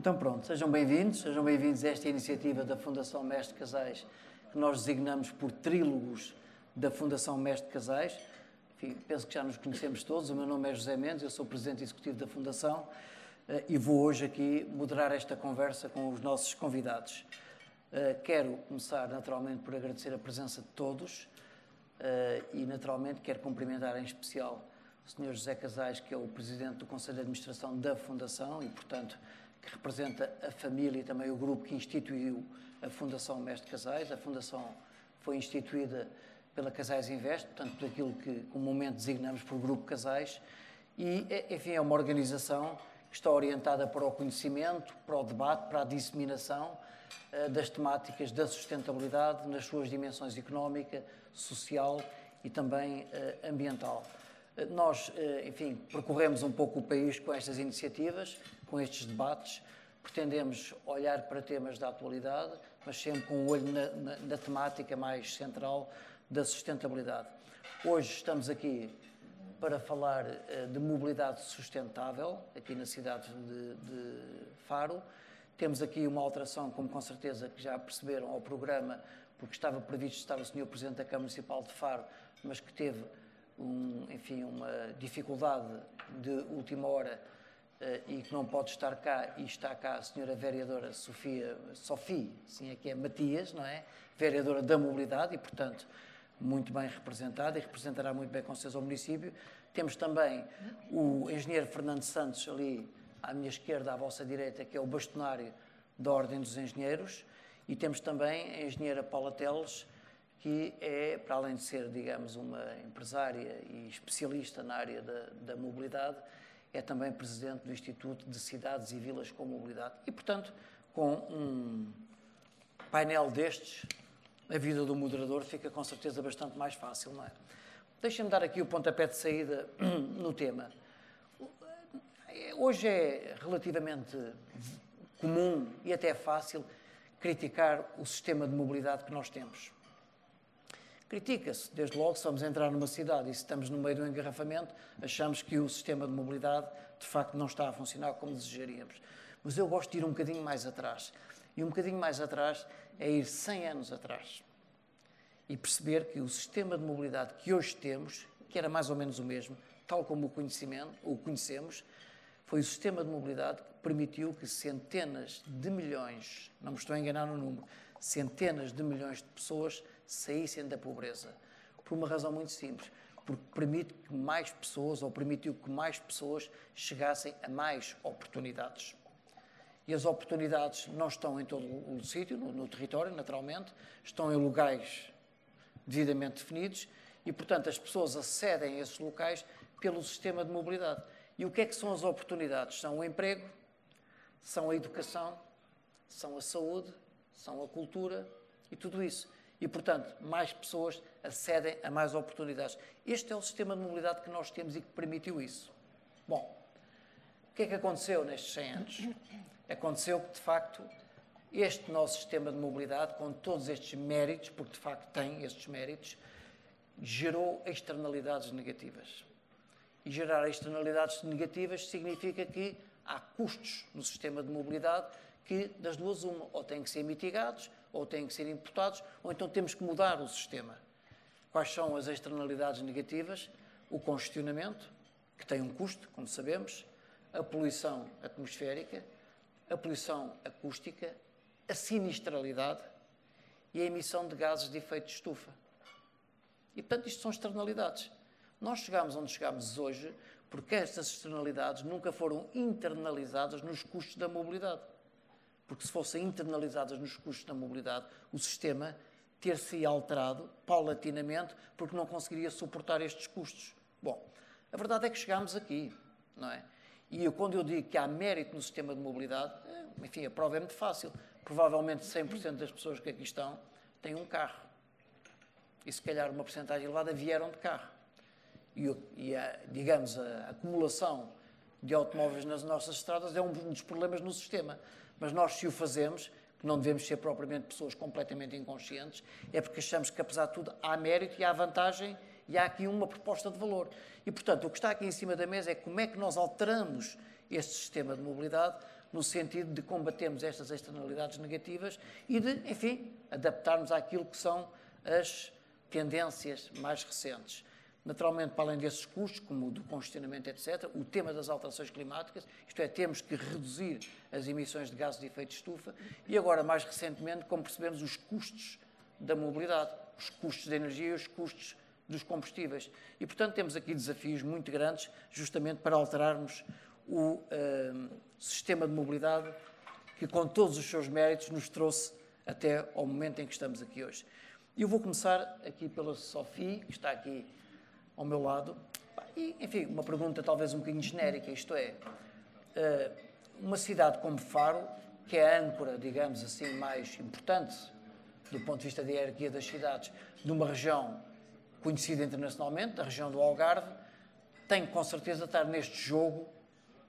Então pronto, sejam bem-vindos, sejam bem-vindos a esta iniciativa da Fundação Mestre Casais, que nós designamos por trílogos da Fundação Mestre Casais. Enfim, penso que já nos conhecemos todos, o meu nome é José Mendes, eu sou Presidente Executivo da Fundação eh, e vou hoje aqui moderar esta conversa com os nossos convidados. Eh, quero começar naturalmente por agradecer a presença de todos eh, e naturalmente quero cumprimentar em especial o Sr. José Casais, que é o Presidente do Conselho de Administração da Fundação e, portanto, que representa a família e também o grupo que instituiu a Fundação Mestre Casais. A Fundação foi instituída pela Casais Invest, portanto, por aquilo que comumente designamos por Grupo Casais, e, é, enfim, é uma organização que está orientada para o conhecimento, para o debate, para a disseminação uh, das temáticas da sustentabilidade nas suas dimensões económica, social e também uh, ambiental. Nós, enfim, percorremos um pouco o país com estas iniciativas, com estes debates. Pretendemos olhar para temas da atualidade, mas sempre com o um olho na, na, na temática mais central da sustentabilidade. Hoje estamos aqui para falar uh, de mobilidade sustentável, aqui na cidade de, de, Faro. Temos aqui uma alteração, como com certeza que já perceberam, ao programa, porque estava previsto estar o Sr. Presidente da Câmara Municipal de Faro, mas que teve, um, enfim, uma dificuldade de última hora uh, e que não pode estar cá, e está cá a senhora vereadora Sofia, Sofia, sim, aqui é Matias, não é? Vereadora da Mobilidade e, portanto, muito bem representada e representará muito bem com certeza o município. Temos também o engenheiro Fernando Santos ali à minha esquerda, à vossa direita, que é o bastonário da Ordem dos Engenheiros, e temos também a engenheira Paula Teles, que é, para além de ser, digamos, uma empresária e especialista na área da, da mobilidade, é também presidente do Instituto de Cidades e Vilas com Mobilidade. E, portanto, com um painel destes, a vida do moderador fica com certeza bastante mais fácil, não é? Deixem-me dar aqui o pontapé de saída no tema. Hoje é relativamente comum e até fácil criticar o sistema de mobilidade que nós temos. Critica-se, desde logo, se vamos entrar numa cidade e se estamos no meio do engarrafamento, achamos que o sistema de mobilidade de facto não está a funcionar como desejaríamos. Mas eu gosto de ir um bocadinho mais atrás. E um bocadinho mais atrás é ir 100 anos atrás e perceber que o sistema de mobilidade que hoje temos, que era mais ou menos o mesmo, tal como o, conhecimento, o conhecemos, foi o sistema de mobilidade que permitiu que centenas de milhões, não me estou a enganar no número, centenas de milhões de pessoas saíssem da pobreza. Por uma razão muito simples, porque permite que mais pessoas, ou permitiu que mais pessoas chegassem a mais oportunidades. E as oportunidades não estão em todo o sítio, no, no território, naturalmente, estão em lugares devidamente definidos e, portanto, as pessoas acedem a esses locais pelo sistema de mobilidade. E o que é que são as oportunidades? São o emprego, são a educação, são a saúde, são a cultura e tudo isso. E, portanto, mais pessoas acedem a mais oportunidades. Este é o sistema de mobilidade que nós temos e que permitiu isso. Bom, o que é que aconteceu nestes 100 anos? Aconteceu que, de facto, este nosso sistema de mobilidade, com todos estes méritos, porque de facto tem estes méritos, gerou externalidades negativas. E gerar externalidades negativas significa que há custos no sistema de mobilidade que, das duas, uma, ou têm que ser mitigados, ou têm que ser importados, ou então temos que mudar o sistema. Quais são as externalidades negativas? O congestionamento, que tem um custo, como sabemos, a poluição atmosférica, a poluição acústica, a sinistralidade e a emissão de gases de efeito de estufa. E, portanto, isto são externalidades. Nós chegamos onde chegamos hoje porque estas externalidades nunca foram internalizadas nos custos da mobilidade. Porque se fossem internalizadas nos custos da mobilidade, o sistema ter-se alterado paulatinamente porque não conseguiria suportar estes custos. Bom, a verdade é que chegámos aqui, não é? E eu, quando eu digo que há mérito no sistema de mobilidade, eh, enfim, a prova é muito fácil. Provavelmente 100% das pessoas que aqui estão têm um carro. E se calhar uma porcentagem elevada vieram de carro. E, e a, digamos, a acumulação de automóveis nas nossas estradas é um dos problemas no sistema. Mas nós, se o fazemos, que não devemos ser propriamente pessoas completamente inconscientes, é porque achamos que, apesar de tudo, há mérito e há vantagem e há aqui uma proposta de valor. E, portanto, o que está aqui em cima da mesa é como é que nós alteramos este sistema de mobilidade no sentido de combatermos estas externalidades negativas e de, enfim, adaptarmos àquilo que são as tendências mais recentes. Naturalmente, para além desses custos, como o do congestionamento, etc., o tema das alterações climáticas, isto é, temos que reduzir as emissões de gases de efeito de estufa e agora, mais recentemente, como percebemos, os custos da mobilidade, os custos da energia e os custos dos combustíveis. E, portanto, temos aqui desafios muito grandes, justamente para alterarmos o uh, sistema de mobilidade que, com todos os seus méritos, nos trouxe até ao momento em que estamos aqui hoje. Eu vou começar aqui pela Sofia, que está aqui ao meu lado. E, enfim, uma pergunta talvez um bocadinho genérica, isto é, uh, uma cidade como Faro, que é a âncora, digamos assim, mais importante do ponto de vista da hierarquia das cidades, de uma região conhecida internacionalmente, a região do Algarve, tem com certeza estar neste jogo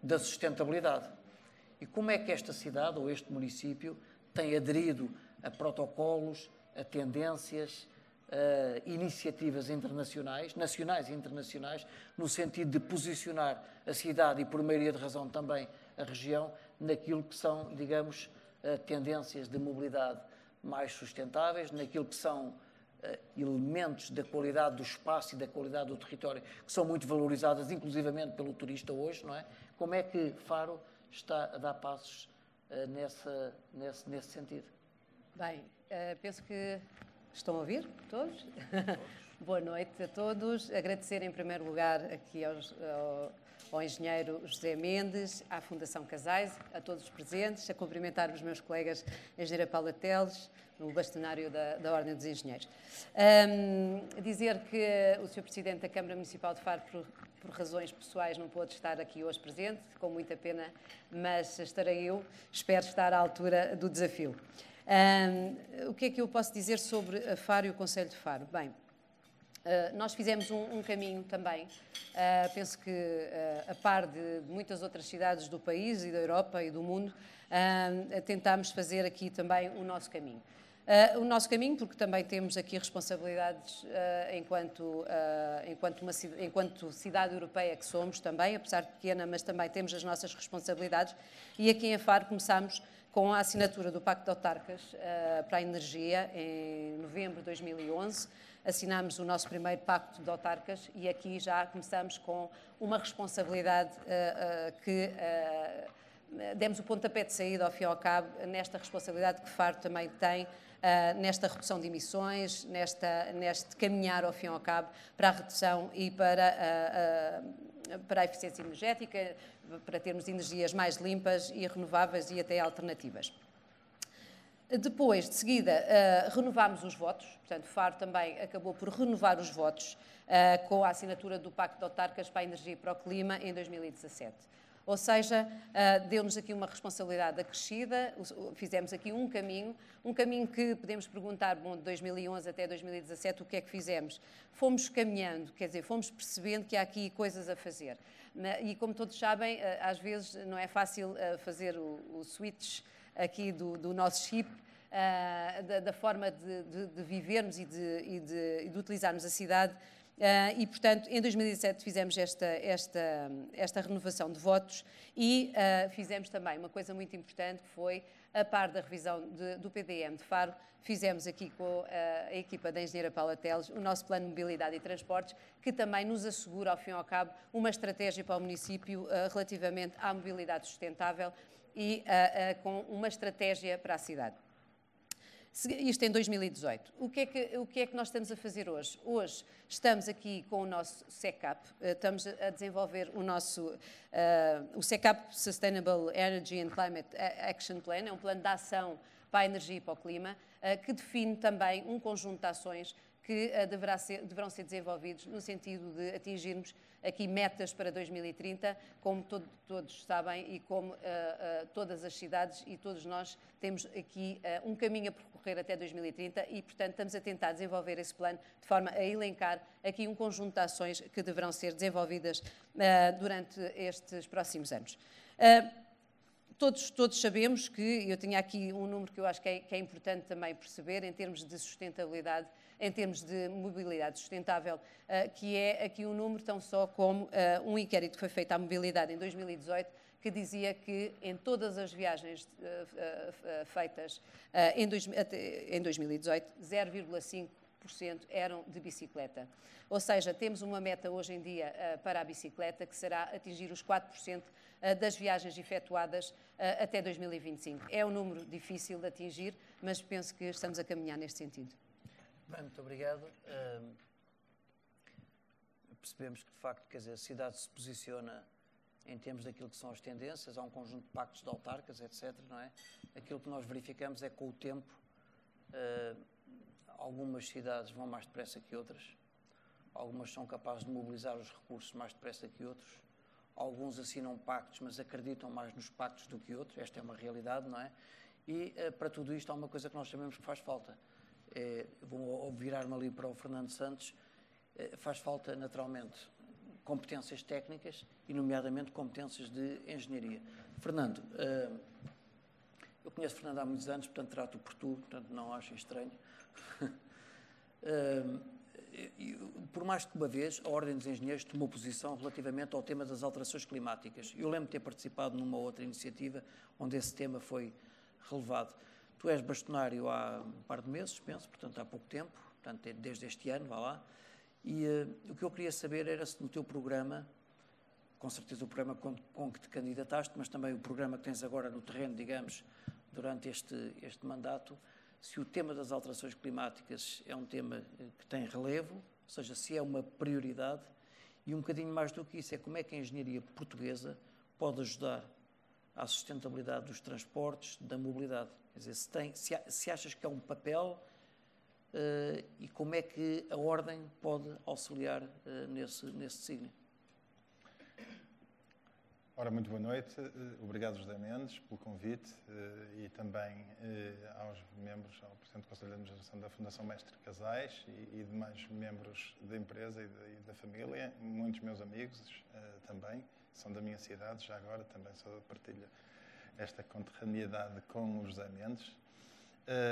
da sustentabilidade. E como é que esta cidade ou este município tem aderido a protocolos, a tendências, a iniciativas internacionais, nacionais e internacionais, no sentido de posicionar a cidade e, por maioria de razão, também a região, naquilo que são, digamos, tendências de mobilidade mais sustentáveis, naquilo que são uh, elementos da qualidade do espaço e da qualidade do território que são muito valorizadas, inclusivamente pelo turista hoje, não é? Como é que Faro está a dar passos uh, nessa, nesse, nesse sentido? Bem, uh, penso que estão a ouvir todos. Boa noite a todos. Agradecer em primeiro lugar aqui aos, ao, ao engenheiro José Mendes, à Fundação Casais, a todos os presentes, a cumprimentar os meus colegas, a engenheira Paula Teles, no bastonário da, da Ordem dos Engenheiros. Um, dizer que o Sr. Presidente da Câmara Municipal de Faro, por, por, razões pessoais, não pôde estar aqui hoje presente, com muita pena, mas estarei eu, espero estar à altura do desafio. Um, o que é que eu posso dizer sobre a Faro e o Conselho de Faro? Bem, uh, nós fizemos um, um caminho também, uh, penso que uh, a par de muitas outras cidades do país e da Europa e do mundo, tentámos fazer aqui também o nosso caminho. O nosso caminho, porque também temos aqui responsabilidades enquanto, enquanto, uma, enquanto cidade europeia que somos também, apesar de pequena, mas também temos as nossas responsabilidades. E aqui em Faro começámos com a assinatura do Pacto de Autarcas para a Energia em novembro de 2011. Assinámos o nosso primeiro Pacto de Autarcas e aqui já começamos com uma responsabilidade que demos o pontapé de saída ao fim e ao cabo nesta responsabilidade que Faro também tem uh, nesta redução de emissões, nesta, neste caminhar ao fim e ao cabo para a redução e para, uh, uh, para a eficiência energética, para termos energias mais limpas e renováveis e até alternativas. Depois, de seguida, uh, renovámos os votos, portanto, Faro também acabou por renovar os votos uh, com a assinatura do Pacto de Autarcas para a Energia e para o Clima em 2017. Ou seja, uh, deu-nos aqui uma responsabilidade acrescida, fizemos aqui um caminho, um caminho que podemos perguntar, bom, de 2011 até 2017, o que é que fizemos? Fomos caminhando, quer dizer, fomos percebendo que há aqui coisas a fazer. E como todos sabem, uh, às vezes não é fácil uh, fazer o, switch aqui do, do nosso chip, da, da, forma de, de, de vivermos e de, e de, de utilizarmos a cidade e, portanto, em 2017 fizemos esta, esta, esta renovação de votos e uh, fizemos também uma coisa muito importante que foi, a par da revisão de, do PDM de Faro, fizemos aqui com uh, a equipa da engenheira Paula Teles o nosso plano de mobilidade e transportes, que também nos assegura, ao fim e ao cabo, uma estratégia para o município relativamente à mobilidade sustentável e com uma estratégia para a cidade. Isto em 2018. O que, é que, o que é que nós estamos a fazer hoje? Hoje estamos aqui com o nosso SECAP, eh, estamos a desenvolver o nosso uh, o SECAP Sustainable Energy and Climate Action Plan, é um plano de ação para a energia e para o clima, uh, que define também um conjunto de ações que uh, ser, deverão ser desenvolvidos no sentido de atingirmos aqui metas para 2030, como todo, todos sabem e como uh, uh, todas as cidades e todos nós temos aqui um caminho a percorrer até 2030 e, portanto, estamos a tentar desenvolver esse plano de forma a elencar aqui um conjunto de ações que deverão ser desenvolvidas durante estes próximos anos. Todos, todos, sabemos que, eu tinha aqui um número que eu acho que é, que é importante também perceber, em termos de sustentabilidade, em termos de mobilidade sustentável, uh, que é aqui um número tão só como uh, um inquérito que foi feito à mobilidade em 2018, que dizia que em todas as viagens uh, uh, feitas em, dois, em 2018, 0,5% eram de bicicleta. Ou seja, temos uma meta hoje em dia para a bicicleta que será atingir os 4% das viagens efetuadas até 2025. É um número difícil de atingir, mas penso que estamos a caminhar neste sentido. Bem, muito obrigado. Uh, percebemos que, de facto, quer dizer, a cidade se posiciona em termos daquilo que são as tendências, há um conjunto de pactos de autarcas, etc. Não é? Aquilo que nós verificamos é que, com o tempo, uh, algumas cidades vão mais depressa que outras, algumas são capazes de mobilizar os recursos mais depressa que outros, alguns assinam pactos, mas acreditam mais nos pactos do que outros, esta é uma realidade, não é? E uh, para tudo isto há uma coisa que nós sabemos que faz falta. É, vou virar-me ali para o Fernando Santos, é, faz falta naturalmente competências técnicas e, nomeadamente, competências de engenharia. Fernando, uh, eu conheço Fernando há muitos anos, portanto trato por tu, portanto não acho estranho. uh, por mais que uma vez, a Ordem dos Engenheiros tomou posição relativamente ao tema das alterações climáticas. Eu lembro de ter participado numa outra iniciativa onde esse tema foi relevado. Tu és bastonário há um par de meses, penso, portanto há pouco tempo, portanto é desde este ano, vá lá. E uh, o que eu queria saber era se no teu programa, com certeza o programa com, com, que te candidataste, mas também o programa que tens agora no terreno, digamos, durante este, este mandato, se o tema das alterações climáticas é um tema eh, que tem relevo, ou seja, se é uma prioridade, e um bocadinho mais do que isso, é como é que a engenharia portuguesa pode ajudar à sustentabilidade dos transportes, da mobilidade. Quer dizer, se, tem, se, se achas que é um papel uh, e como é que a Ordem pode auxiliar uh, nesse, nesse signo. Ora, muito boa noite. Eh, obrigado, José Mendes, pelo convite e também aos membros, ao Presidente do Conselho de Administração da Fundação Mestre Casais e, demais membros da empresa e da, família, muitos meus amigos também, são da minha cidade, já agora também da partilha esta conterraneidade com o José Mendes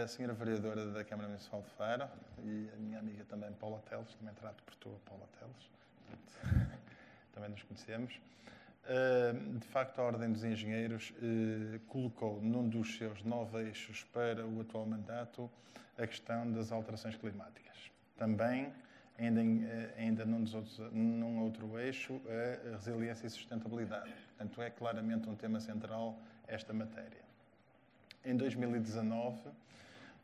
a senhora vereadora da Câmara Municipal de Faro e a minha amiga também, Paula Teles, também trato por tu, Paula Teles, também nos conhecemos. De facto, a Ordem dos Engenheiros eh, colocou num dos seus nove eixos para o atual mandato a questão das alterações climáticas. Também, ainda, eh, ainda num, outros, num outro eixo, a resiliência e sustentabilidade. Portanto, é claramente um tema central esta matéria. Em 2019,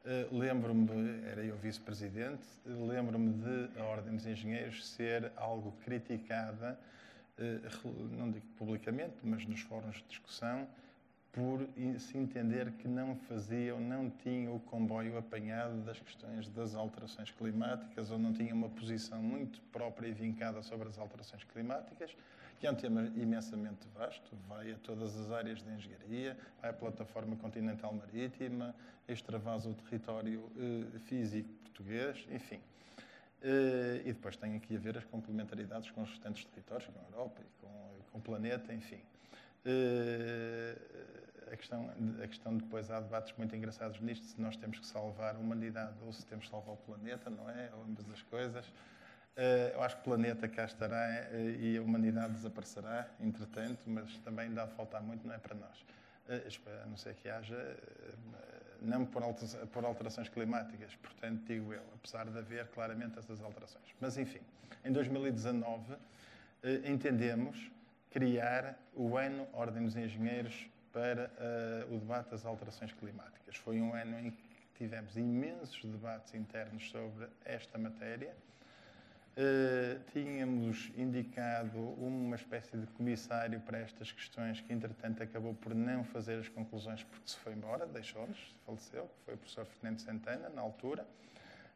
eh, lembro-me, era eu vice-presidente, lembro-me de a Ordem dos Engenheiros ser algo criticada, eh, não digo publicamente, mas nos fóruns de discussão, por se entender que não faziam, não tinham o comboio apanhado das questões das alterações climáticas ou não tinham uma posição muito própria e vincada sobre as alterações climáticas que é um tema imensamente vasto, vai a todas as áreas de engenharia, vai à plataforma continental marítima, extravasa o território eh, físico português, enfim. Eh, e depois tem aqui a ver as complementaridades com os restantes territórios, com a Europa e com, com o planeta, enfim. Eh, a questão, a questão depois há debates muito engraçados nisto, se nós temos que salvar a humanidade ou se temos que salvar o planeta, não é? Ou ambas as coisas. Eh, eu acho que o planeta cá estará eh, e a humanidade desaparecerá, entretanto, mas também dá a faltar muito, não é para nós. Eh, a não ser que haja, não por alterações climáticas, portanto, digo eu, apesar de haver claramente essas alterações. Mas, enfim, em 2019 entendemos criar o ano Ordem dos Engenheiros para o debate das alterações climáticas. Foi um ano em que tivemos imensos debates internos sobre esta matéria Uh, tínhamos indicado uma espécie de comissário para estas questões que, entretanto, acabou por não fazer as conclusões porque se foi embora, deixou-nos, faleceu, foi o professor Fernando Santana, na altura.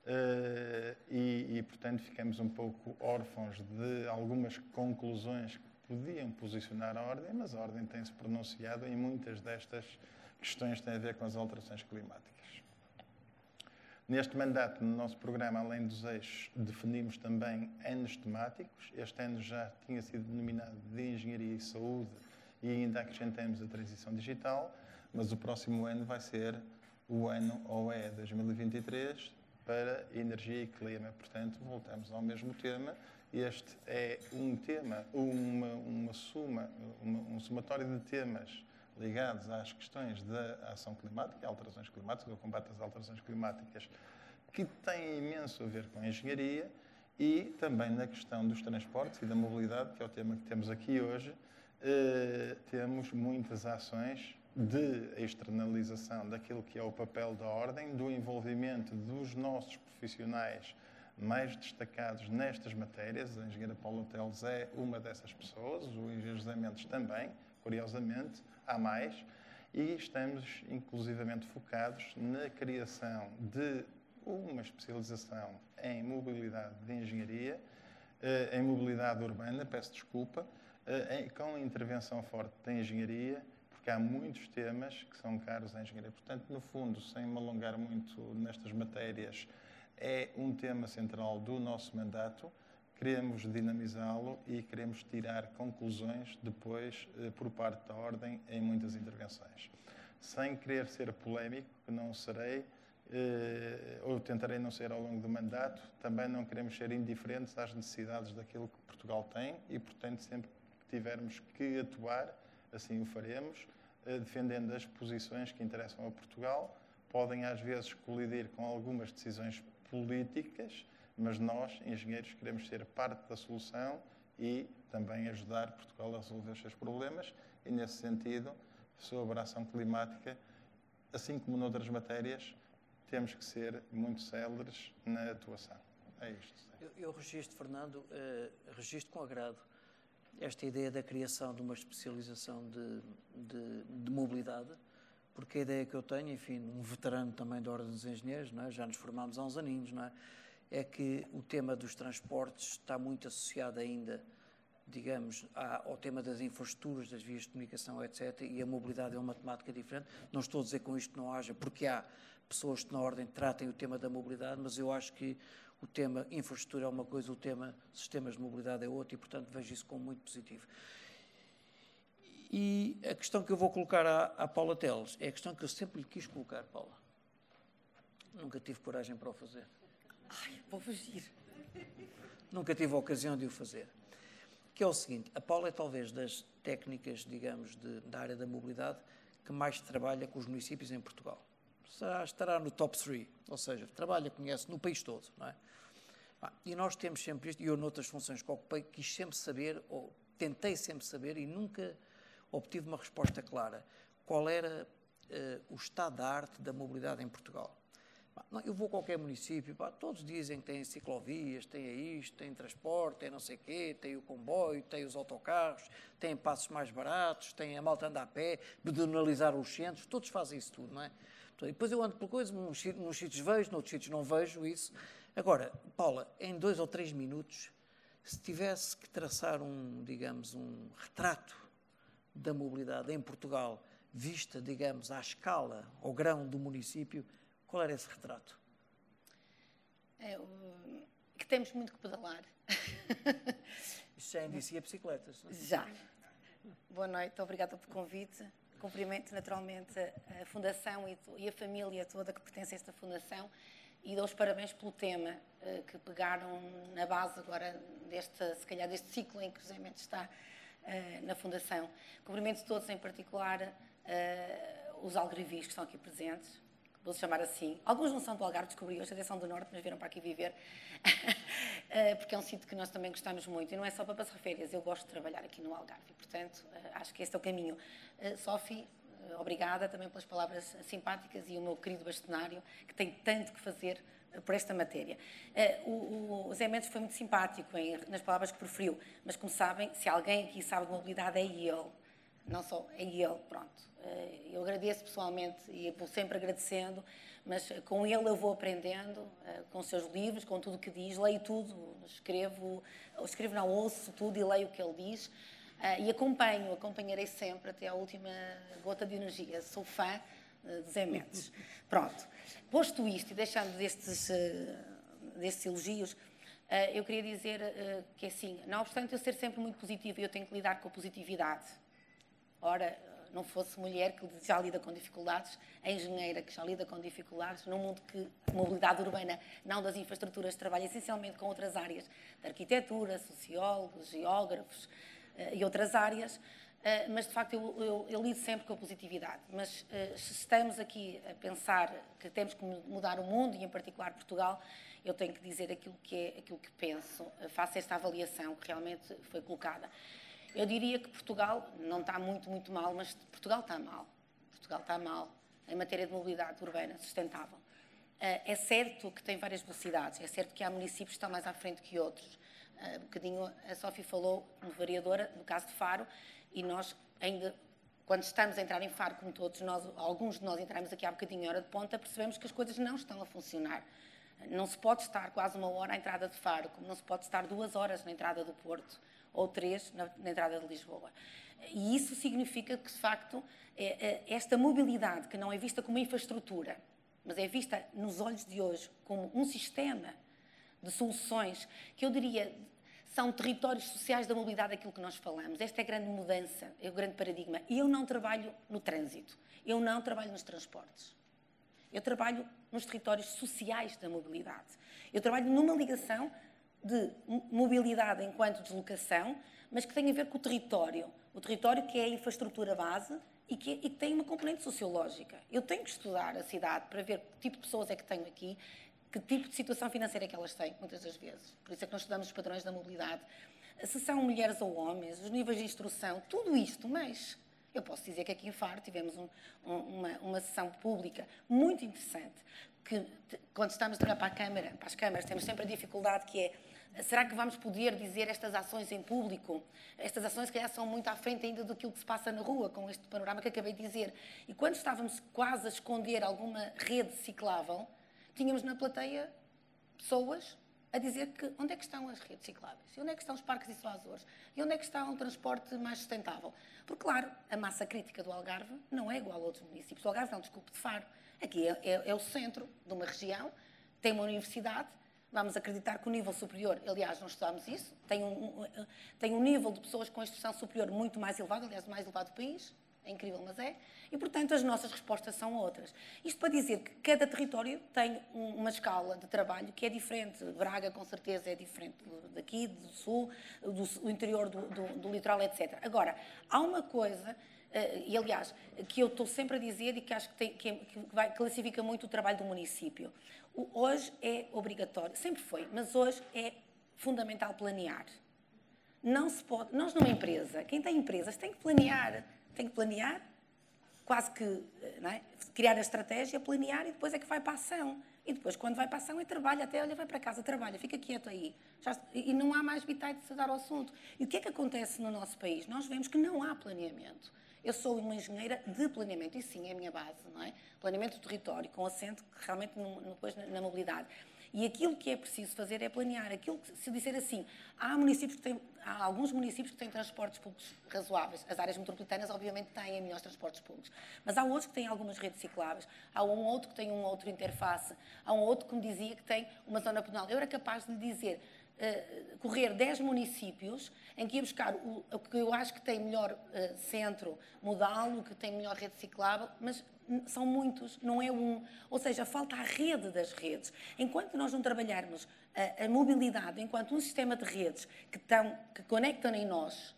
Uh, e, e, portanto, ficamos um pouco órfãos de algumas conclusões que podiam posicionar a Ordem, mas a Ordem tem-se pronunciado em muitas destas questões que têm a ver com as alterações climáticas. Neste mandato, no nosso programa, além dos eixos, definimos também anos temáticos. Este ano já tinha sido denominado de Engenharia e Saúde e ainda acrescentamos a transição digital, mas o próximo ano vai ser o ano OE é 2023 para energia e clima. Portanto, voltamos ao mesmo tema este é um tema, uma, uma suma, uma, um somatório de temas ligados às questões da ação climática, alterações climáticas, o combate às alterações climáticas, que tem imenso a ver com a engenharia e também na questão dos transportes e da mobilidade, que é o tema que temos aqui hoje, eh, temos muitas ações de externalização daquilo que é o papel da ordem, do envolvimento dos nossos profissionais mais destacados nestas matérias. A engenheira Paula Teles é uma dessas pessoas, o engenheiro José Mendes também, curiosamente, há mais, e estamos inclusivamente focados na criação de uma especialização em mobilidade de engenharia, eh, em mobilidade urbana, peço desculpa, eh, com intervenção forte da engenharia, porque há muitos temas que são caros à engenharia. Portanto, no fundo, sem me alongar muito nestas matérias, é um tema central do nosso mandato. Queremos dinamizá-lo e queremos tirar conclusões depois eh, por parte da Ordem em muitas intervenções. Sem querer ser polémico, que não serei, eh, ou tentarei não ser ao longo do mandato, também não queremos ser indiferentes às necessidades daquilo que Portugal tem e, portanto, sempre que tivermos que atuar, assim o faremos, eh, defendendo as posições que interessam a Portugal. Podem, às vezes, colidir com algumas decisões políticas, mas nós, engenheiros, queremos ser parte da solução e também ajudar Portugal a resolver os seus problemas. E, nesse sentido, sobre a ação climática, assim como noutras matérias, temos que ser muito céleres na atuação. É isto. Eu, eu registro, Fernando, uh, registro com agrado esta ideia da criação de uma especialização de, de, de, mobilidade, porque a ideia que eu tenho, enfim, um veterano também da Ordem dos Engenheiros, é? já nos formámos há uns aninhos, é? é que o tema dos transportes está muito associado ainda, digamos, ao tema das infraestruturas, das vias de comunicação, etc. E a mobilidade é uma temática diferente. Não estou a dizer com isto não haja, porque há pessoas que na Ordem tratem o tema da mobilidade, mas eu acho que o tema infraestrutura é uma coisa, o tema sistemas de mobilidade é outra e, portanto, vejo isso como muito positivo. E a questão que eu vou colocar à, à Paula Teles é a questão que eu sempre lhe quis colocar, Paula. Nunca tive coragem para o fazer. Ai, vou fugir. Nunca tive a ocasião de o fazer. Que é o seguinte, a Paula é talvez das técnicas, digamos, de, da área da mobilidade que mais trabalha com os municípios em Portugal. Estará no top 3, ou seja, trabalha, conhece no país todo, não é? E nós temos sempre isto, e eu noutras funções que ocupei, quis sempre saber, ou tentei sempre saber, e nunca obtive uma resposta clara, qual era uh, o estado da arte da mobilidade em Portugal. Eu vou a qualquer município, pá, todos dizem que têm ciclovias, têm isto, têm transporte, têm não sei o quê, têm o comboio, têm os autocarros, têm passos mais baratos, têm a malta andar a pé, bedonalizar os centros, todos fazem isso tudo, não é? Então, depois eu ando por coisas, nos sítios vejo, noutros sítios não vejo isso. Agora, Paula, em dois ou três minutos, se tivesse que traçar um, digamos, um retrato da mobilidade em Portugal, vista, digamos, à escala, ao grão do município, qual era esse retrato? É, que temos muito que pedalar. Isso já indicia bicicletas, não é? Já. Boa noite, obrigada pelo convite. Cumprimento naturalmente a Fundação e a família toda que pertence a esta Fundação e dou os parabéns pelo tema eh, que pegaram na base agora deste, se calhar, deste ciclo em que o José Mendes está eh, na Fundação. Cumprimento todos, em particular, eh, os algarvios que estão aqui presentes, vou chamar assim. Alguns não são do Algarve, descobri hoje, até são do Norte, mas vieram para aqui viver, eh, porque é um sítio que nós também gostamos muito. E não é só para passar férias, eu gosto de trabalhar aqui no Algarve. Portanto, acho que esse é o caminho. Sophie, obrigada também pelas palavras simpáticas e o meu querido bastonário, que tem tanto que fazer por esta matéria. O, Zé Mendes foi muito simpático nas palavras que preferiu, mas como sabem, se alguém aqui sabe de mobilidade é ele. Não só é ele, pronto. Eh, eu agradeço pessoalmente e vou sempre agradecendo, mas com ele eu vou aprendendo, eh, com os seus livros, com tudo o que diz, leio tudo, escrevo, escrevo não, ouço tudo e leio o que ele diz eh, e acompanho, acompanharei sempre até a última gota de energia. Sou fã Zé Mendes. Pronto. Posto isto e deixando destes, destes elogios, eu queria dizer que, assim, não obstante eu ser sempre muito positivo, eu tenho que lidar com a positividade. Ora, não fosse mulher que já lida com dificuldades, a engenheira que já lida com dificuldades, num mundo que a mobilidade urbana, não das infraestruturas, trabalha essencialmente com outras áreas, de arquitetura, sociólogos, geógrafos e outras áreas, uh, mas de facto eu, eu, eu, lido sempre com a positividade. Mas uh, se estamos aqui a pensar que temos que mudar o mundo, e em particular Portugal, eu tenho que dizer aquilo que é aquilo que penso, faço esta avaliação que realmente foi colocada. Eu diria que Portugal não está muito, muito mal, mas Portugal está mal. Portugal está mal em matéria de mobilidade urbana sustentável. Eh, é certo que tem várias velocidades, é certo que há municípios que estão mais à frente que outros. Eh, um bocadinho a Sófia falou, como vereadora, no caso de Faro, e nós ainda, quando estamos a entrar em Faro, como todos nós, alguns de nós entramos aqui há bocadinho hora de ponta, percebemos que as coisas não estão a funcionar. Não se pode estar quase uma hora à entrada de Faro, como não se pode estar duas horas na entrada do Porto ou três na, na entrada de Lisboa. E isso significa que, de facto, é, é, esta mobilidade, que não é vista como infraestrutura, mas é vista nos olhos de hoje como um sistema de soluções, que eu diria são territórios sociais da mobilidade, aquilo que nós falamos. Esta é a grande mudança, é o grande paradigma. Eu não trabalho no trânsito, eu não trabalho nos transportes. Eu trabalho nos territórios sociais da mobilidade. Eu trabalho numa ligação de mobilidade enquanto deslocação, mas que tem a ver com o território. O território que é a infraestrutura base e que, e que tem uma componente sociológica. Eu tenho que estudar a cidade para ver que tipo de pessoas é que tenho aqui, que tipo de situação financeira é que elas têm, muitas das vezes. Por isso é que nós estudamos os padrões da mobilidade. Se são mulheres ou homens, os níveis de instrução, tudo isto, mas eu posso dizer que aqui em Faro tivemos um, um, uma, uma sessão pública muito interessante, que quando estamos a olhar para a Câmara, para as câmaras, temos sempre a dificuldade que é Será que vamos poder dizer estas ações em público? Estas ações, que são muito à frente ainda do que se passa na rua, com este panorama que acabei de dizer. E quando estávamos quase a esconder alguma rede ciclável, tínhamos na plateia pessoas a dizer que onde é que estão as redes cicláveis? E onde é que estão os parques dissuasores? E onde é que está um transporte mais sustentável? Porque, claro, a massa crítica do Algarve não é igual a outros municípios. O Algarve não, desculpe, de Faro. Aqui é, é, é o centro de uma região, tem uma universidade, vamos acreditar que o nível superior, aliás, nós estudamos isso, tem um, um, tem um nível de pessoas com instrução superior muito mais elevado, aliás, o mais elevado do país, é incrível, mas é, e portanto as nossas respostas são outras. Isto para dizer que cada território tem uma escala de trabalho que é diferente. Braga, com certeza, é diferente daqui, do sul, do, interior do, do, do litoral, etc. Agora, há uma coisa Uh, e aliás, que eu estou sempre a dizer e que acho que, tem, que, é, que vai, classifica muito o trabalho do município. O, hoje é obrigatório, sempre foi, mas hoje é fundamental planear. Não se pode, nós numa empresa, quem tem empresas tem que planear, tem que planear, quase que eh, é? criar a estratégia, planear e depois é que vai para a ação. E depois, quando vai para a ação, é trabalho, até olha, vai para casa, trabalha, fica quieto aí. Já, e não há mais vitais de se dar ao assunto. E o que é que acontece no nosso país? Nós vemos que não há planeamento. Eu sou uma engenheira de planeamento, e sim, é a minha base, não é? Planeamento do território, com assento realmente no, depois na, na, mobilidade. E aquilo que é preciso fazer é planear. Aquilo que, se disser assim, há municípios que têm, há alguns municípios que têm transportes públicos razoáveis. As áreas metropolitanas, obviamente, têm melhores transportes públicos. Mas há outros que têm algumas redes cicláveis. Há um outro que tem um outro interface. Há um outro que me dizia que tem uma zona penal. Eu era capaz de lhe dizer uh, correr 10 municípios em que ia buscar o, o, que eu acho que tem melhor uh, centro modal, o que tem melhor rede ciclável, mas são muitos, não é um. Ou seja, falta a rede das redes. Enquanto nós não trabalharmos a, a mobilidade enquanto um sistema de redes que, estão, que conectam em nós,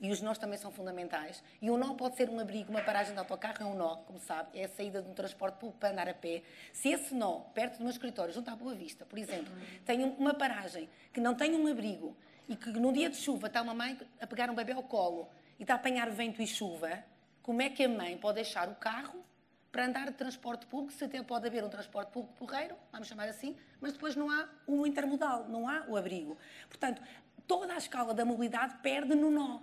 e os nós também são fundamentais. E o nó pode ser um abrigo, uma paragem de autocarro é um nó, como sabe, é a saída de um transporte público para andar a pé. Se esse nó, perto do meu escritório, junto à Boa Vista, por exemplo, tem uma paragem que não tem um abrigo e que no dia de chuva está uma mãe a pegar um bebê ao colo e está a apanhar vento e chuva, como é que a mãe pode deixar o carro para andar de transporte público, se até pode haver um transporte público porreiro, vamos chamar assim, mas depois não há o intermodal, não há o abrigo. Portanto, toda a escala da mobilidade perde no nó.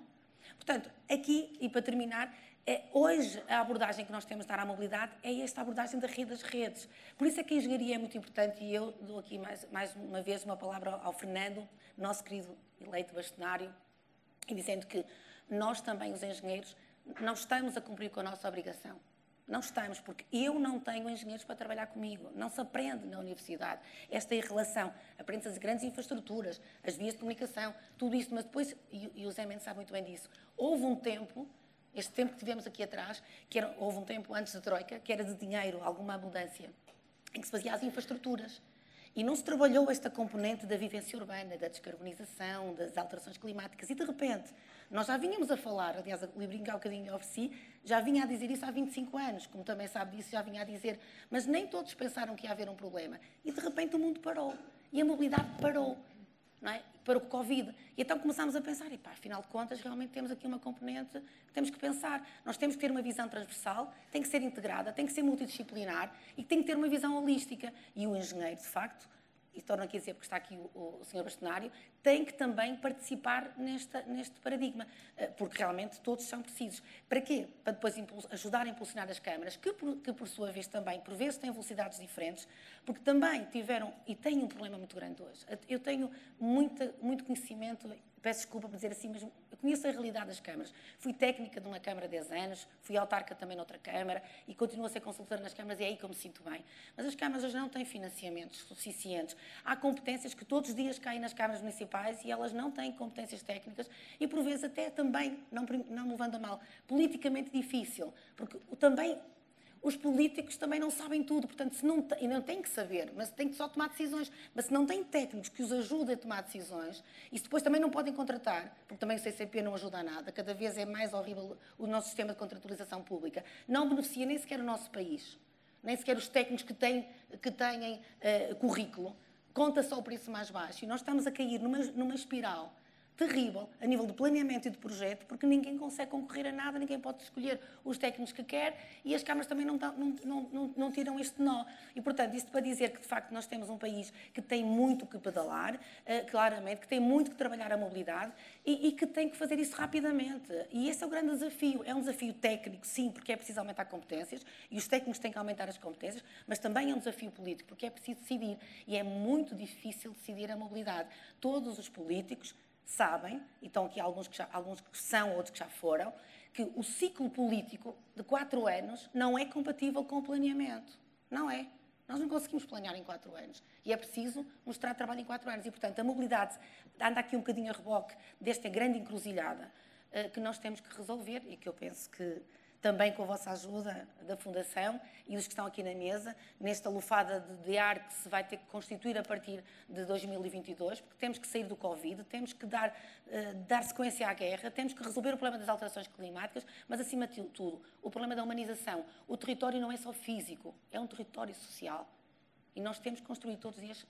Portanto, aqui, e para terminar, é, hoje a abordagem que nós temos de dar à mobilidade é esta abordagem da rede das redes. Por isso é que a engenharia é muito importante e eu dou aqui mais, mais uma vez uma palavra ao Fernando, nosso querido eleito bastonário, e dizendo que nós também, os engenheiros, não estamos a cumprir com a nossa obrigação. Não estamos, porque eu não tenho engenheiros para trabalhar comigo. Não se aprende na universidade. Esta é relação. Aprende-se as grandes infraestruturas, as vias de comunicação, tudo isso. Mas depois, e, e o Zé Mendes sabe muito bem disso, houve um tempo Este tempo que tivemos aqui atrás, que era, houve um tempo antes da Troika, que era de dinheiro, alguma abundância, em que se fazia as infraestruturas. E não se trabalhou esta componente da vivência urbana, da descarbonização, das alterações climáticas. E, de repente, nós já vínhamos a falar, aliás, o livrinho há um bocadinho ofereci, já vinha a dizer isso há 25 anos, como também sabe disso, já vinha a dizer, mas nem todos pensaram que ia haver um problema. E, de repente, o mundo parou. E a mobilidade parou é? para o Covid. E então começámos a pensar, e pá, afinal de contas, realmente temos aqui uma componente que temos que pensar. Nós temos que ter uma visão transversal, tem que ser integrada, tem que ser multidisciplinar e tem que ter uma visão holística. E o engenheiro, de facto, e torno aqui a dizer porque está aqui o, o Sr. Bastonário, tem que também participar nesta, neste paradigma, eh, porque realmente todos são precisos. Para quê? Para depois ajudar a impulsionar as câmaras, que por, que por sua vez também, por vezes, têm velocidades diferentes, porque também tiveram e têm um problema muito grande hoje. Eu tenho muita, muito conhecimento peço desculpa por dizer assim, mas conheço a realidade das câmaras. Fui técnica de uma câmara há 10 anos, fui autarca também noutra câmara e continuo a ser consultora nas câmaras e é aí que eu me sinto bem. Mas as câmaras hoje não têm financiamentos suficientes. Há competências que todos os dias caem nas câmaras municipais e elas não têm competências técnicas e por vezes até também, não, não me levando a mal, politicamente difícil, porque também os políticos também não sabem tudo, portanto, se não, e não têm que saber, mas têm que só tomar decisões. Mas se não têm técnicos que os ajudem a tomar decisões, e depois também não podem contratar, porque também o CCP não ajuda a nada, cada vez é mais horrível o nosso sistema de contratualização pública, não beneficia nem sequer o nosso país, nem sequer os técnicos que têm, que têm uh, currículo, conta só o preço mais baixo. E nós estamos a cair numa, numa espiral terrível a nível de planeamento e de projeto, porque ninguém consegue concorrer a nada, ninguém pode escolher os técnicos que quer e as câmaras também não, não, não, não, tiram este nó. E, portanto, isto para dizer que, de facto, nós temos um país que tem muito que pedalar, uh, claramente, que tem muito que trabalhar a mobilidade e, e, que tem que fazer isso rapidamente. E esse é o grande desafio. É um desafio técnico, sim, porque é preciso aumentar competências e os técnicos têm que aumentar as competências, mas também é um desafio político, porque é preciso decidir. E é muito difícil decidir a mobilidade. Todos os políticos sabem, e estão aqui alguns que, já, alguns que são, outros que já foram, que o ciclo político de quatro anos não é compatível com o planeamento. Não é. Nós não conseguimos planear em quatro anos. E é preciso mostrar trabalho em quatro anos. E, portanto, a mobilidade anda aqui um bocadinho a reboque desta grande encruzilhada uh, que nós temos que resolver e que eu penso que também com a vossa ajuda da Fundação e dos que estão aqui na mesa, nesta lufada de, ar que se vai ter que constituir a partir de 2022, porque temos que sair do Covid, temos que dar, uh, dar sequência à guerra, temos que resolver o problema das alterações climáticas, mas acima de tudo, o problema da humanização. O território não é só físico, é um território social. E nós temos que construir todos os dias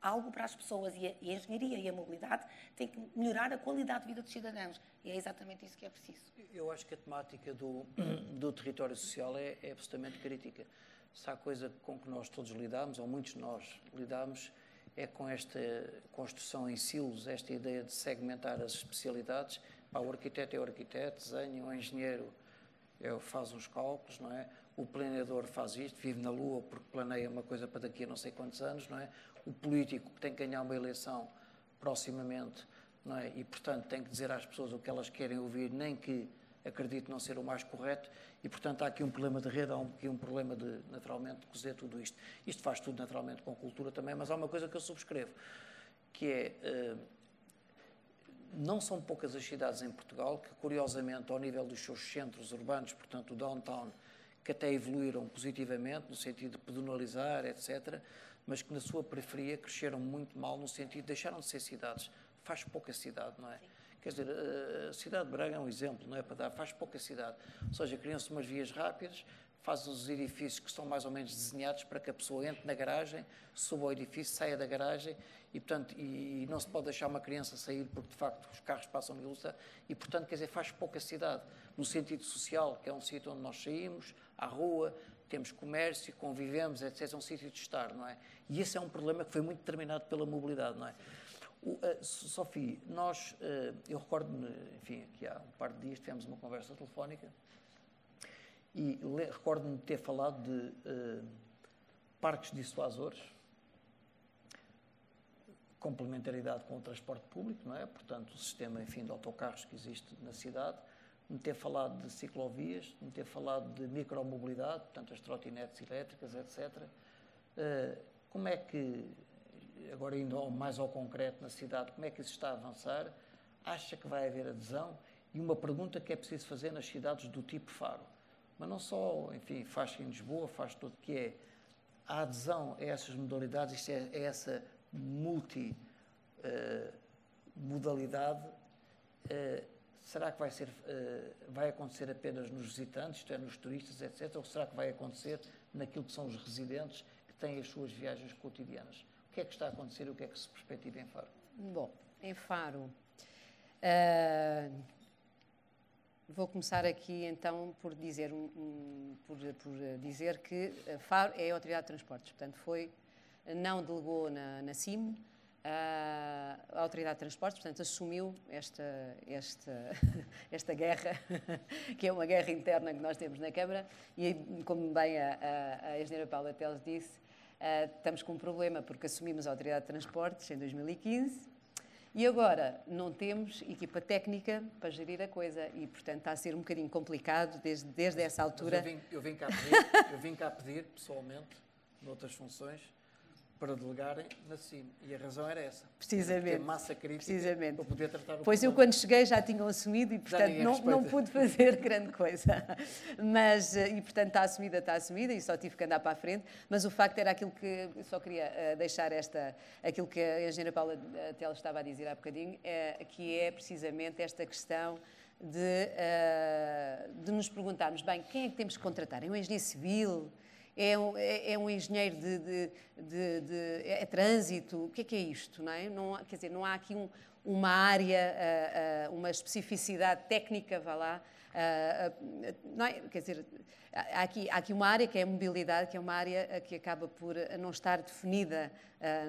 algo para as pessoas e a, e a, engenharia e a mobilidade têm que melhorar a qualidade de vida dos cidadãos. E é exatamente isso que é preciso. Eu acho que a temática do, do território social é, é absolutamente crítica. Se há coisa com que nós todos lidamos, ou muitos de nós lidamos, é com esta construção em silos, esta ideia de segmentar as especialidades. Pá, o arquiteto é o arquiteto, desenha, o engenheiro é, faz uns cálculos, não é? O planeador faz isto, vive na Lua porque planeia uma coisa para daqui a não sei quantos anos, não é? o político que tem que ganhar uma eleição proximamente, não é? e portanto tem que dizer às pessoas o que elas querem ouvir, nem que acredite não ser o mais correto, e portanto há aqui um problema de rede, há aqui um problema de, naturalmente, de cozer tudo isto. Isto faz tudo naturalmente com cultura também, mas há uma coisa que eu subscrevo, que é. Uh, não são poucas as cidades em Portugal que, curiosamente, ao nível dos seus centros urbanos, portanto, o downtown, que até evoluíram positivamente, no sentido de pedonalizar, etc., mas que na sua periferia cresceram muito mal no sentido de deixaram de ser cidades. Faz pouca cidade, não é? Sim. Quer dizer, a cidade de Braga é um exemplo, não é para dar, faz pouca cidade. Ou seja, criam-se umas vias rápidas, faz os edifícios que são mais ou menos desenhados para que a pessoa entre na garagem, suba ao edifício, saia da garagem e, portanto, e, e não se pode deixar uma criança sair porque, de facto, os carros passam de velocidade e, portanto, quer dizer, faz pouca cidade. No sentido social, que é um sítio onde nós saímos, à rua, temos comércio, convivemos, etc. É um sítio de estar, não é? E esse é um problema que foi muito determinado pela mobilidade, não é? O, uh, Sofia, nós, uh, eu recordo-me, enfim, aqui há um par de dias tivemos uma conversa telefónica e recordo-me de ter falado de uh, parques dissuasores, complementaridade com o transporte público, não é? Portanto, o sistema, enfim, de autocarros que existe na cidade, me ter falado de ciclovias, me ter falado de micromobilidade, portanto, as trotinetes elétricas, etc. Uh, como é que, agora indo mais ao concreto na cidade, como é que isso está a avançar? Acha que vai haver adesão? e uma pergunta que é preciso fazer nas cidades do tipo Faro. Mas não só, enfim, faz em Lisboa, faz tudo, que é a adesão a essas modalidades, isto é, é essa multimodalidade, uh, uh, será que vai, ser, uh, vai acontecer apenas nos visitantes, isto é, nos turistas, etc., ou será que vai acontecer naquilo que são os residentes que têm as suas viagens cotidianas? O que é que está a acontecer e o que é que se perspectiva em Faro? Bom, em Faro, Uh, vou começar aqui então por dizer, um, por, por, dizer que a FARO é a Autoridade de Transportes, portanto foi, não delegou na, na CIM, a Autoridade de Transportes, portanto, assumiu esta, esta, esta guerra, que é uma guerra interna que nós temos na Câmara, e como bem a, a, a engenheira Paula Teles disse, uh, estamos com um problema porque assumimos a Autoridade de Transportes em 2015, e agora não temos equipa técnica para gerir a coisa e, portanto, está a ser um bocadinho complicado desde, desde essa altura. eu, vim, eu, vim cá pedir, eu vim cá pedir, pessoalmente, noutras funções, para delegarem na CIM. E a razão era essa. Precisamente. massa crítica Precisamente. para poder tratar o Pois problema. eu, quando cheguei, já tinham assumido e, portanto, não, não pude fazer grande coisa. Mas, eh, e, portanto, está assumida, está assumida e só tive que andar para a frente. Mas o facto era aquilo que, só queria uh, deixar esta, aquilo que a engenheira Paula Teles estava a dizer há bocadinho, é, que é precisamente esta questão de, uh, de nos perguntarmos, bem, quem é que temos que contratar? É um engenheiro civil? É um, é, é um engenheiro de, de, de, de, é trânsito, o que é que é isto, não é? Não, quer dizer, não há aqui um, uma área, uh, uh, uma especificidade técnica, vá lá, não é? Quer dizer, há aqui, há aqui uma área que é a mobilidade, que é uma área que acaba por não estar definida,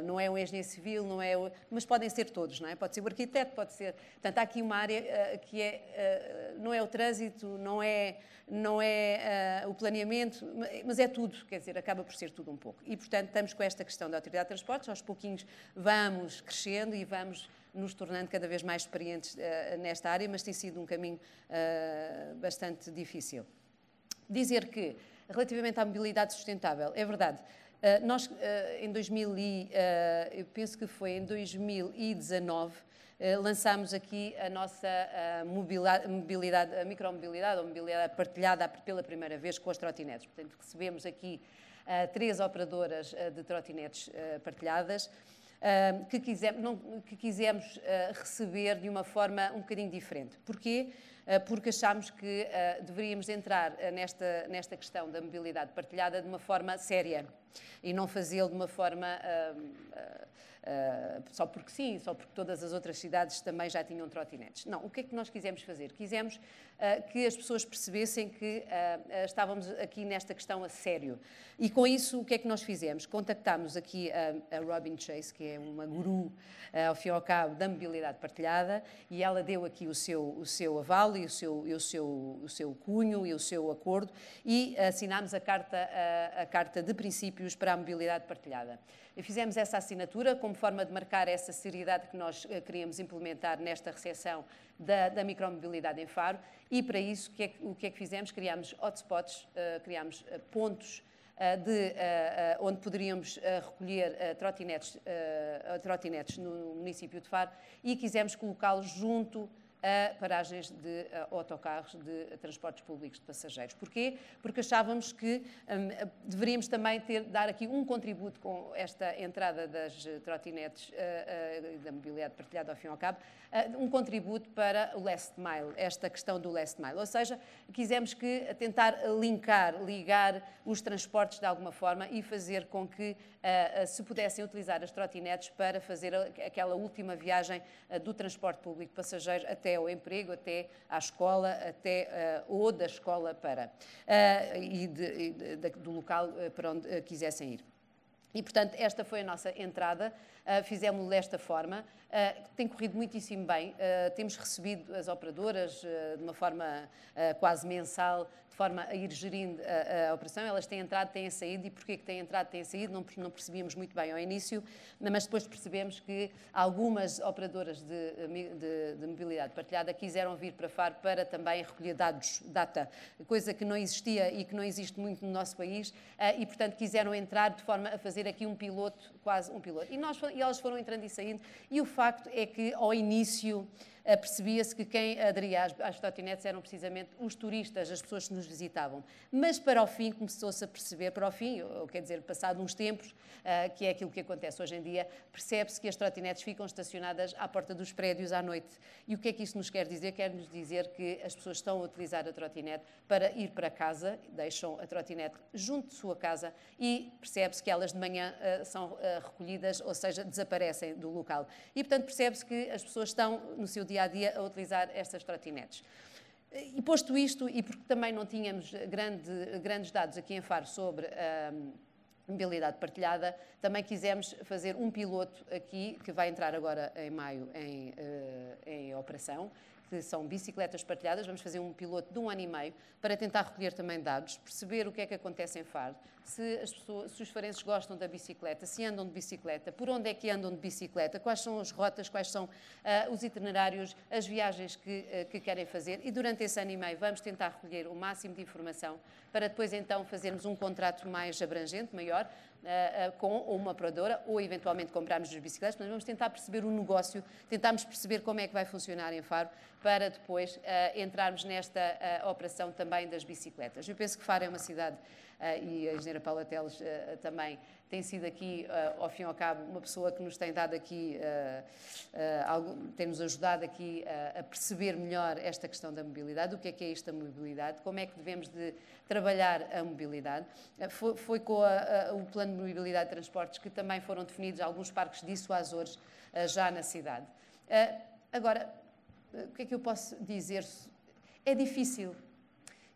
não é o engenheiro civil, não é o, mas podem ser todos, não é? Pode ser o arquiteto, pode ser, portanto, há aqui uma área que é, não é o trânsito, não é não é o planeamento, mas é tudo, quer dizer, acaba por ser tudo um pouco. E, portanto, estamos com esta questão da Autoridade de Transportes, aos pouquinhos vamos crescendo e vamos nos tornando cada vez mais experientes uh, nesta área, mas tem sido um caminho uh, bastante difícil. Dizer que, relativamente à mobilidade sustentável, é verdade, nós, em 2000, eu penso que foi em 2019, eh, lançámos aqui a nossa mobilidade, mobilidade, a micromobilidade, ou mobilidade partilhada pela primeira vez com as trotinetes. Portanto, recebemos aqui uh, três operadoras uh, de trotinetes uh, partilhadas que, quisemos, não, que quisemos receber de uma forma um bocadinho diferente. Porquê? porque achámos que deveríamos entrar nesta, nesta questão da mobilidade partilhada de uma forma séria e não fazê-lo de uma forma Uh, só porque sim, só porque todas as outras cidades também já tinham trotinetes. Não, o que é que nós quisemos fazer? Quisemos uh, que as pessoas percebessem que uh, estávamos aqui nesta questão a sério. E com isso, o que é que nós fizemos? Contactámos aqui a, a Robin Chase, que é uma guru, ao fim e ao cabo, da mobilidade partilhada, e ela deu aqui o seu, o seu aval e o seu, e o, seu, o seu cunho e o seu acordo, e assinámos a carta, a, a carta de princípios para a mobilidade partilhada. E fizemos essa assinatura como forma de marcar essa seriedade que nós uh, queríamos implementar nesta recepção da, da micromobilidade em Faro e para isso o que é, o que, é que fizemos? Criámos hotspots, uh, criámos uh, pontos de, onde poderíamos recolher trotinetes, trotinetes no município de Faro e quisemos colocá-los junto a paragens de autocarros de transportes públicos de passageiros. Porquê? Porque achávamos que um, deveríamos também ter, dar aqui um contributo com esta entrada das trotinetes uh, uh, da mobilidade partilhada ao fim e ao cabo, uh, um contributo para o last mile, esta questão do last mile. Ou seja, quisemos que tentar linkar, ligar os transportes de alguma forma e fazer com que se pudessem utilizar as trotinetes para fazer aquela última viagem do transporte público passageiro até ao emprego, até à escola, até uh, ou da escola para uh, e, de, e de, do local uh, para onde quisessem ir. E, portanto, esta foi a nossa entrada, uh, fizemos-lo desta forma, uh, tem corrido muitíssimo bem, uh, temos recebido as operadoras de uma forma quase mensal, forma a ir gerindo a, a, operação. Elas têm entrado, têm saído, e porquê que têm entrado, têm saído, não, não percebíamos muito bem ao início, mas depois percebemos que algumas operadoras de, de, de mobilidade partilhada quiseram vir para Faro para também recolher dados, data, coisa que não existia e que não existe muito no nosso país, eh, e portanto quiseram entrar de forma a fazer aqui um piloto, quase um piloto. E, nós, e elas foram entrando e saindo, e o facto é que ao início percebia-se que quem aderia às, às trotinetes eram precisamente os turistas, as pessoas que nos visitavam. Mas para o fim começou-se a perceber, para o fim, ou, quer dizer, passado uns tempos, uh, que é aquilo que acontece hoje em dia, percebe-se que as trotinetes ficam estacionadas à porta dos prédios à noite. E o que é que isso nos quer dizer? Quer nos dizer que as pessoas estão a utilizar a trotinete para ir para casa, deixam a trotinete junto de sua casa e percebe-se que elas de manhã uh, são uh, recolhidas, ou seja, desaparecem do local. E, portanto, percebe-se que as pessoas estão no seu dia a dia a utilizar estas trotinetes. E posto isto, e porque também não tínhamos grande, grandes dados aqui em Faro sobre a mobilidade partilhada, também quisemos fazer um piloto aqui, que vai entrar agora em maio em, eh, em operação, que são bicicletas partilhadas. Vamos fazer um piloto de um ano e meio para tentar recolher também dados, perceber o que é que acontece em Faro, se, as pessoas, se os farenses gostam da bicicleta, se andam de bicicleta, por onde é que andam de bicicleta, quais são as rotas, quais são uh, os itinerários, as viagens que, uh, que querem fazer. E durante esse ano e meio vamos tentar recolher o máximo de informação para depois então fazermos um contrato mais abrangente, maior, com uma operadora ou eventualmente comprarmos as bicicletas, mas vamos tentar perceber o negócio, tentarmos perceber como é que vai funcionar em Faro para depois uh, entrarmos nesta operação também das bicicletas. Eu penso que Faro é uma cidade e a engenheira Paula Teles uh, também tem sido aqui, uh, ao fim e ao cabo, uma pessoa que nos tem dado aqui, tem-nos ajudado aqui a perceber melhor esta questão da mobilidade, o que é que é isto da mobilidade, como é que devemos de trabalhar a mobilidade. Foi, foi com a, a, o plano de mobilidade de transportes que também foram definidos alguns parques dissuasores já na cidade. agora, o que é que eu posso dizer? É difícil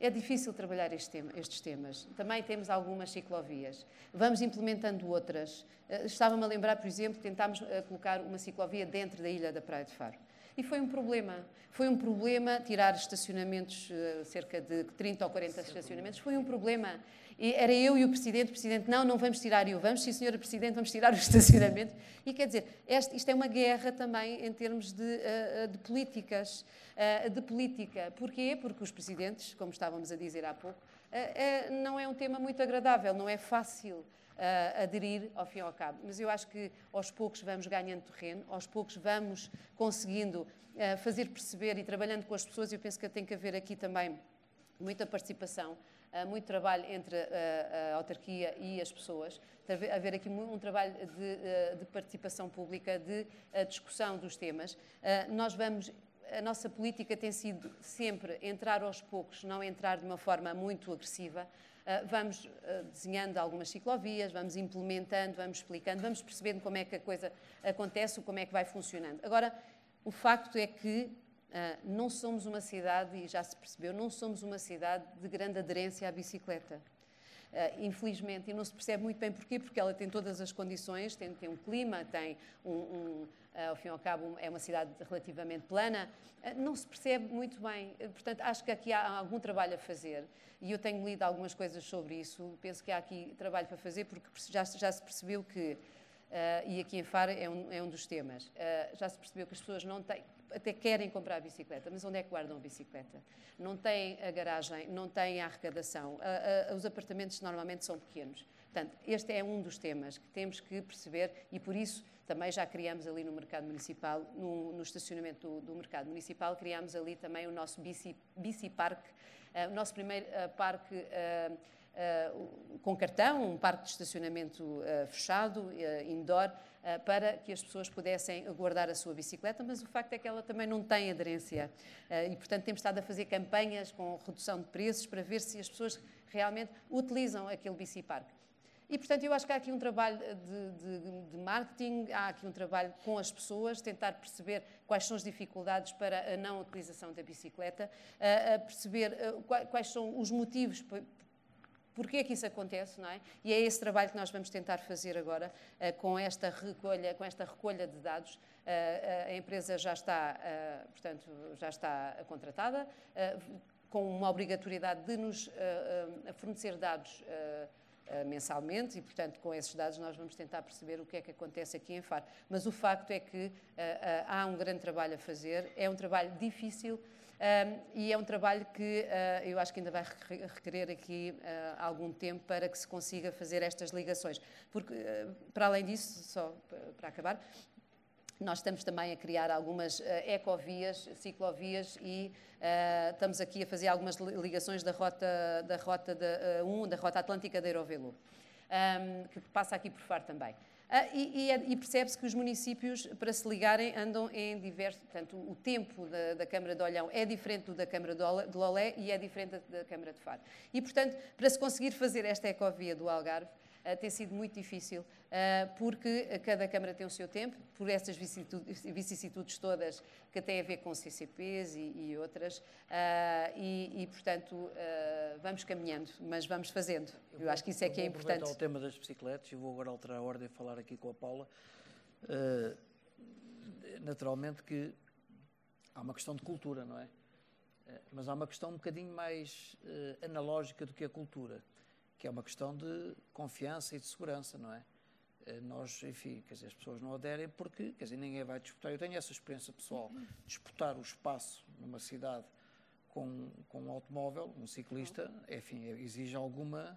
é difícil trabalhar tema, estes temas. Também temos algumas ciclovias. Vamos implementando outras. Eh, estava-me a lembrar, por exemplo, tentámos eh, colocar uma ciclovia dentro da ilha da Praia de Faro. E foi um problema. Foi um problema tirar estacionamentos, eh, cerca de 30 ou 40 estacionamentos, foi um problema. E era eu e o Presidente, o Presidente, não, não vamos tirar eu, vamos, sim, Senhora Presidente, vamos tirar o estacionamento. E quer dizer, este, isto é uma guerra também em termos de, uh, de políticas, de política. Porquê? Porque os Presidentes, como estávamos a dizer há pouco, não é um tema muito agradável, não é fácil aderir ao fim e ao cabo. Mas eu acho que aos poucos vamos ganhando terreno, aos poucos vamos conseguindo fazer perceber e trabalhando com as pessoas, eu penso que tem que haver aqui também muita participação muito trabalho entre a, a, autarquia e as pessoas, haver aqui um trabalho de, de participação pública, de discussão dos temas. Nós vamos a nossa política tem sido sempre entrar aos poucos, não entrar de uma forma muito agressiva. Vamos desenhando algumas ciclovias, vamos implementando, vamos explicando, vamos percebendo como é que a coisa acontece, como é que vai funcionando. Agora, o facto é que Uh, não somos uma cidade, e já se percebeu, não somos uma cidade de grande aderência à bicicleta. Uh, infelizmente, e não se percebe muito bem porquê, porque ela tem todas as condições, tem, tem um clima, tem um, um uh, ao fim e ao cabo é uma cidade relativamente plana, não se percebe muito bem. portanto, acho que aqui há algum trabalho a fazer e eu tenho lido algumas coisas sobre isso. Penso que há aqui trabalho para fazer, porque já, já se percebeu que, e aqui em Faro é um, é um dos temas, já se percebeu que as pessoas não têm até querem comprar a bicicleta, mas onde é que guardam a bicicleta? Não têm a garagem, não têm a arrecadação. Os apartamentos normalmente são pequenos. Portanto, este é um dos temas que temos que perceber e por isso também já criamos ali no mercado municipal, no, no estacionamento do, do, mercado municipal, criamos ali também o nosso bici, bici parque, uh, o nosso primeiro uh, parque uh, com cartão, um parque de estacionamento fechado, indoor, eh, para que as pessoas pudessem guardar a sua bicicleta, mas o facto é que ela também não tem aderência. Eh, e, portanto, temos estado a fazer campanhas com redução de preços para ver se as pessoas realmente utilizam aquele biciparque. E, portanto, eu acho que há aqui um trabalho de, de, de, marketing, há aqui um trabalho com as pessoas, tentar perceber quais são as dificuldades para a não utilização da bicicleta, a, a perceber eh, quais são os motivos Porquê é que isso acontece, não é? E é esse trabalho que nós vamos tentar fazer agora uh, com esta recolha, com esta recolha de dados. Uh, a empresa já está, uh, portanto, já está contratada, com uma obrigatoriedade de nos fornecer dados mensalmente e, portanto, com esses dados nós vamos tentar perceber o que é que acontece aqui em Faro. Mas o facto é que há um grande trabalho a fazer, é um trabalho difícil, e é um trabalho que uh, eu acho que ainda vai requerer aqui uh, algum tempo para que se consiga fazer estas ligações. Porque, uh, para além disso, só para acabar, Nós estamos também a criar algumas uh, ecovias, ciclovias e uh, estamos aqui a fazer algumas ligações da rota da rota da, uh, 1, da rota atlântica da Eurovelo, um, que passa aqui por Faro também. Uh, e, e, é, e percebe-se que os municípios, para se ligarem, andam em diversos. Portanto, o tempo da, da Câmara de Olhão é diferente do da Câmara de Lolé e é diferente da, da Câmara de Faro. E, portanto, para se conseguir fazer esta ecovia do Algarve, tem sido muito difícil, uh, porque cada Câmara tem o seu tempo, por essas vicissitudes, todas que têm a ver com CCPs e, outras, uh, e, portanto, vamos caminhando, mas vamos fazendo. Eu, acho que isso é que é importante. ao tema das bicicletas, e vou agora alterar a ordem e falar aqui com a Paula. naturalmente que há uma questão de cultura, não é? Mas há uma questão um bocadinho mais analógica do que a cultura que é uma questão de confiança e de segurança, não é? Eh, nós, enfim, quer dizer, as pessoas não aderem porque, quer dizer, ninguém vai disputar. Eu tenho essa experiência pessoal, disputar o espaço numa cidade com, com um automóvel, um ciclista, enfim, exige alguma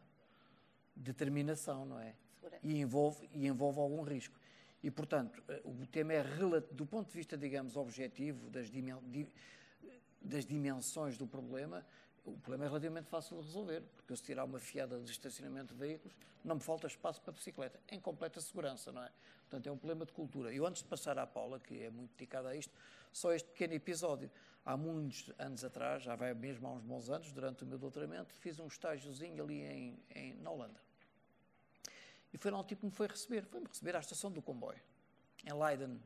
determinação, não é? E envolve, e envolve algum risco. E, portanto, eh, o tema é, do ponto de vista, digamos, objetivo, das, das dimensões do problema, o problema é relativamente fácil de resolver, porque eu se tirar uma fiada de estacionamento de veículos, não me falta espaço para bicicleta, em completa segurança, não é? Portanto, é um problema de cultura. Eu, antes de passar à Paula, que é muito dedicada a isto, só este pequeno episódio. Há muitos anos atrás, já vai mesmo há uns bons anos, durante o meu doutoramento, fiz um estágiozinho ali em, em, na Holanda. E foi lá um tipo que me foi receber, foi-me receber à estação do comboio, em Leiden,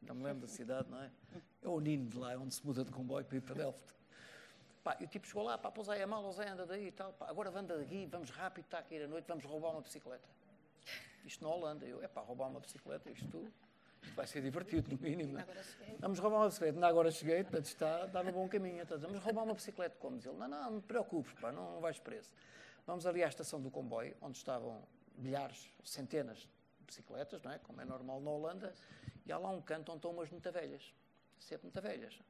não me lembro da cidade, não é? É o Nino de lá, é onde se muda de comboio para ir para Delft. Pá, e o tipo chegou lá, pá, pousai a mala, Zé, anda daí e tal. Pá, agora anda daqui, vamos rápido, está a cair a noite, vamos roubar uma bicicleta. Isto na Holanda. Eu, é pá, roubar uma bicicleta, isto, isto vai ser divertido, no mínimo. Vamos roubar uma bicicleta. Ainda agora cheguei, portanto, está, está no bom caminho. Então, vamos roubar uma bicicleta, como diz ele. Não, não, não te preocupes, pá, não, não vais preso. Vamos ali à estação do comboio, onde estavam milhares, centenas de bicicletas, não é? como é normal na Holanda, e há lá um canto onde estão umas muito velhas, sempre muito velhas.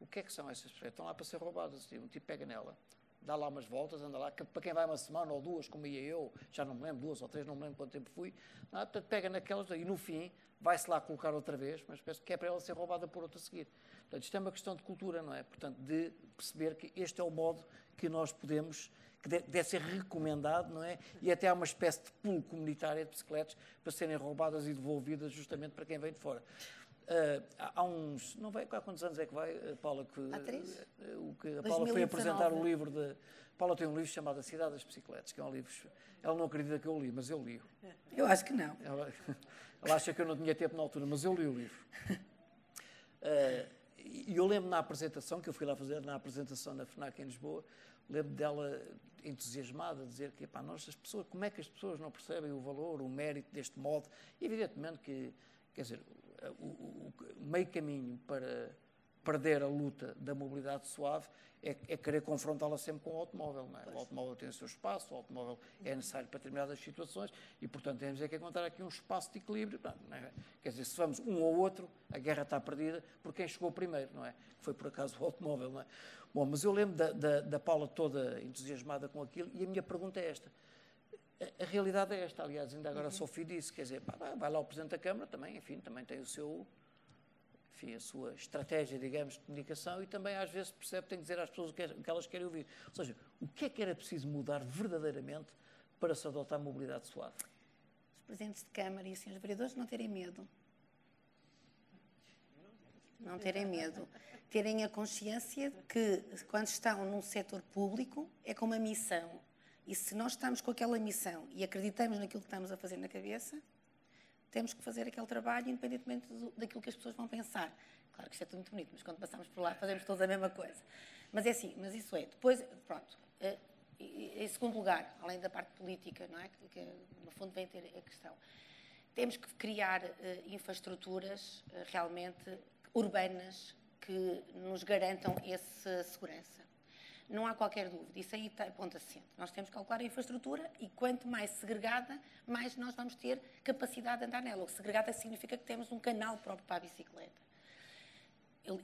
O que é que são essas bicicletas? Estão lá para ser roubadas. Um tipo pega nela, dá lá umas voltas, anda lá, para quem vai uma semana ou duas, como ia eu, já não me lembro, duas ou três, não me lembro quanto tempo fui, não, portanto, pega naquelas e no fim vai-se lá colocar outra vez, mas penso que é para ela ser roubada por outra a seguir. Portanto, isto é uma questão de cultura, não é? Portanto, de perceber que este é o modo que nós podemos, que deve ser recomendado, não é? E até há uma espécie de pool comunitário de bicicletas para serem roubadas e devolvidas justamente para quem vem de fora. Uh, há uns. Não vai, há quantos anos é que vai, Paula? Que, há três? Uh, o que a Paula 2019. foi apresentar o livro de. Paula tem um livro chamado A Cidade das Bicicletas, que é um livro. Ela não acredita que eu li, mas eu li. Eu acho que não. Ela, ela acha que eu não tinha tempo na altura, mas eu li o livro. Uh, e eu lembro na apresentação, que eu fui lá fazer na apresentação na FNAC em Lisboa, lembro dela entusiasmada, dizer que, pá, nós, as pessoas, como é que as pessoas não percebem o valor, o mérito deste modo? Evidentemente que, quer dizer, o, o, meio caminho para perder a luta da mobilidade suave é, é querer confrontá-la sempre com o automóvel. É? O automóvel tem o seu espaço, o automóvel é necessário para determinadas situações e, portanto, temos é que encontrar aqui um espaço de equilíbrio. É? Quer dizer, se vamos um ou outro, a guerra está perdida por quem chegou primeiro, não é? Foi, por acaso, o automóvel, não é? Bom, mas eu lembro da, da, da Paula toda entusiasmada com aquilo e a minha pergunta é esta a, realidade é esta, aliás, ainda agora uhum. a Sofia disse, quer dizer, vai lá o Presidente da Câmara também, enfim, também tem o seu, enfim, a sua estratégia, digamos, de comunicação e também às vezes percebe que tem que dizer às pessoas o que, é, o que elas querem ouvir. Ou seja, o que é que era preciso mudar verdadeiramente para se adotar a mobilidade suave? Os Presidentes de Câmara e os senhores vereadores não terem medo. Não terem medo. Terem a consciência que, quando estão num setor público, é com uma missão e se nós estamos com aquela missão e acreditamos naquilo que estamos a fazer na cabeça, temos que fazer aquele trabalho independentemente do, daquilo que as pessoas vão pensar. Claro que isto é tudo muito bonito, mas quando passamos por lá fazemos todos a mesma coisa. Mas é assim, mas isso é. Depois, pronto, eh, em segundo lugar, além da parte política, não é? Que, no fundo vem ter a questão, temos que criar uh, infraestruturas uh, realmente urbanas que nos garantam essa segurança. Não há qualquer dúvida, isso aí está ponto assente. Nós temos que calcular a infraestrutura e quanto mais segregada, mais nós vamos ter capacidade de andar nela. O segregada significa que temos um canal próprio para a bicicleta.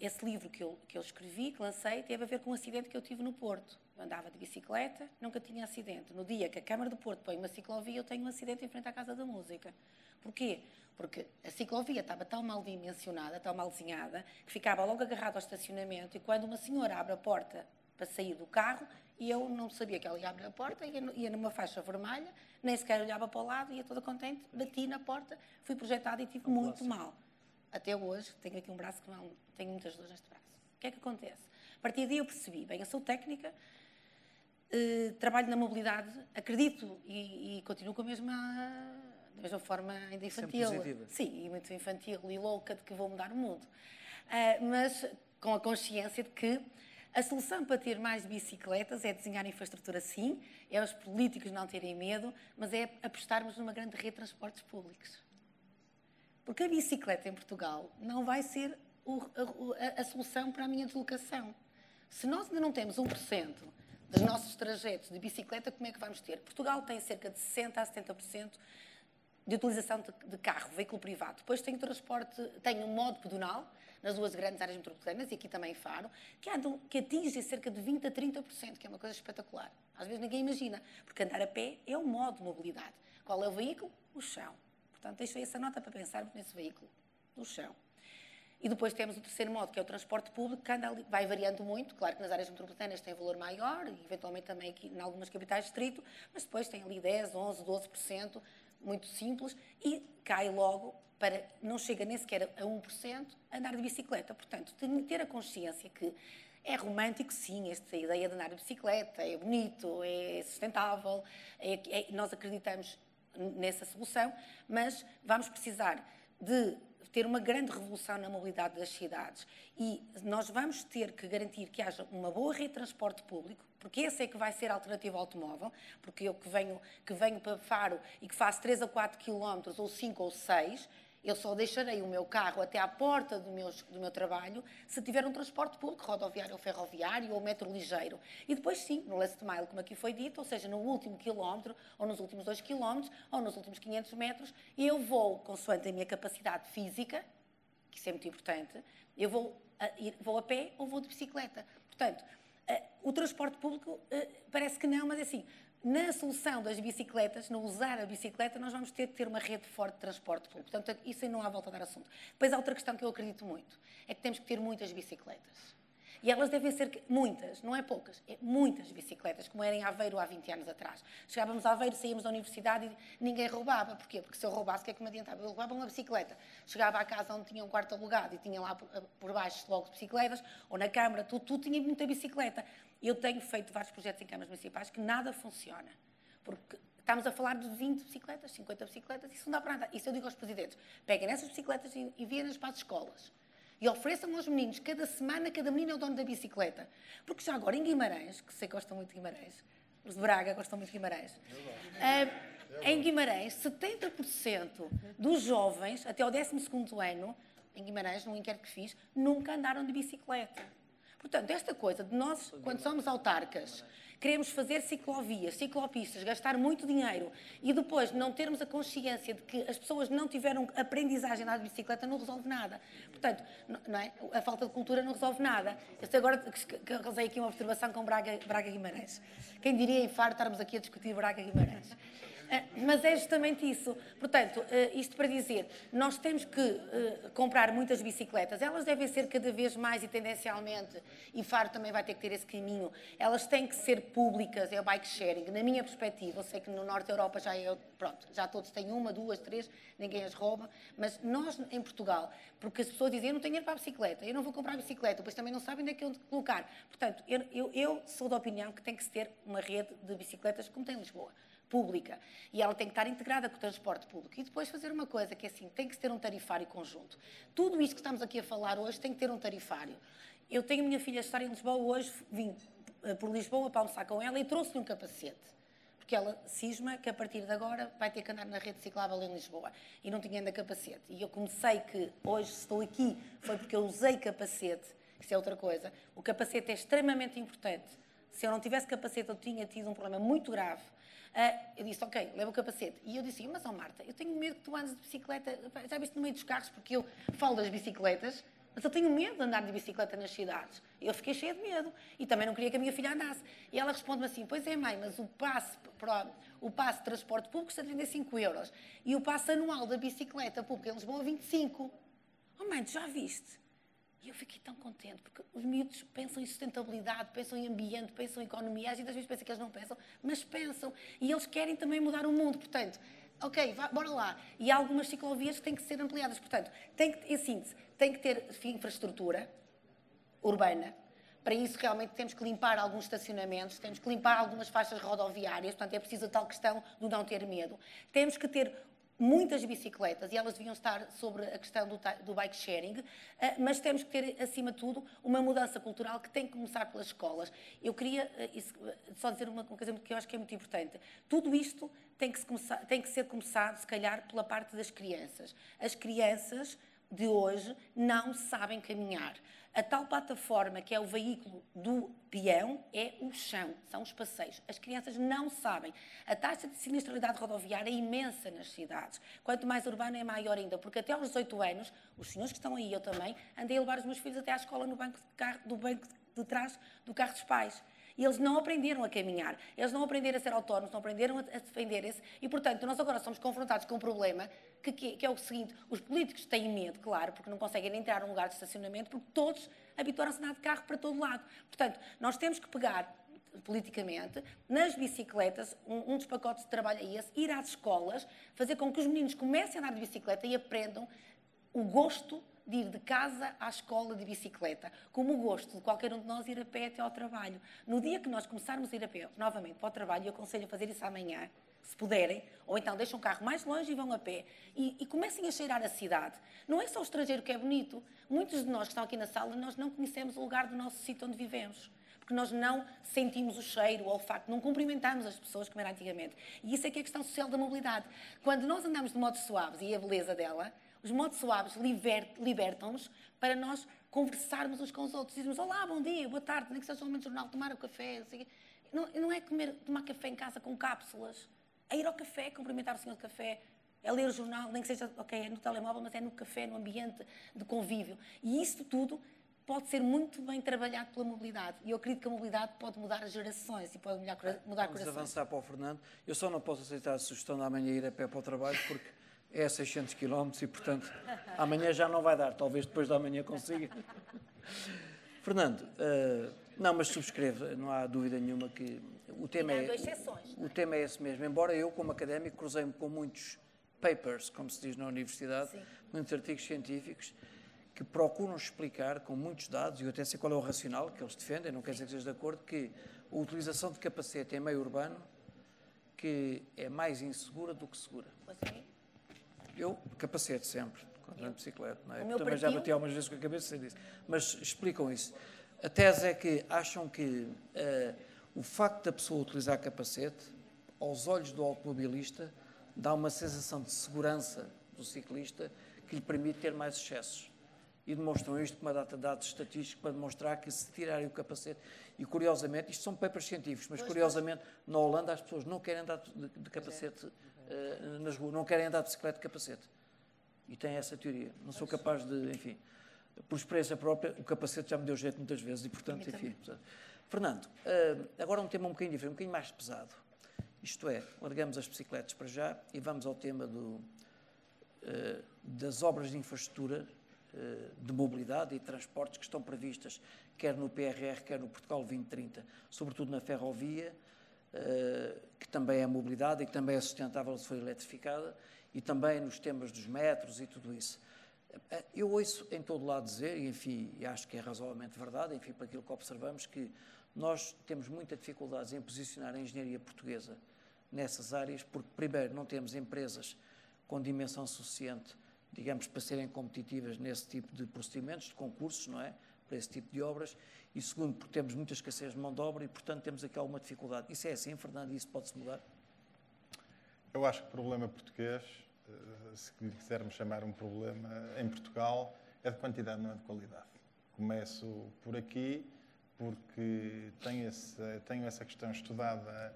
Esse livro que eu, que eu escrevi, que lancei, teve a ver com um acidente que eu tive no Porto. Eu andava de bicicleta, nunca tinha acidente. No dia que a Câmara do Porto põe uma ciclovia, eu tenho um acidente em frente à Casa da Música. Porquê? Porque a ciclovia estava tão mal dimensionada, tão mal desenhada, que ficava logo agarrado ao estacionamento e quando uma senhora abre a porta para sair do carro, eu não sabia que ela ia abrir a porta, ia, ia numa faixa vermelha, nem sequer olhava para o lado, ia toda contente, bati na porta, fui projetada e tive muito mal. Até hoje, tenho aqui um braço que não, tenho muitas dores neste braço. O que é que acontece? A partir daí eu percebi, bem, eu sou técnica, eh, trabalho na mobilidade, acredito e, e continuo com a mesma, da mesma forma ainda infantil. Sim, e muito infantil e louca de que vou mudar o mundo. Uh, mas com a consciência de que a solução para ter mais bicicletas é desenhar infraestrutura sim, é os políticos não terem medo, mas é apostarmos numa grande rede de transportes públicos. Porque a bicicleta em Portugal não vai ser o, a, a, solução para a minha deslocação. Se nós ainda não temos 1% dos nossos trajetos de bicicleta, como é que vamos ter? Portugal tem cerca de 60% a 70% de utilização de, carro, veículo privado. Depois tem transporte, tem um modo pedonal, nas duas grandes áreas metropolitanas, e aqui também Faro, que, andam, que atinge cerca de 20% a 30%, que é uma coisa espetacular. Às vezes ninguém imagina, porque andar a pé é um modo de mobilidade. Qual é o veículo? O chão. Portanto, deixei essa nota para pensarmos nesse veículo, o chão. E depois temos o terceiro modo, que é o transporte público, que ali, vai variando muito. Claro que nas áreas metropolitanas tem valor maior, e eventualmente também aqui em algumas capitais de distrito, mas depois tem ali 10, 11, 12%, muito simples, e cai logo para, não chega nem sequer a 1%, andar de bicicleta. Portanto, ter a consciência que é romântico, sim, esta ideia de andar de bicicleta, é bonito, é sustentável, é, é, nós acreditamos nessa solução, mas vamos precisar de ter uma grande revolução na mobilidade das cidades e nós vamos ter que garantir que haja uma boa rede de transporte público, porque esse é que vai ser a alternativa ao automóvel, porque eu que venho, que venho para Faro e que faço 3 a 4 quilómetros, ou 5 ou 6, eu só deixarei o meu carro até à porta do meu, do meu trabalho se tiver um transporte público, rodoviário ou ferroviário ou metro ligeiro. E depois, sim, no last mile, como aqui foi dito, ou seja, no último quilómetro, ou nos últimos dois quilómetros, ou nos últimos 500 metros, eu vou, consoante a minha capacidade física, que isso é muito importante, eu vou a, ir, vou a pé ou vou de bicicleta. Portanto, o transporte público parece que não, mas é assim, na solução das bicicletas, no usar a bicicleta, nós vamos ter que ter uma rede forte de transporte público. Portanto, isso aí não há volta a dar assunto. Depois há outra questão que eu acredito muito, é que temos que ter muitas bicicletas. E elas devem ser muitas, não é poucas, é muitas bicicletas, como era em Aveiro há 20 anos atrás. Chegávamos a Aveiro, saímos da universidade e ninguém roubava. Porquê? Porque se eu roubasse, o que é que me adiantava? Eu roubava uma bicicleta. Chegava à casa onde tinha um quarto alugado e tinha lá por baixo logo bicicletas, ou na Câmara, tudo, tudo tinha muita bicicleta. Eu tenho feito vários projetos em câmaras municipais que nada funciona. Porque estamos a falar de 20 bicicletas, 50 bicicletas, isso não dá para nada. Isso eu digo aos presidentes. Peguem essas bicicletas e enviem-nas para as escolas. E ofereçam aos meninos, cada semana, cada menino é o dono da bicicleta. Porque já agora em Guimarães, que sei que gostam muito de Guimarães, os de Braga gostam muito de Guimarães, uh, em Guimarães, 70% dos jovens, até ao 12 ano, em Guimarães, num inquérito que fiz, nunca andaram de bicicleta. Portanto, esta coisa de nós, quando somos autarcas, queremos fazer ciclovias, ciclopistas, gastar muito dinheiro e depois não termos a consciência de que as pessoas não tiveram aprendizagem na bicicleta, não resolve nada. Portanto, não é? a falta de cultura não resolve nada. Eu agora causei aqui uma observação com Braga, Braga Guimarães. Quem diria em Faro estarmos aqui a discutir Braga Guimarães? Eh, mas é justamente isso. Portanto, eh, isto para dizer, nós temos que eh, comprar muitas bicicletas. Elas devem ser cada vez mais e tendencialmente, e Faro também vai ter que ter esse caminho, elas têm que ser públicas, é o bike sharing. Na minha perspectiva, eu sei que no Norte da Europa já é, pronto, já todos têm uma, duas, três, ninguém as rouba, mas nós em Portugal, porque as pessoas dizem, eu não tenho dinheiro para a bicicleta, eu não vou comprar a bicicleta, depois também não sabem onde é que eu colocar. Portanto, eu, eu, eu sou da opinião que tem que se ter uma rede de bicicletas como tem em Lisboa pública e ela tem que estar integrada com o transporte público. E depois fazer uma coisa que é assim, tem que ter um tarifário conjunto. Tudo isto que estamos aqui a falar hoje tem que ter um tarifário. Eu tenho a minha filha a estar em Lisboa hoje, vim eh, por Lisboa para almoçar com ela e trouxe-lhe um capacete. Porque ela cisma que a partir de agora vai ter que andar na rede ciclável em Lisboa. E não tinha ainda capacete. E eu comecei que hoje estou aqui foi porque eu usei capacete. Isso é outra coisa. O capacete é extremamente importante. Se eu não tivesse capacete, eu tinha tido um problema muito grave Uh, eu disse, ok, leva o capacete. E eu disse, mas ó Marta, eu tenho medo que tu andes de bicicleta, já viste no meio dos carros, porque eu falo das bicicletas, Mas eu tenho medo de andar de bicicleta nas cidades. Eu fiquei cheia de medo. E também não queria que a minha filha andasse. E ela responde-me assim: Pois é, mãe, mas o passe, para, o passe de transporte público custa 35 euros. E o passe anual da bicicleta pública em Lisboa, 25. Oh, mãe, tu já viste? E eu fiquei tão contente, porque os miúdos pensam em sustentabilidade, pensam em ambiente, pensam em economia. Às vezes pensam que eles não pensam, mas pensam. E eles querem também mudar o mundo. Portanto, ok, vá, bora lá. E há algumas ciclovias que têm que ser ampliadas. Portanto, tem que, em síntese, tem que ter infraestrutura urbana. Para isso, realmente, temos que limpar alguns estacionamentos, temos que limpar algumas faixas rodoviárias, portanto, é preciso a tal questão do não ter medo. Temos que ter muitas bicicletas e elas deviam estar sobre a questão do, do bike sharing, eh, mas temos que ter, acima de tudo, uma mudança cultural que tem que começar pelas escolas. Eu queria eh, só dizer uma coisa que eu acho que é muito importante. Tudo isto tem que, começar, tem que ser começado, se calhar, pela parte das crianças. As crianças de hoje não sabem caminhar. A tal plataforma que é o veículo do peão é o chão, são os passeios. As crianças não sabem. A taxa de sinistralidade rodoviária é imensa nas cidades. Quanto mais urbana é maior ainda, porque até aos 18 anos, os senhores que estão aí, eu também, andei a levar os meus filhos até à escola no banco de, carro, do banco de trás do carro dos pais. E eles não aprenderam a caminhar, eles não aprenderam a ser autónomos, não aprenderam a defender-se. E, portanto, nós agora somos confrontados com um problema que, que, que, é o seguinte: os políticos têm medo, claro, porque não conseguem entrar num lugar de estacionamento, porque todos habituaram-se a andar de carro para todo lado. Portanto, nós temos que pegar politicamente, nas bicicletas, um, um, dos pacotes de trabalho é esse, ir às escolas, fazer com que os meninos comecem a andar de bicicleta e aprendam o gosto de ir de casa à escola de bicicleta, como o gosto de qualquer um de nós ir a pé até ao trabalho. No dia que nós começarmos a ir a pé novamente para o trabalho, eu aconselho a fazer isso amanhã, se puderem, ou então deixam o carro mais longe e vão a pé e, e, comecem a cheirar a cidade. Não é só o estrangeiro que é bonito. Muitos de nós que estão aqui na sala, nós não conhecemos o lugar do nosso sítio onde vivemos. Porque nós não sentimos o cheiro, o olfato, não cumprimentamos as pessoas como era antigamente. E isso é que é a questão social da mobilidade. Quando nós andamos de modos suaves e a beleza dela, os modos suaves libertam-nos para nós conversarmos uns com os outros. Dizemos, olá, bom dia, boa tarde, nem que seja um momento de jornal, tomar o um café. Não, não é comer, tomar café em casa com cápsulas a ir ao café, cumprimentar o senhor de café, é ler o jornal, nem que seja, ok, é no telemóvel, mas é no café, no ambiente de convívio. E isso tudo pode ser muito bem trabalhado pela mobilidade. E eu acredito que a mobilidade pode mudar as gerações e pode mudar, mudar Vamos corações. avançar para o Fernando. Eu só não posso aceitar a sugestão de amanhã ir a pé para o trabalho, porque é 600 km e, portanto, amanhã já não vai dar. Talvez depois da manhã consiga. Fernando, uh, não, mas subscreve, não há dúvida nenhuma que o tema, é, exceções, o, o tema é esse mesmo. Embora eu, como académico, cruzei-me com muitos papers, como se diz na universidade, Sim. muitos artigos científicos que procuram explicar com muitos dados, e eu até sei qual é o racional que eles defendem, não quer dizer que esteja de acordo, que a utilização de capacete em meio urbano que é mais insegura do que segura. É. Eu, capacete sempre, quando ando de bicicleta, não é? Também já bati algumas vezes com a cabeça disso. Mas explicam isso. A tese é que acham que uh, o facto da pessoa utilizar capacete, aos olhos do automobilista, dá uma sensação de segurança do ciclista que lhe permite ter mais excessos. E demonstram isto com uma data de dados estatísticos para demonstrar que se tirarem o capacete, e curiosamente, isto são papers científicos, mas curiosamente, na Holanda as pessoas não querem andar de, de capacete uh, nas ruas, não querem andar de bicicleta de capacete. E têm essa teoria. Não sou capaz de, enfim, por experiência própria, o capacete já me deu jeito muitas vezes e, portanto, enfim. Portanto, Fernando, uh, agora um tema um bocadinho diferente, um bocadinho mais pesado. Isto é, largamos as bicicletas para já e vamos ao tema do, uh, das obras de infraestrutura de mobilidade e transportes que estão previstas, quer no PRR, quer no Portugal 2030, sobretudo na ferrovia, que também é mobilidade e que também é sustentável se for eletrificada, e também nos temas dos metros e tudo isso. Eu ouço em todo lado dizer, e enfim, acho que é razoavelmente verdade, enfim, para aquilo que observamos, que nós temos muita dificuldade em posicionar a engenharia portuguesa nessas áreas, porque, primeiro, não temos empresas com dimensão suficiente, digamos, para serem competitivas nesse tipo de procedimentos, de concursos, não é? Para esse tipo de obras. E, segundo, porque temos muita escassez de mão de obra e, portanto, temos aqui alguma dificuldade. Isso é assim, Fernando, e isso pode-se mudar? Eu acho que o problema português, eh, se quisermos chamar um problema em Portugal, é de quantidade, não é de qualidade. Começo por aqui porque tenho, esse, tenho essa questão estudada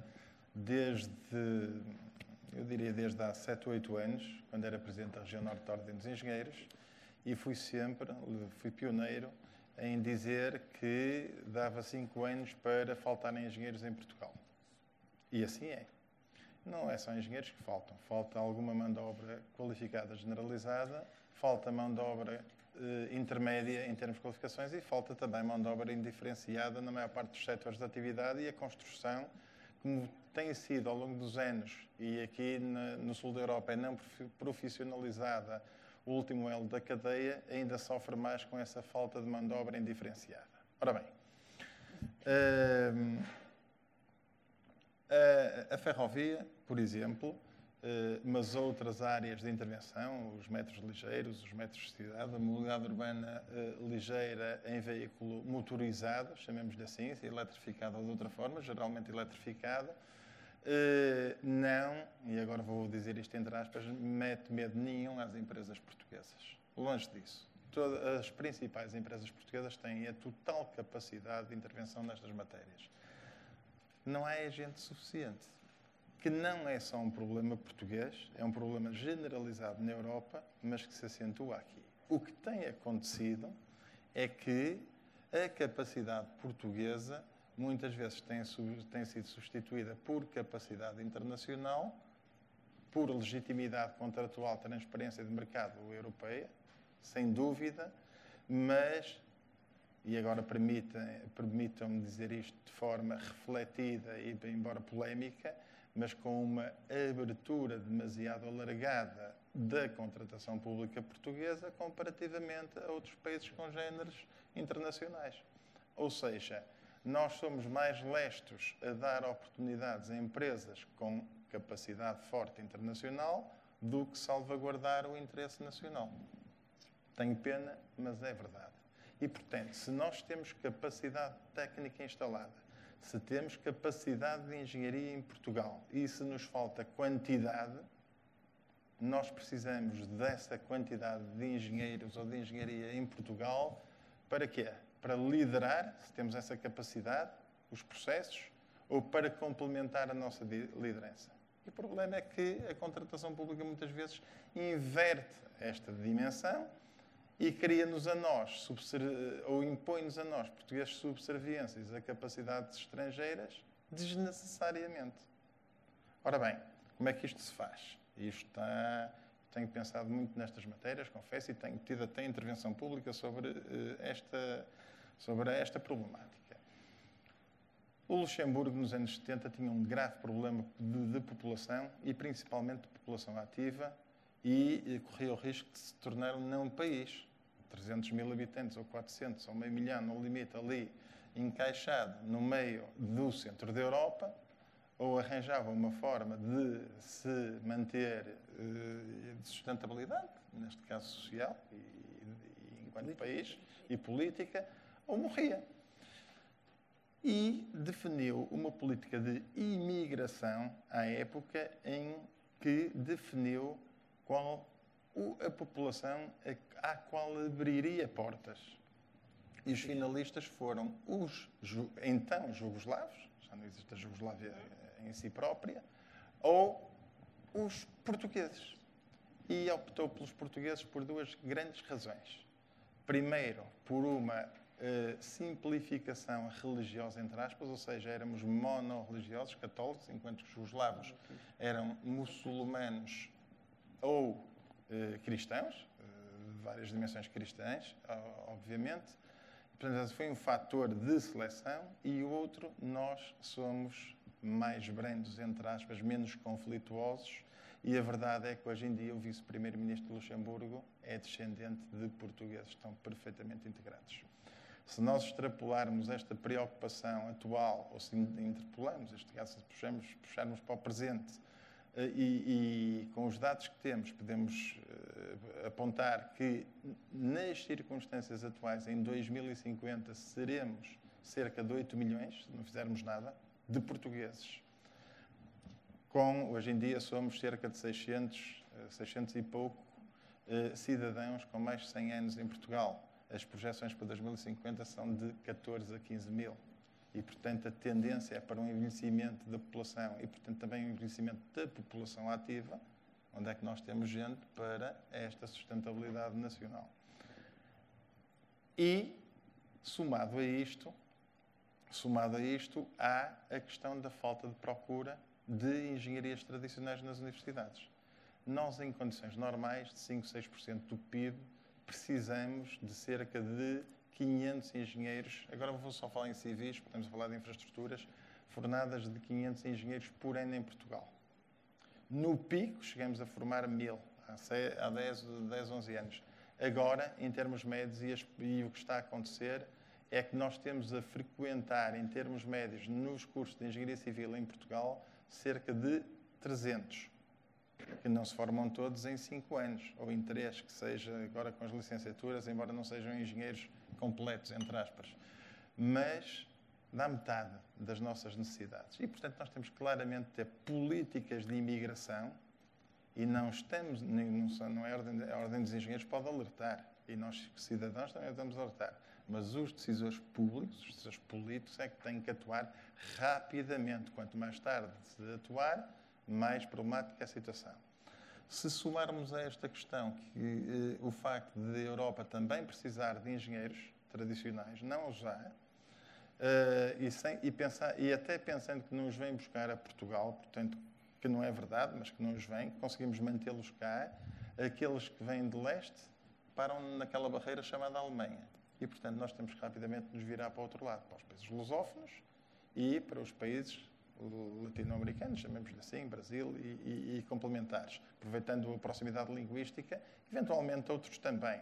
desde, eu diria desde há 7 ou 8 anos, quando era Presidente da Região Norte da Ordem dos Engenheiros, e fui sempre, fui pioneiro em dizer que dava cinco anos para faltarem engenheiros em Portugal. E assim é. Não é só engenheiros que faltam. Falta alguma mão de obra qualificada generalizada, falta mão de obra eh, intermédia em termos de qualificações e falta também mão de obra indiferenciada na maior parte dos setores de atividade e a construção, como tem sido ao longo dos anos e aqui no sul da Europa é não profissionalizada o último elo da cadeia, ainda sofre mais com essa falta de mão de obra indiferenciada. Ora bem, ehm, a, ferrovia, por exemplo, eh, mas outras áreas de intervenção, os metros ligeiros, os metros de cidade, a mobilidade urbana eh, ligeira em veículo motorizado, chamemos-lhe assim, se eletrificado ou de outra forma, geralmente eletrificada, eh, não, e agora vou dizer isto entre aspas, mete medo nenhum às empresas portuguesas. Longe disso. Todas as principais empresas portuguesas têm a total capacidade de intervenção nestas matérias. Não há agente suficiente. Que não é só um problema português, é um problema generalizado na Europa, mas que se acentua aqui. O que tem acontecido é que a capacidade portuguesa muitas vezes tem, tem sido substituída por capacidade internacional, por legitimidade contratual, transparência de mercado europeia, sem dúvida, mas, e agora permitam-me dizer isto de forma refletida e, embora polémica, mas com uma abertura demasiado alargada da contratação pública portuguesa comparativamente a outros países congêneres internacionais. Ou seja, nós somos mais lestos a dar oportunidades a empresas com capacidade forte internacional do que salvaguardar o interesse nacional. Tenho pena, mas é verdade. E, portanto, se nós temos capacidade técnica instalada, se temos capacidade de engenharia em Portugal e se nos falta quantidade, nós precisamos dessa quantidade de engenheiros ou de engenharia em Portugal para quê? Para liderar, se temos essa capacidade, os processos, ou para complementar a nossa liderança. E o problema é que a contratação pública muitas vezes inverte esta dimensão e cria-nos a nós, ou impõe-nos a nós, portugueses subserviências a capacidades estrangeiras, desnecessariamente. Ora bem, como é que isto se faz? Isto está tenho pensado muito nestas matérias, confesso, e tenho tido até intervenção pública sobre uh, esta sobre esta problemática. O Luxemburgo, nos anos 70, tinha um grave problema de, de população e principalmente de população ativa e, e corria o risco de se tornar um não país. 300 mil habitantes ou 400 ou meio milhão, no limite ali, encaixado no meio do centro da Europa, ou arranjava uma forma de se manter uh, de sustentabilidade, neste caso social e, e enquanto país, e política, ou morria. E definiu uma política de imigração à época em que definiu qual a população à qual abriria portas. E os finalistas foram os então jugoslavos, já não existe a Jugoslávia em si própria, ou os portugueses. E optou pelos portugueses por duas grandes razões. Primeiro, por uma uh, simplificação religiosa, entre aspas, ou seja, éramos monorreligiosos, católicos, enquanto os jugoslavos eram muçulmanos ou uh, cristãos, uh, várias dimensões cristãs, obviamente. Portanto, foi um fator de seleção e o outro, nós somos mais brandos, entre aspas, menos conflituosos. E a verdade é que hoje em dia o vice-primeiro-ministro de Luxemburgo é descendente de portugueses, estão perfeitamente integrados. Se nós extrapolarmos esta preocupação atual, ou se interpolamos, este caso, se puxarmos, puxarmos para o presente, eh, e, e, com os dados que temos, podemos uh, apontar que, nas circunstâncias atuais, em 2050, seremos cerca de 8 milhões, se não fizermos nada, de portugueses. Com, hoje em dia, somos cerca de 600, 600 eh, e pouco cidadãos com mais de 100 anos em Portugal as projeções para 2050 são de 14 a 15 mil. E, portanto, a tendência é para um envelhecimento da população e, portanto, também um envelhecimento da população ativa, onde é que nós temos gente para esta sustentabilidade nacional. E, somado a isto, somado a isto, há a questão da falta de procura de engenharias tradicionais nas universidades. Nós, em condições normais, de 5, 6% do PIB, precisamos de cerca de 500 engenheiros. Agora vou só falar em civis, podemos falar de infraestruturas, fornadas de 500 engenheiros por ano em Portugal. No pico, chegamos a formar mil, há 10, 10 11 anos. Agora, em termos médios, e, o que está a acontecer é que nós temos a frequentar, em termos médios, nos cursos de Engenharia Civil em Portugal, cerca de 300, que não se formam todos em 5 anos, ou em 3, que seja agora com as licenciaturas, embora não sejam engenheiros completos, entre aspas. Mas dá metade das nossas necessidades. E, portanto, nós temos claramente de ter políticas de imigração e não estamos, não, é a ordem, a ordem dos engenheiros pode alertar, e nós, cidadãos, também a alertar. Mas os decisores públicos, os decisores políticos, é que têm que atuar rapidamente. Quanto mais tarde se atuar, mais problemática a situação. Se somarmos a esta questão que eh, o facto de a Europa também precisar de engenheiros tradicionais, não os há, Uh, e, sem, e, pensar, e até pensando que nos vem buscar a Portugal, portanto, que não é verdade, mas que não os conseguimos mantê-los cá, aqueles que vêm de leste param naquela barreira chamada Alemanha. E, portanto, nós temos que rapidamente nos virar para o outro lado, para os países lusófonos e para os países latino-americanos, chamemos-lhe assim, Brasil e, e, e, complementares, aproveitando a proximidade linguística, eventualmente outros também,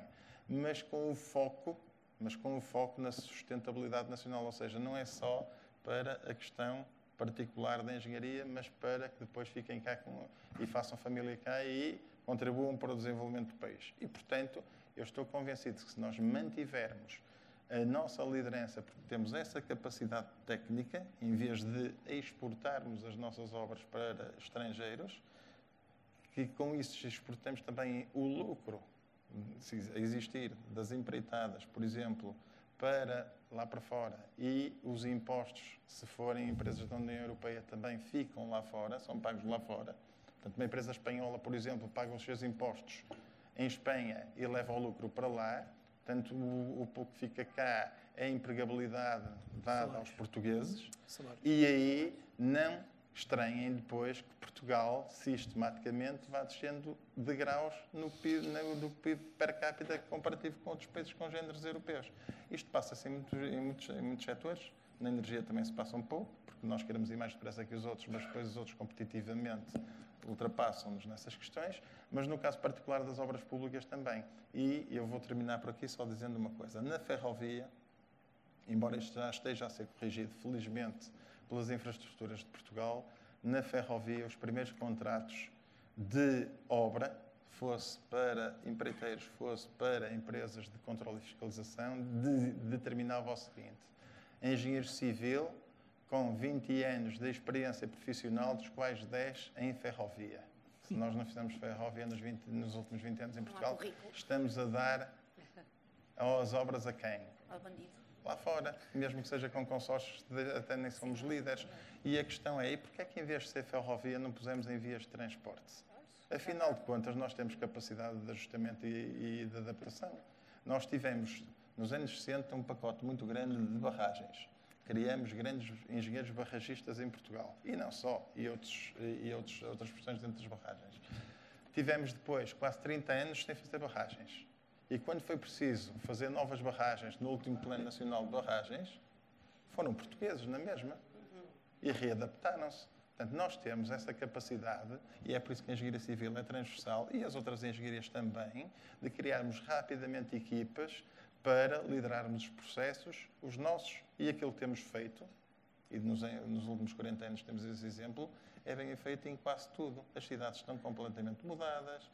mas com o foco mas com o foco na sustentabilidade nacional, ou seja, não é só para a questão particular da engenharia, mas para que depois fiquem cá com, e façam família cá e contribuam para o desenvolvimento do país. E, portanto, eu estou convencido que se nós mantivermos a nossa liderança, porque temos essa capacidade técnica, em vez de exportarmos as nossas obras para estrangeiros, que com isso exportamos também o lucro a existir das empreitadas, por exemplo, para lá para fora e os impostos, se forem empresas da União Europeia, também ficam lá fora, são pagos lá fora. Portanto, uma empresa espanhola, por exemplo, paga os seus impostos em Espanha e leva o lucro para lá. Portanto, o, o pouco que fica cá é a empregabilidade dada aos portugueses. E aí não estranhem depois que Portugal sistematicamente vá descendo de graus no PIB, no, PIB per capita comparativo com outros países com géneros europeus. Isto passa-se em muitos, em, muitos, em muitos setores. Na energia também se passa um pouco, porque nós queremos ir mais depressa que os outros, mas depois os outros competitivamente ultrapassam-nos nessas questões, mas no caso particular das obras públicas também. E eu vou terminar por aqui só dizendo uma coisa. Na ferrovia, embora isto já esteja a ser corrigido, felizmente, pelas infraestruturas de Portugal, na ferrovia, os primeiros contratos de obra, fosse para empreiteiros, fosse para empresas de controle e fiscalização, de, determinava o seguinte: engenheiro civil com 20 anos de experiência profissional, dos quais 10 em ferrovia. Se nós não fizermos ferrovia nos, 20, nos últimos 20 anos em Portugal, estamos a dar as obras a quem? Ao bandido lá fora, mesmo que seja com consórcios, até nem somos líderes. E a questão é, e porquê é que em vez de ser ferrovia não pusemos em vias de transporte? Afinal de contas, nós temos capacidade de ajustamento e, e de adaptação. Nós tivemos, nos anos 60, um pacote muito grande de barragens. Criamos grandes engenheiros barragistas em Portugal. E não só, e, outros, e outros, outras profissões dentro das barragens. Tivemos depois quase 30 anos sem fazer barragens e quando foi preciso fazer novas barragens no último Plano Nacional de Barragens, foram portugueses na mesma. E readaptaram-se. Portanto, nós temos essa capacidade, e é por isso que a engenharia civil é transversal, e as outras engenharias também, de criarmos rapidamente equipas para liderarmos os processos, os nossos e aquilo que temos feito, e nos, nos últimos 40 anos temos esse exemplo, é bem feito em quase tudo. As cidades estão completamente mudadas,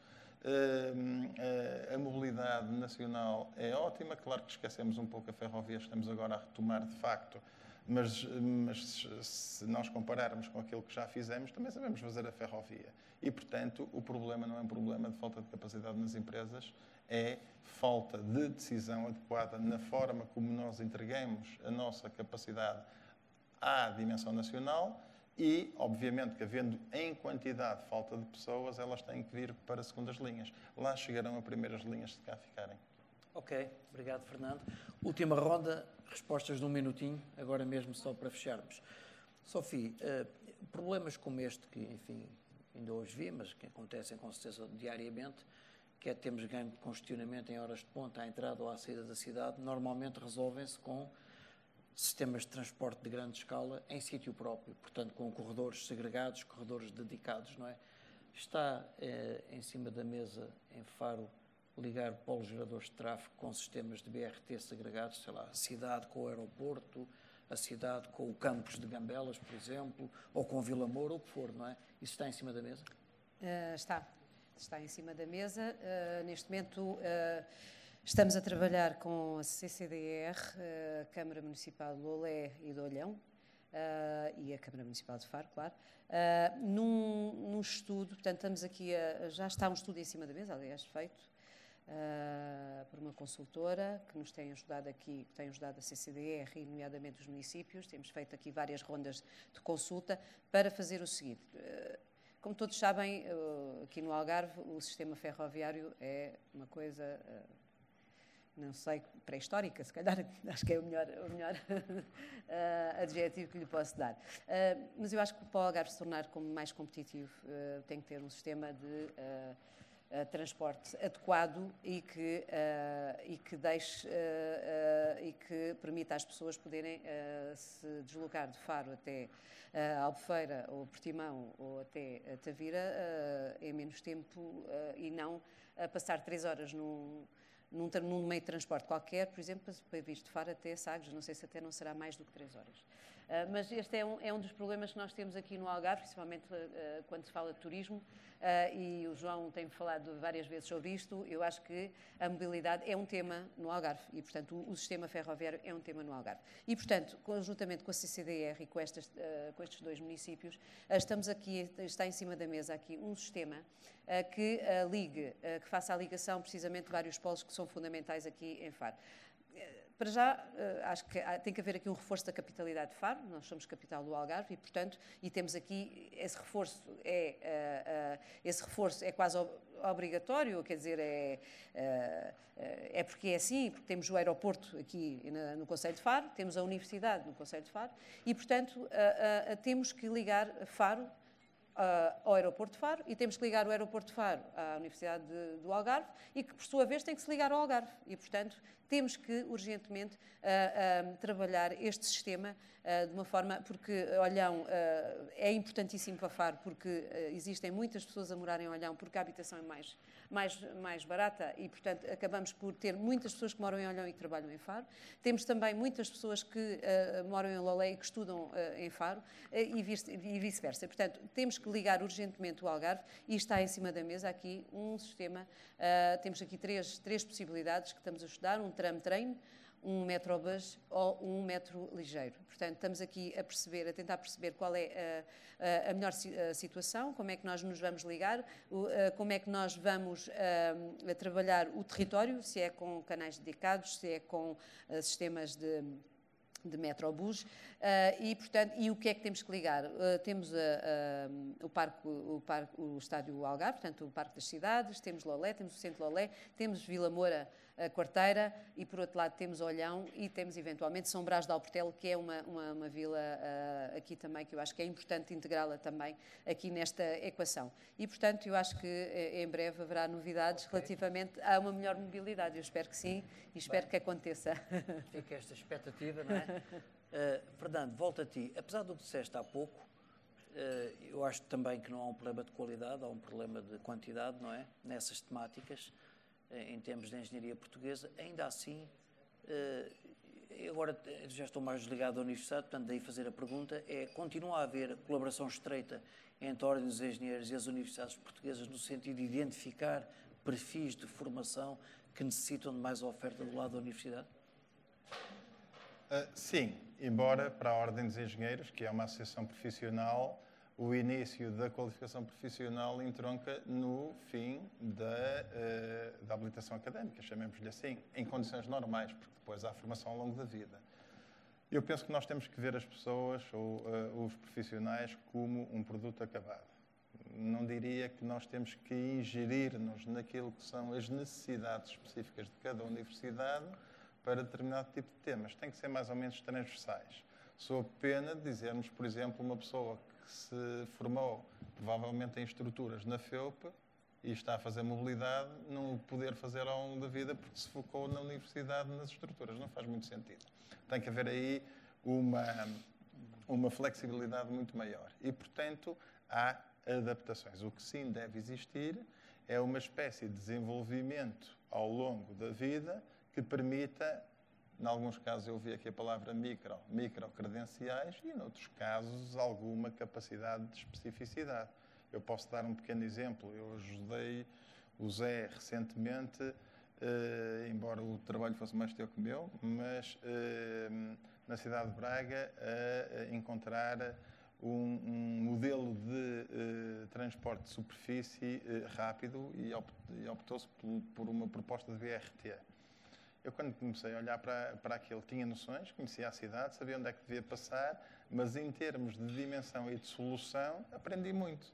a mobilidade nacional é ótima, claro que esquecemos um pouco a ferrovia, estamos agora a retomar de facto, mas, mas se nós compararmos com aquilo que já fizemos, também sabemos fazer a ferrovia. E, portanto, o problema não é um problema de falta de capacidade nas empresas, é falta de decisão adequada na forma como nós entregamos a nossa capacidade à dimensão nacional e, obviamente, que havendo em quantidade falta de pessoas, elas têm que vir para segundas linhas. Lá chegarão a primeiras linhas se cá ficarem. Ok, obrigado, Fernando. Última ronda, respostas num minutinho, agora mesmo só para fecharmos. Sofia, uh, problemas como este, que, enfim, ainda hoje vi, mas que acontecem com certeza diariamente, que é termos ganho de congestionamento em horas de ponta à entrada ou à saída da cidade, normalmente resolvem-se com sistemas de transporte de grande escala em sítio próprio, portanto com corredores segregados, corredores dedicados, não é? Está eh, em cima da mesa em Faro ligar polos geradores de tráfego com sistemas de BRT segregados, sei lá, a cidade com o aeroporto, a cidade com o campus de Gambelas, por exemplo, ou com Vila Moura, ou o que for, não é? Isso está em cima da mesa? Uh, está. Está em cima da mesa. Uh, neste momento uh, estamos a trabalhar com a CCDR, a Câmara Municipal de Lolé e de Olhão, e a Câmara Municipal de Faro, claro, num, num, estudo, portanto estamos aqui, a, já está um estudo em cima da mesa, aliás, feito, uh, por uma consultora que nos tem ajudado aqui, que tem ajudado a CCDR e, nomeadamente, os municípios. Temos feito aqui várias rondas de consulta para fazer o seguinte. Uh, como todos sabem, uh, aqui no Algarve, o sistema ferroviário é uma coisa não sei, pré-histórica, se calhar, acho que é o melhor, o melhor uh, adjetivo que lhe posso dar. Mas eu acho que para o Algarve se tornar como mais competitivo, tem que ter um sistema de uh, transporte adequado e que, uh, e que deixe uh, e que permita às pessoas poderem se deslocar de Faro até Albufeira ou Portimão ou até Tavira em menos tempo e não passar três horas num, num, num, meio de transporte qualquer, por exemplo, para vir de Faro até Sagres, não sei se até não será mais do que três horas. Uh, mas este é um, é um dos problemas que nós temos aqui no Algarve, principalmente uh, quando se fala de turismo, e o João tem falado várias vezes sobre isto, eu acho que a mobilidade é um tema no Algarve e, portanto, o, o sistema ferroviário é um tema no Algarve. E, portanto, conjuntamente com a CCDR e com, estas, com estes dois municípios, estamos aqui, está em cima da mesa aqui um sistema que ligue, que faça a ligação precisamente de vários polos que são fundamentais aqui em Faro. Para já, eh, acho que tem que haver aqui um reforço da capitalidade de Faro, nós somos capital do Algarve e, portanto, e temos aqui esse reforço, é, uh, uh, esse reforço é quase obrigatório, quer dizer, é, é porque é assim, porque temos o aeroporto aqui no Conselho de Faro, temos a universidade no Conselho de Faro e, portanto, temos que ligar Faro ao aeroporto de Faro e temos que ligar o aeroporto de Faro à Universidade de, do Algarve e que, por sua vez, tem que se ligar ao Algarve. E, portanto, temos que urgentemente uh, uh, trabalhar este sistema uh, de uma forma, porque Olhão é importantíssimo para Faro, porque existem muitas pessoas a morar em Olhão, porque a habitação é mais, mais, mais barata e, portanto, acabamos por ter muitas pessoas que moram em Olhão e que trabalham em Faro. Temos também muitas pessoas que moram em Lolé e que estudam em Faro e vice-versa. Portanto, temos que ligar urgentemente o Algarve e está em cima da mesa aqui um sistema. temos aqui três, três possibilidades que estamos a estudar. Um tram-trem, um metrobus ou um metro ligeiro. Portanto, estamos aqui a perceber, a tentar perceber qual é a, a, a melhor situação, como é que nós nos vamos ligar, como é que nós vamos a, a trabalhar o território, se é com canais dedicados, se é com sistemas de de Metrobus e portanto e o que é que temos que ligar temos uh, o parque o parque o estádio Algarve portanto o parque das cidades temos Lolé temos o centro Lolé temos Vila Moura a Quarteira e, por outro lado, temos Olhão e temos, eventualmente, São Brás de Alportelo, que é uma, uma, uma vila uh, aqui também, que eu acho que é importante integrá-la também aqui nesta equação. E, portanto, eu acho que uh, em breve haverá novidades okay. relativamente a uma melhor mobilidade. Eu espero que sim e espero Bem, que aconteça. Fica esta expectativa, não é? uh, Fernando, volta a ti. Apesar do que disseste há pouco, eu acho também que não há um problema de qualidade, há um problema de quantidade, não é? Nessas temáticas. Eh, em termos de engenharia portuguesa, ainda assim, eh, agora já estou mais ligado à universidade, portanto, daí fazer a pergunta, é, continua a haver colaboração estreita entre a Ordem dos Engenheiros e as universidades portuguesas no sentido de identificar perfis de formação que necessitam de mais oferta do lado da universidade? Uh, sim, embora para a Ordem dos Engenheiros, que é uma associação profissional, o início da qualificação profissional entronca no fim da, uh, da habilitação académica, chamemos-lhe assim, em condições normais, porque depois há formação ao longo da vida. Eu penso que nós temos que ver as pessoas ou uh, os profissionais como um produto acabado. não diria que nós temos que ingerir-nos naquilo que são as necessidades específicas de cada universidade para determinado tipo de temas. Tem que ser mais ou menos transversais. Sou pena de dizermos, por exemplo, uma pessoa se formou provavelmente em estruturas na FEUP e está a fazer mobilidade, não poder fazer ao longo da vida porque se focou na universidade nas estruturas. Não faz muito sentido. Tem que haver aí uma, uma flexibilidade muito maior. E, portanto, há adaptações. O que sim deve existir é uma espécie de desenvolvimento ao longo da vida que permita, em alguns casos eu vi aqui a palavra micro, micro-credenciais e, em outros casos, alguma capacidade de especificidade. Eu posso dar um pequeno exemplo. Eu ajudei o Zé recentemente, eh, embora o trabalho fosse mais teu que meu, mas eh, na cidade de Braga a encontrar um, um modelo de uh, transporte de superfície uh, rápido e, opt, e optou-se por, por, uma proposta de BRT. Eu, quando comecei a olhar para, para aquilo, tinha noções, conhecia a cidade, sabia onde é que devia passar, mas em termos de dimensão e de solução, aprendi muito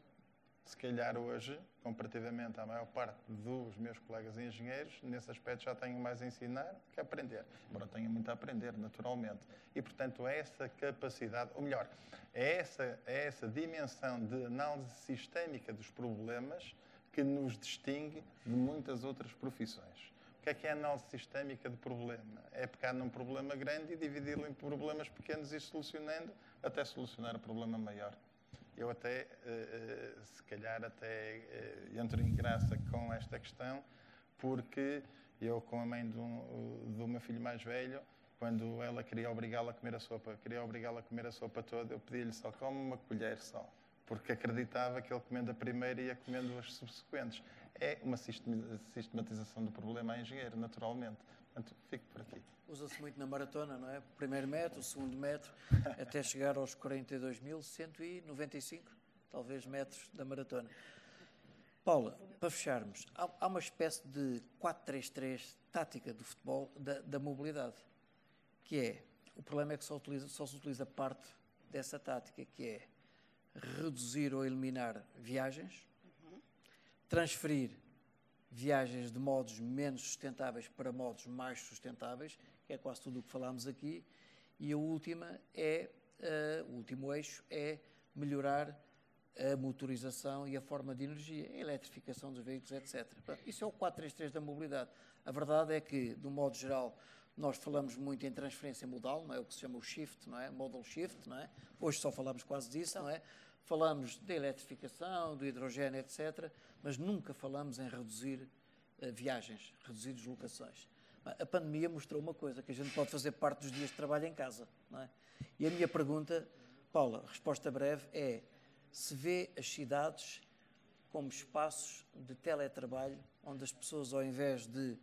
se calhar hoje, comparativamente à maior parte dos meus colegas engenheiros, nesse aspecto já tenho mais a ensinar que a aprender. Embora tenha muito a aprender, naturalmente. E, portanto, é essa capacidade, ou melhor, é essa, é essa dimensão de análise sistémica dos problemas que nos distingue de muitas outras profissões. Que é que é análise sistémica de problema? É pegar num problema grande e dividi-lo em problemas pequenos e solucionando até solucionar o problema maior eu até, eh, eh, se calhar, até eh, entro em graça com esta questão, porque eu, com a mãe do, do meu filho mais velho, quando ela queria obrigá-la a comer a sopa, queria obrigá-la a comer a sopa toda, eu pedi-lhe só, come uma colher só, porque acreditava que ele comendo a primeira ia comendo as subsequentes. É uma sistematização do problema a engenheiro, naturalmente. Portanto, fico por aqui. Usa-se muito na maratona, não é? Primeiro metro, segundo metro, até chegar aos 42.195, talvez, metros da maratona. Paula, para fecharmos, há, há uma espécie de 4-3-3 tática do futebol da, da, mobilidade, que é, o problema é que só, utiliza, só se utiliza parte dessa tática, que é reduzir ou eliminar viagens, transferir viagens de modos menos sustentáveis para modos mais sustentáveis que é quase tudo o que falámos aqui, e a última é, uh, o último eixo é melhorar a motorização e a forma de energia, a eletrificação dos veículos, etc. Isso é o 433 da mobilidade. A verdade é que, de um modo geral, nós falamos muito em transferência modal, não é o que se chama o shift, não é? Modal shift, não é? Hoje só falamos quase disso, não é? Falamos da eletrificação, do hidrogênio, etc., mas nunca falamos em reduzir uh, viagens, reduzir deslocações. A pandemia mostrou uma coisa, que a gente pode fazer parte dos dias de trabalho em casa. É? E a minha pergunta, Paula, resposta breve, é se vê as cidades como espaços de teletrabalho, onde as pessoas, ao invés de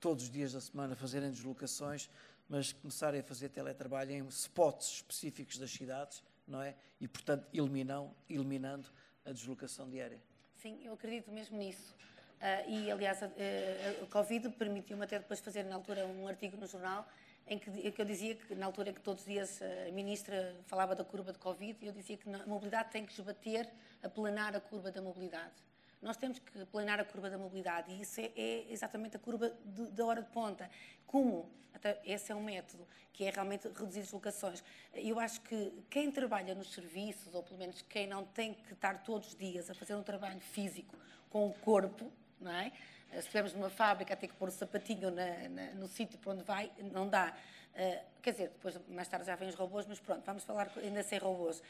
todos os dias da semana fazerem deslocações, mas começarem a fazer teletrabalho em spots específicos das cidades, não é? E, portanto, eliminam, eliminando a deslocação diária. Sim, eu acredito mesmo nisso. Uh, e, aliás, a, a, a Covid permitiu-me até depois fazer, na altura, um artigo no jornal em que, que, eu dizia que, na altura em que todos os dias a ministra falava da curva de Covid, eu dizia que a mobilidade tem que esbater, aplanar a curva da mobilidade. Nós temos que planar a curva da mobilidade e isso é, é exatamente a curva da hora de ponta. Como? Até esse é um método, que é realmente reduzir deslocações. Eu acho que quem trabalha nos serviços, ou pelo menos quem não tem que estar todos os dias a fazer um trabalho físico com o corpo, não é? Se estivermos numa fábrica a ter que pôr o sapatinho na, na, no sítio para onde vai, não dá. Uh, quer dizer, depois mais tarde já vêm os robôs, mas pronto, vamos falar ainda sem robôs. Uh,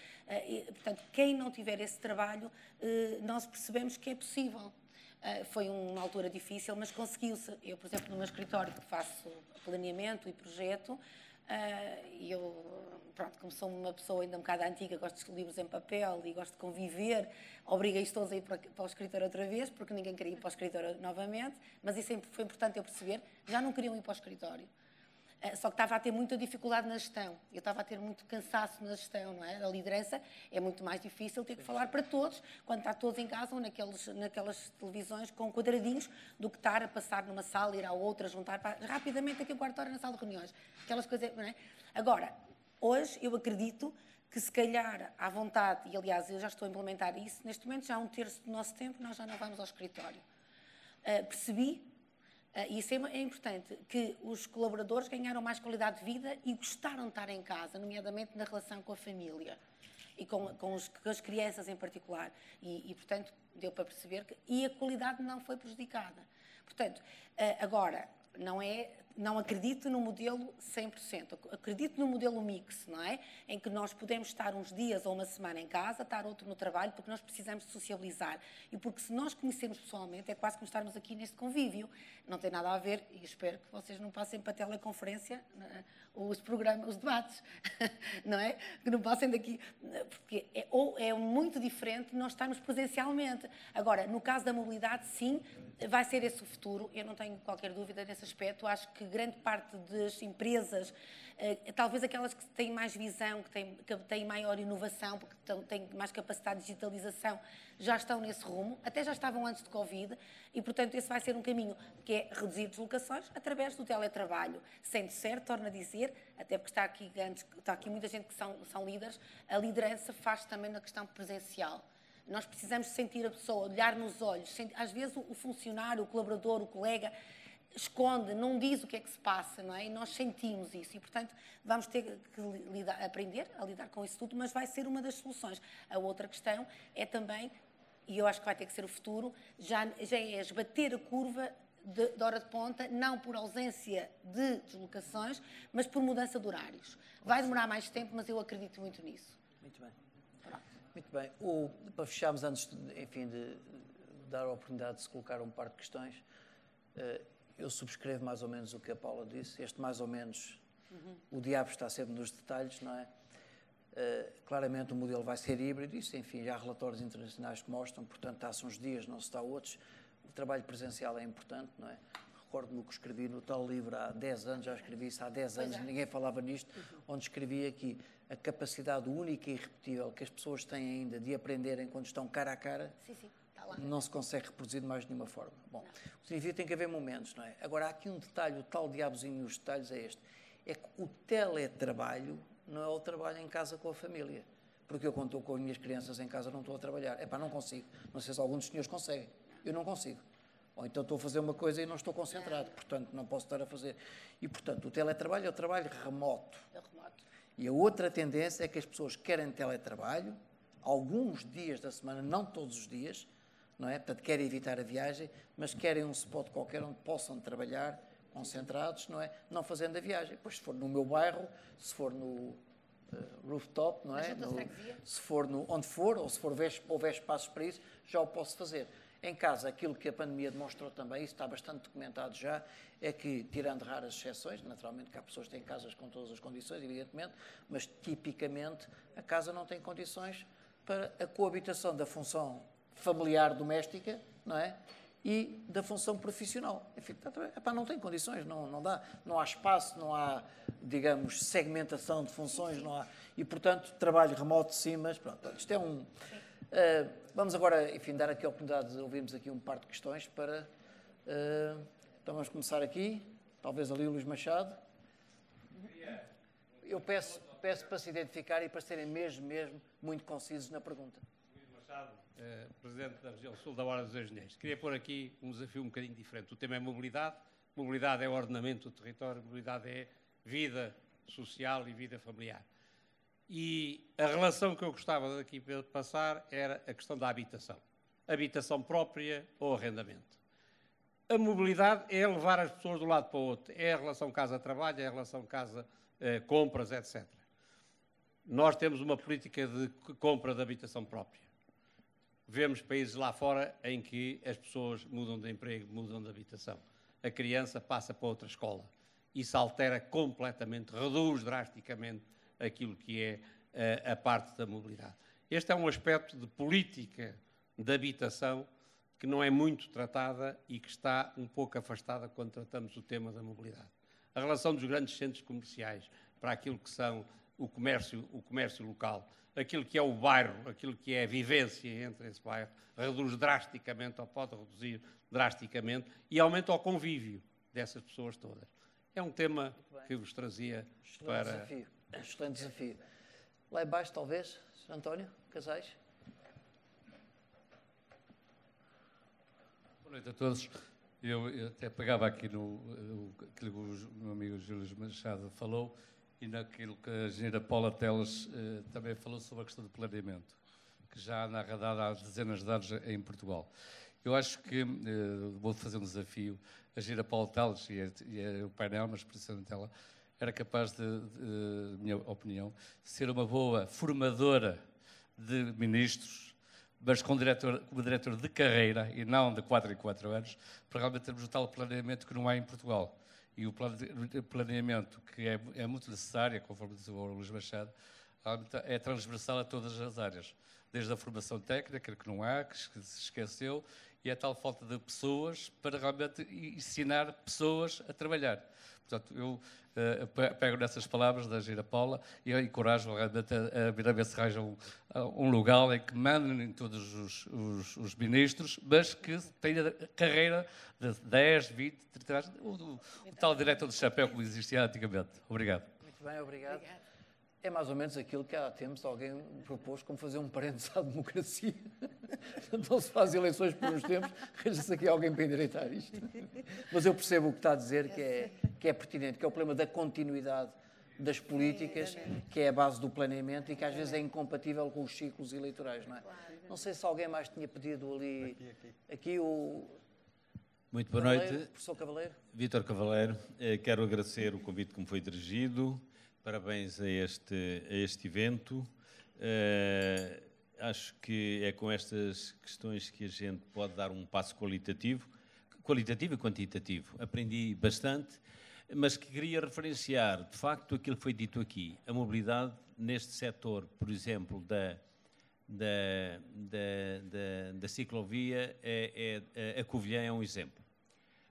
e, portanto, quem não tiver esse trabalho, uh, nós percebemos que é possível. foi uma altura difícil, mas conseguiu-se. Eu, por exemplo, no meu escritório, que faço planeamento e projeto, e eu pronto, como sou uma pessoa ainda um bocado antiga, gosto de livros em papel e gosto de conviver, obriguei-os todos a ir para, para o escritório outra vez, porque ninguém queria ir para o escritório novamente, mas isso foi importante eu perceber, já não queriam ir para o escritório. Eh, só que estava a ter muita dificuldade na gestão. Eu estava a ter muito cansaço na gestão, não é? A liderança é muito mais difícil ter que falar para todos, quando está todos em casa ou naqueles, naquelas televisões com quadradinhos, do que estar a passar numa sala, ir à outra, juntar para, rapidamente aqui a quarta hora na sala de reuniões. Aquelas coisas, não é? Agora, Hoje eu acredito que se calhar, à vontade, e aliás eu já estou a implementar isso, neste momento já há um terço do nosso tempo nós já não vamos ao escritório. Uh, percebi, isso é, é, importante, que os colaboradores ganharam mais qualidade de vida e gostaram de estar em casa, nomeadamente na relação com a família e com, com, os, com as crianças em particular. E, e, portanto, deu para perceber que. E a qualidade não foi prejudicada. Portanto, uh, agora, não é não acredito no modelo 100%. Acredito no modelo mix, não é? Em que nós podemos estar uns dias ou uma semana em casa, estar outro no trabalho, porque nós precisamos socializar. E porque se nós conhecermos pessoalmente, é quase como estarmos aqui neste convívio. Não tem nada a ver, e espero que vocês não passem para a teleconferência é? os programas, os debates, não é? Que não passem daqui, porque é, ou é muito diferente nós estarmos presencialmente. Agora, no caso da mobilidade, sim, vai ser esse o futuro, eu não tenho qualquer dúvida nesse aspecto. Acho que grande parte das empresas, eh, talvez aquelas que têm mais visão, que têm, que têm maior inovação, porque têm mais capacidade de digitalização, já estão nesse rumo, até já estavam antes de Covid, e portanto esse vai ser um caminho que é reduzir deslocações através do teletrabalho. Sendo certo, torna a dizer, até porque está aqui, está aqui muita gente que são, são líderes, a liderança faz também na questão presencial. Nós precisamos sentir a pessoa, olhar nos olhos. Às vezes o funcionário, o colaborador, o colega esconde, não diz o que é que se passa, não é? E nós sentimos isso e, portanto, vamos ter que lidar, aprender a lidar com isso tudo, mas vai ser uma das soluções. A outra questão é também, e eu acho que vai ter que ser o futuro, já, já é esbater a curva de, de, hora de ponta, não por ausência de deslocações, mas por mudança de horários. Vai demorar mais tempo, mas eu acredito muito nisso. Muito bem. Muito bem. O, para fecharmos, antes, de, enfim, de dar a oportunidade de se colocar um par de questões, uh, eu subscrevo mais ou menos o que a Paula disse. Este, mais ou menos, uhum. o diabo está sempre nos detalhes, não é? Uh, claramente o modelo vai ser híbrido, isso, enfim, já há relatórios internacionais que mostram, portanto, está-se uns dias, não se está outros. O trabalho presencial é importante, não é? Recordo-me que escrevi no tal livro há 10 anos, já escrevi isso há 10 anos, é. ninguém falava nisto, uhum. onde escrevi aqui a capacidade única e irrepetível que as pessoas têm ainda de aprenderem quando estão cara a cara, sim, sim, não se consegue reproduzir de mais nenhuma forma. Bom, não. o significa que tem que haver momentos, não é? Agora, há aqui um detalhe, o tal diabozinho nos detalhes é este, é que o teletrabalho não é o trabalho em casa com a família. Porque eu, quando estou com as minhas crianças em casa, não estou a trabalhar. É pá, não consigo. Não sei se alguns dos senhores conseguem. Eu não consigo. Ou então estou a fazer uma coisa e não estou concentrado, portanto não posso estar a fazer. E portanto o teletrabalho é o trabalho remoto. É remoto. E a outra tendência é que as pessoas querem teletrabalho, alguns dias da semana, não todos os dias, não é? Portanto, querem evitar a viagem, mas querem um spot qualquer onde possam trabalhar concentrados, não é? Não fazendo a viagem. Pois se for no meu bairro, se for no uh, rooftop, não é? No, se for no, onde for, ou se for houver espaços para isso, já o posso fazer. Em casa, aquilo que a pandemia demonstrou também, isso está bastante documentado já, é que, tirando raras exceções, naturalmente que há pessoas que têm casas com todas as condições, evidentemente, mas tipicamente a casa não tem condições para a coabitação da função familiar doméstica, não é? E da função profissional. Enfim, tá, tá, epá, não tem condições, não, não dá, não há espaço, não há, digamos, segmentação de funções, não há. E, portanto, trabalho remoto sim, mas pronto, isto é um. Uh, vamos agora, enfim, dar aqui a oportunidade de ouvirmos aqui um par de questões para. Uh, então vamos começar aqui, talvez ali o Luís Machado. Eu peço, peço para se identificar e para serem mesmo, mesmo muito concisos na pergunta. Luís Machado, uh, Presidente da Região Sul da Hora dos Engenheiros. Queria pôr aqui um desafio um bocadinho diferente. O tema é mobilidade. Mobilidade é ordenamento do território, mobilidade é vida social e vida familiar. E a relação que eu gostava daqui de passar era a questão da habitação. Habitação própria ou arrendamento. A mobilidade é levar as pessoas de um lado para o outro. É a relação casa-trabalho, é a relação casa-compras, etc. Nós temos uma política de compra de habitação própria. Vemos países lá fora em que as pessoas mudam de emprego, mudam de habitação. A criança passa para outra escola. Isso altera completamente, reduz drasticamente aquilo que é a, eh, a parte da mobilidade. Este é um aspecto de política de habitação que não é muito tratada e que está um pouco afastada quando tratamos o tema da mobilidade. A relação dos grandes centros comerciais para aquilo que são o comércio, o comércio local, aquilo que é o bairro, aquilo que é a vivência entre esse bairro, reduz drasticamente, ou pode reduzir drasticamente, e aumenta o convívio dessas pessoas todas. É um tema que vos trazia Excelente para. Desafio. Excelente desafio. Lá embaixo, talvez, Sr. António Casais. Boa noite a todos. Eu, eu até pegava aqui no aquilo que o meu amigo Júlio Machado falou e naquilo que a engenheira Paula Teles eh, também falou sobre a questão do planeamento, que já anda há dezenas de anos em Portugal. Eu acho que, eh, vou fazer um desafio, a engenheira Paula Teles e, e, o painel, mas precisamente ela, era capaz de, de, minha opinião, ser uma boa formadora de ministros, mas com diretor, como diretor de carreira e não de 4 em 4 anos, para realmente termos o tal planeamento que não há em Portugal e o planeamento, que é, é muito necessário, conforme disse o Luís Machado, é transversal a todas as áreas, desde a formação técnica, que não há, que se esqueceu, e a tal falta de pessoas para realmente ensinar pessoas a trabalhar. Portanto, eu uh, pego nessas palavras da Gira Paula e encorajo realmente a, a vir a ver se arranjam um, um, lugar em que mandem todos os, os, os, ministros, mas que tenha carreira de 10, 20, 30 anos, o, o, o tal diretor de chapéu como existia antigamente. Obrigado. Muito bem, obrigado. obrigado. É mais ou menos aquilo que há tempos alguém propôs como fazer um parênteses à democracia. Não se faz eleições por uns tempos, arranja-se aqui alguém para endireitar isto. Mas eu percebo o que está a dizer, que é, que é pertinente, que é o problema da continuidade das políticas, que é a base do planeamento e que às vezes é incompatível com os ciclos eleitorais, não é? Não sei se alguém mais tinha pedido ali. Aqui, aqui. aqui o. Muito boa Cavaleiro, noite. Professor Cavaleiro. Vítor Cavaleiro, eh, quero agradecer o convite que me foi dirigido. Parabéns a este, a este evento. Uh, acho que é com estas questões que a gente pode dar um passo qualitativo, qualitativo e quantitativo. Aprendi bastante, mas que queria referenciar, de facto, aquilo que foi dito aqui. A mobilidade neste setor, por exemplo, da, da, da, da, da ciclovia, é, é, a Covilhã é um exemplo.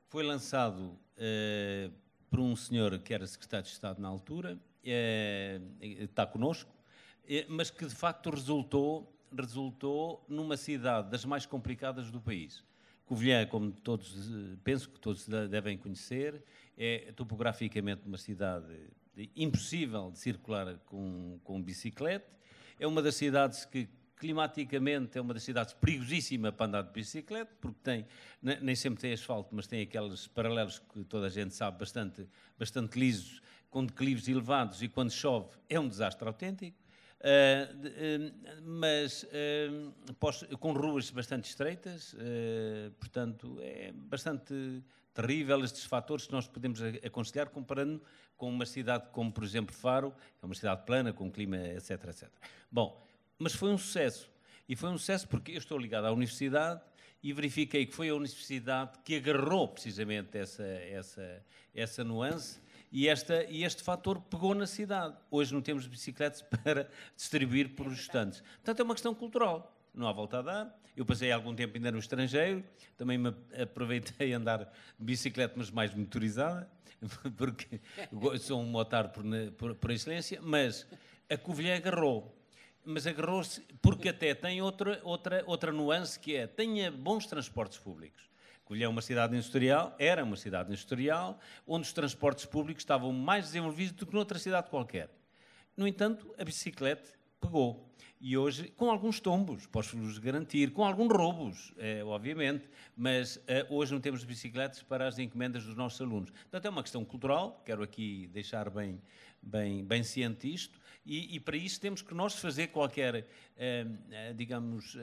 Foi lançado uh, por um senhor que era secretário de Estado na altura, é, está connosco, é, mas que de facto resultou, resultou numa cidade das mais complicadas do país. Covilhã, como todos, penso que todos devem conhecer, é topograficamente uma cidade impossível de circular com, com bicicleta. É uma das cidades que climaticamente é uma das cidades perigosíssima para andar de bicicleta, porque tem, nem sempre tem asfalto, mas tem aqueles paralelos que toda a gente sabe, bastante, bastante lisos, com declives elevados e quando chove é um desastre autêntico. Uh, uh, mas uh, com ruas bastante estreitas, portanto, é bastante terrível estes fatores que nós podemos aconselhar comparando com uma cidade como, por exemplo, Faro, que é uma cidade plana, com clima, etc, etc. Bom, mas foi um sucesso. E foi um sucesso porque eu estou ligado à universidade e verifiquei que foi a universidade que agarrou precisamente essa, essa, essa nuance e, esta, e este fator pegou na cidade. Hoje não temos bicicletas para distribuir por os estantes. Portanto, é uma questão cultural. Não há volta a dar. Eu passei algum tempo ainda no estrangeiro, também me aproveitei a andar de bicicleta, mas mais motorizada, porque sou um motar por, por, por excelência, mas a Covilhã agarrou mas agarrou-se porque até tem outra, outra, outra nuance que é, tenha bons transportes públicos. Covilhã é uma cidade industrial, era uma cidade industrial, onde os transportes públicos estavam mais desenvolvidos do que noutra cidade qualquer. No entanto, a bicicleta pegou. E hoje, com alguns tombos, posso-vos garantir, com alguns roubos, é, obviamente, mas é, hoje não temos bicicletas para as encomendas dos nossos alunos. Portanto, é uma questão cultural, quero aqui deixar bem, bem, bem ciente isto, e, e para isso temos que nós fazer qualquer, é, digamos,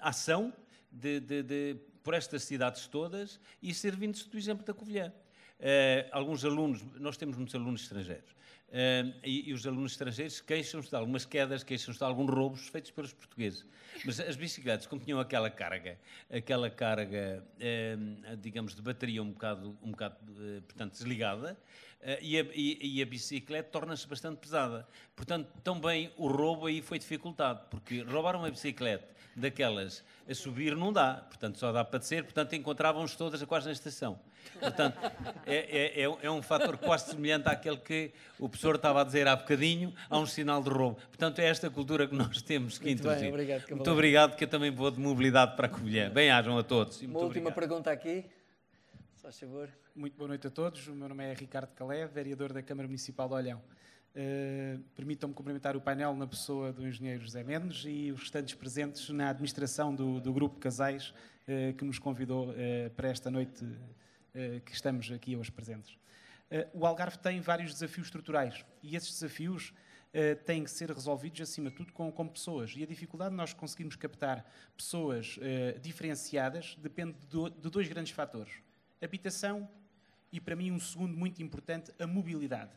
ação de, de, de por estas cidades todas e servindo-se do exemplo da Covilhã. Uh, alguns alunos, nós temos muitos alunos estrangeiros, uh, e, e, os alunos estrangeiros queixam-se de algumas quedas, queixam-se de alguns roubos feitos pelos portugueses. Mas as bicicletas, como tinham aquela carga, aquela carga, uh, digamos, de bateria um bocado, um bocado portanto, desligada, e a, e, e, a, bicicleta torna-se bastante pesada. Portanto, também o roubo aí foi dificultado, porque roubar uma bicicleta daquelas a subir não dá, portanto só dá para descer, portanto encontravam-nos todas quase na estação. Portanto, é, é, é, é, um fator quase semelhante àquele que o professor estava a dizer há bocadinho, há um sinal de roubo. Portanto, é esta cultura que nós temos que Muito introduzir. Bem, obrigado, Muito obrigado, que eu também vou de mobilidade para a Covilhã. Bem-ajam a todos. Uma última obrigado. pergunta aqui. Só favor. Muito boa noite a todos. O meu nome é Ricardo Calé, vereador da Câmara Municipal de Olhão. Uh, Permitam-me cumprimentar o painel na pessoa do engenheiro José Mendes e os restantes presentes na administração do, do Grupo Casais, uh, que nos convidou uh, para esta noite que estamos aqui hoje presentes. o Algarve tem vários desafios estruturais e esses desafios têm que ser resolvidos, acima de tudo, com, com, pessoas. E a dificuldade de nós conseguirmos captar pessoas diferenciadas depende de, dois grandes fatores: habitação e, para mim, um segundo muito importante, a mobilidade.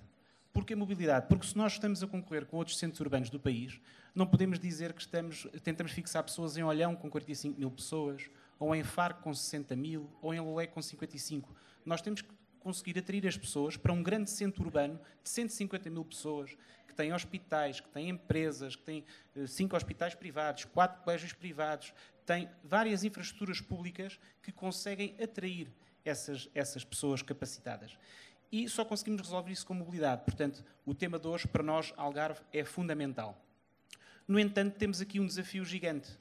Porquê a mobilidade? Porque se nós estamos a concorrer com outros centros urbanos do país, não podemos dizer que estamos, tentamos fixar pessoas em Olhão com 45 mil pessoas, ou em Faro com 60 mil, ou em Lolé com 55. Nós temos que conseguir atrair as pessoas para um grande centro urbano de 150 mil pessoas, que tem hospitais, que tem empresas, que tem eh, cinco hospitais privados, quatro colégios privados, tem várias infraestruturas públicas que conseguem atrair essas, essas pessoas capacitadas e só conseguimos resolver isso com mobilidade. Portanto, o tema de hoje, para nós, Algarve, é fundamental. No entanto, temos aqui um desafio gigante.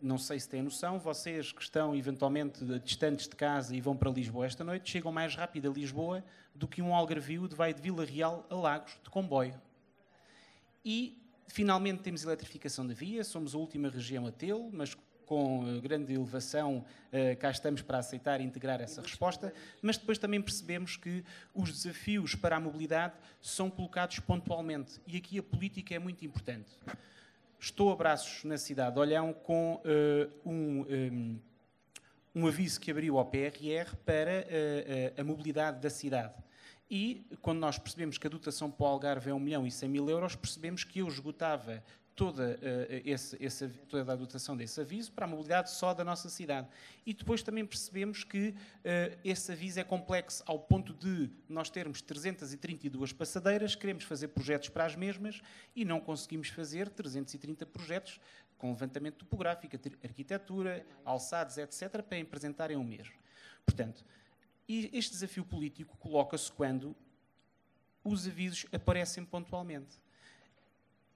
Não sei se têm noção, vocês que estão eventualmente distantes de casa e vão para Lisboa esta noite, chegam mais rápido a Lisboa do que um algarvio de vai de Vila Real a Lagos, de comboio. E, finalmente, temos eletrificação da via, somos a última região a tê-lo, mas com eh, grande elevação, eh, cá estamos para aceitar e integrar essa resposta, mas depois também percebemos que os desafios para a mobilidade são colocados pontualmente e aqui a política é muito importante. Estou a braços na cidade de Olhão com uh, um, um, um, aviso que abriu ao PRR para uh, a mobilidade da cidade. E quando nós percebemos que a dotação para o Algarve é 1 milhão e 100 mil euros, percebemos que eu esgotava toda, uh, esse, esse, toda a dotação desse aviso para a mobilidade só da nossa cidade. E depois também percebemos que uh, esse aviso é complexo ao ponto de nós termos 332 passadeiras, queremos fazer projetos para as mesmas e não conseguimos fazer 330 projetos com levantamento topográfico, arquitetura, alçados, etc., para apresentarem um mês. Portanto, este desafio político coloca-se quando os avisos aparecem pontualmente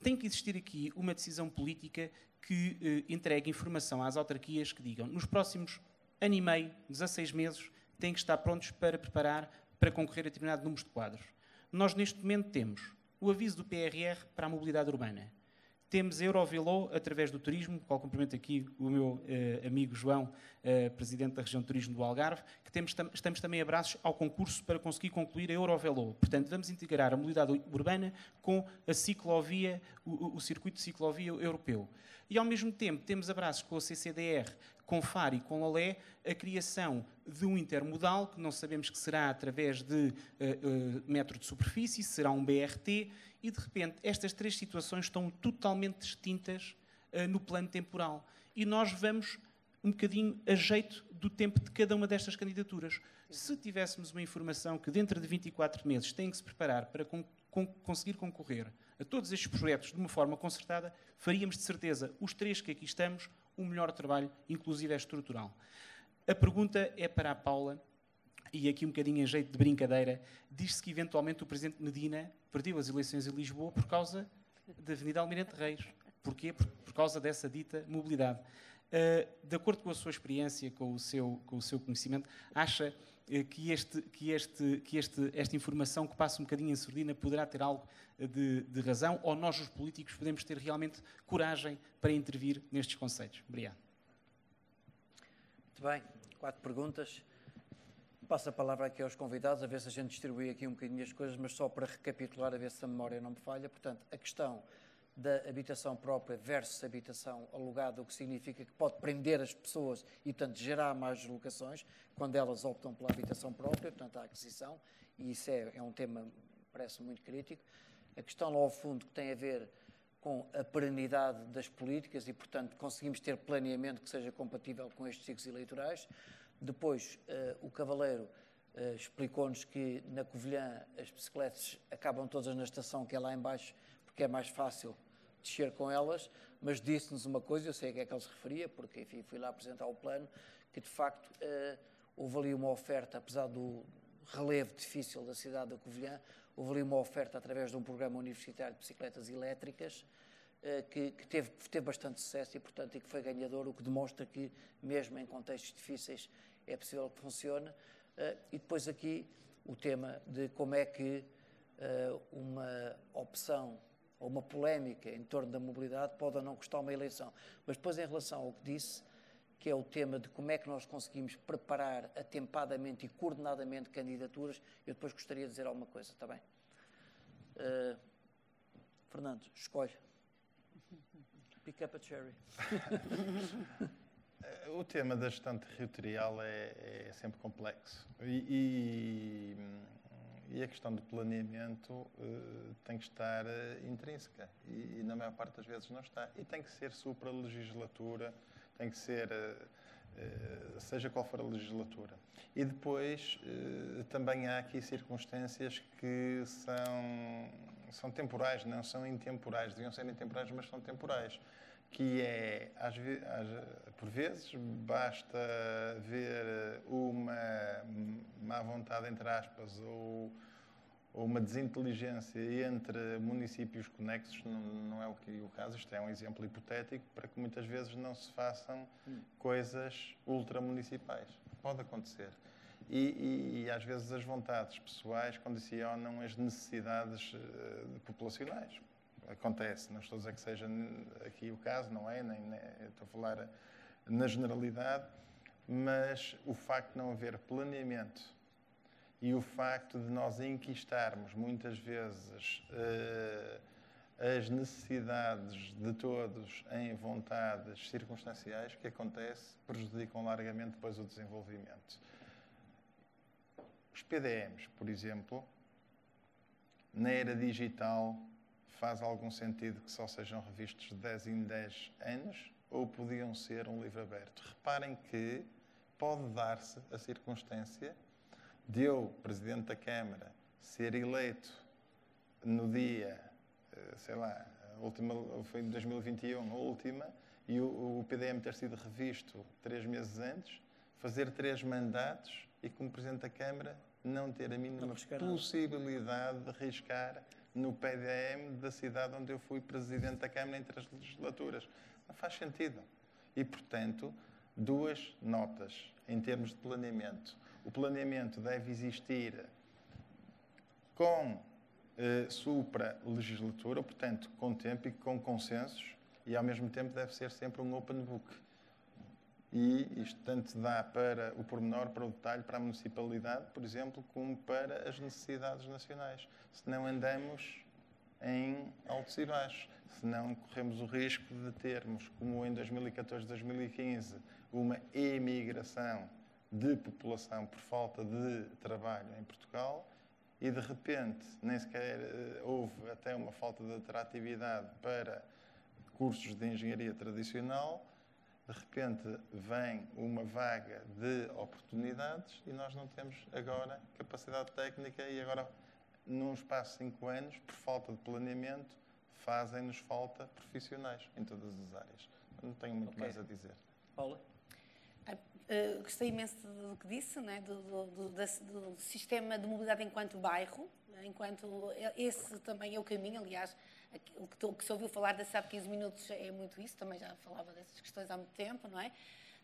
tem que existir aqui uma decisão política que eh, entregue informação às autarquias que digam nos próximos ano e meio, 16 meses, têm que estar prontos para preparar para concorrer a determinado número de quadros. Nós, neste momento, temos o aviso do PRR para a mobilidade urbana. Temos a Eurovelo através do turismo, qual cumprimento aqui o meu eh, amigo João, eh, presidente da região de turismo do Algarve, que temos, tam estamos também abraços ao concurso para conseguir concluir a Eurovelo. Portanto, vamos integrar a mobilidade urbana com a ciclovia, o, o circuito de ciclovia europeu. E, ao mesmo tempo, temos abraços com a CCDR, com FAR e com Lolé, a criação de um intermodal, que não sabemos que será através de uh, uh, metro de superfície, será um BRT, e de repente estas três situações estão totalmente distintas uh, no plano temporal. E nós vamos um bocadinho a jeito do tempo de cada uma destas candidaturas. Se tivéssemos uma informação que dentro de 24 meses tem que se preparar para con con conseguir concorrer a todos estes projetos de uma forma concertada, faríamos de certeza, os três que aqui estamos, um melhor trabalho, inclusive é estrutural. A pergunta é para a Paula e aqui um bocadinho em jeito de brincadeira, diz-se que eventualmente o Presidente Medina perdeu as eleições em Lisboa por causa da Avenida Almirante Reis. Porquê? Por, por causa dessa dita mobilidade. Uh, de acordo com a sua experiência, com o seu, com o seu conhecimento, acha que, este, que, este, que este, esta informação que passa um bocadinho em surdina poderá ter algo de, de razão ou nós, os políticos, podemos ter realmente coragem para intervir nestes conceitos? Obrigado. Muito bem, quatro perguntas. Passo a palavra aqui aos convidados, a ver se a gente distribui aqui um bocadinho as coisas, mas só para recapitular, a ver se a memória não me falha. Portanto, a questão da habitação própria versus habitação alugada, o que significa que pode prender as pessoas e, portanto, gerar mais deslocações quando elas optam pela habitação própria, portanto, a aquisição, e isso é, é um tema, parece muito crítico. A questão lá ao fundo que tem a ver com a perenidade das políticas e, portanto, conseguimos ter planeamento que seja compatível com estes ciclos eleitorais. Depois, uh, o Cavaleiro uh, explicou-nos que na Covilhã as bicicletas acabam todas na estação que é lá embaixo, porque é mais fácil descer com elas, mas disse-nos uma coisa, eu sei a que é que ele se referia, porque enfim, fui lá apresentar o plano, que de facto uh, houve ali uma oferta, apesar do relevo difícil da cidade da Covilhã, houve ali uma oferta através de um programa universitário de bicicletas elétricas, que, que teve, teve, bastante sucesso e, portanto, e que foi ganhador, o que demonstra que, mesmo em contextos difíceis, é possível que funcione. Uh, e depois aqui o tema de como é que uma opção ou uma polémica em torno da mobilidade pode ou não custar uma eleição. Mas depois, em relação ao que disse, que é o tema de como é que nós conseguimos preparar atempadamente e coordenadamente candidaturas, eu depois gostaria de dizer alguma coisa, está bem? Uh, Fernando, escolhe. Pick up a cherry. o tema da gestão territorial é, é sempre complexo. E, e, e, a questão do planeamento uh, tem que estar uh, intrínseca. E, e, na maior parte das vezes não está. E tem que ser supra-legislatura, tem que ser, uh, seja qual for a legislatura. E depois também há aqui circunstâncias que são, são temporais, não são intemporais. Deviam ser intemporais, mas são temporais que é, às vezes, por vezes, basta ver uma má vontade, entre aspas, ou, ou uma desinteligência entre municípios conexos, não, não, é o que o caso, isto é um exemplo hipotético, para que muitas vezes não se façam coisas ultramunicipais. Pode acontecer. E, e, e, às vezes as vontades pessoais condicionam as necessidades uh, populacionais acontece. Não estou a dizer que seja aqui o caso, não é? Nem, nem, estou a falar na generalidade, mas o facto de não haver planeamento e o facto de nós enquistarmos muitas vezes uh, as necessidades de todos em vontades circunstanciais que acontece prejudicam largamente depois o desenvolvimento. Os PDMs, por exemplo, na era digital faz algum sentido que só sejam revistos de 10 em 10 anos ou podiam ser um livro aberto? Reparem que pode dar-se a circunstância de eu, Presidente da Câmara, ser eleito no dia, eh, sei lá, última, foi em 2021, a última, e o, o PDM ter sido revisto três meses antes, fazer três mandatos e, como Presidente da Câmara, não ter a mínima possibilidade de arriscar no PDM da cidade onde eu fui presidente da Câmara entre as legislaturas. Não faz sentido. E, portanto, duas notas em termos de planeamento. O planeamento deve existir com eh, supra-legislatura, portanto, com tempo e com consensos, e ao mesmo tempo deve ser sempre um open book e isto tanto dá para o pormenor, para o detalhe, para a municipalidade, por exemplo, como para as necessidades nacionais. Se não andamos em altos e baixos, se não corremos o risco de termos, como em 2014, 2015, uma emigração de população por falta de trabalho em Portugal e de repente nem sequer eh, houve até uma falta de atratividade para cursos de engenharia tradicional de repente vem uma vaga de oportunidades e nós não temos agora capacidade técnica e agora, num espaço de cinco anos, por falta de planeamento, fazem-nos falta profissionais em todas as áreas. Não tenho muito okay. mais a dizer. Paula? Uh, gostei imenso do que disse, né? do, do, do, do, sistema de mobilidade enquanto bairro, né? enquanto esse também é o caminho, aliás, o que, que se ouviu falar da de 15 minutos é muito isso, também já falava dessas questões há muito tempo, não é?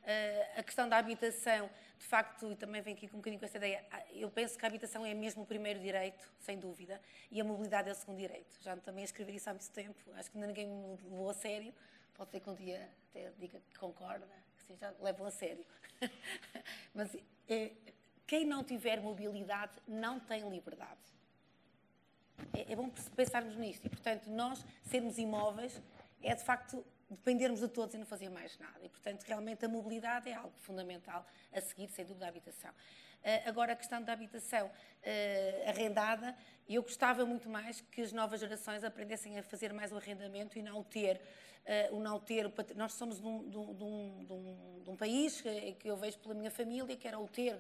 Uh, a questão da habitação, de facto, e também vem aqui um bocadinho com essa ideia, ah, eu penso que a habitação é mesmo o primeiro direito, sem dúvida, e a mobilidade é o segundo direito. Já também escrevi isso há muito tempo, acho que ainda ninguém me levou a sério, pode ser que um dia até diga que concorda, que sim, já levam a sério. Mas é, quem não tiver mobilidade não tem liberdade. É, é bom pensarmos nisto. E, portanto, nós sermos imóveis é, de facto, dependermos de todos e não fazer mais nada. E, portanto, realmente a mobilidade é algo fundamental a seguir, sem dúvida, a habitação. Uh, agora, a questão da habitação uh, arrendada, eu gostava muito mais que as novas gerações aprendessem a fazer mais o arrendamento e não ter. Uh, o não ter nós somos de um, de, um, de, um, de um, país que, eu vejo pela minha família que era o ter,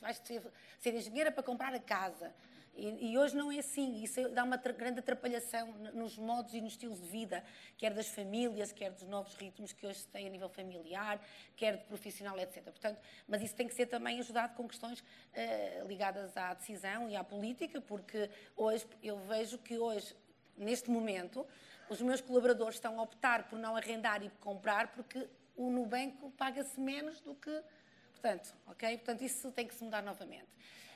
vais ser, ser engenheira para comprar a casa. E, e, hoje não é assim. Isso dá uma grande atrapalhação nos modos e nos estilos de vida, quer das famílias, quer dos novos ritmos que hoje se têm a nível familiar, quer de profissional, etc. Portanto, mas isso tem que ser também ajudado com questões uh, ligadas à decisão e à política, porque hoje eu vejo que hoje, neste momento, os meus colaboradores estão a optar por não arrendar e comprar porque o Nubanco paga-se menos do que Portanto, ok? Portanto, isso tem que se mudar novamente.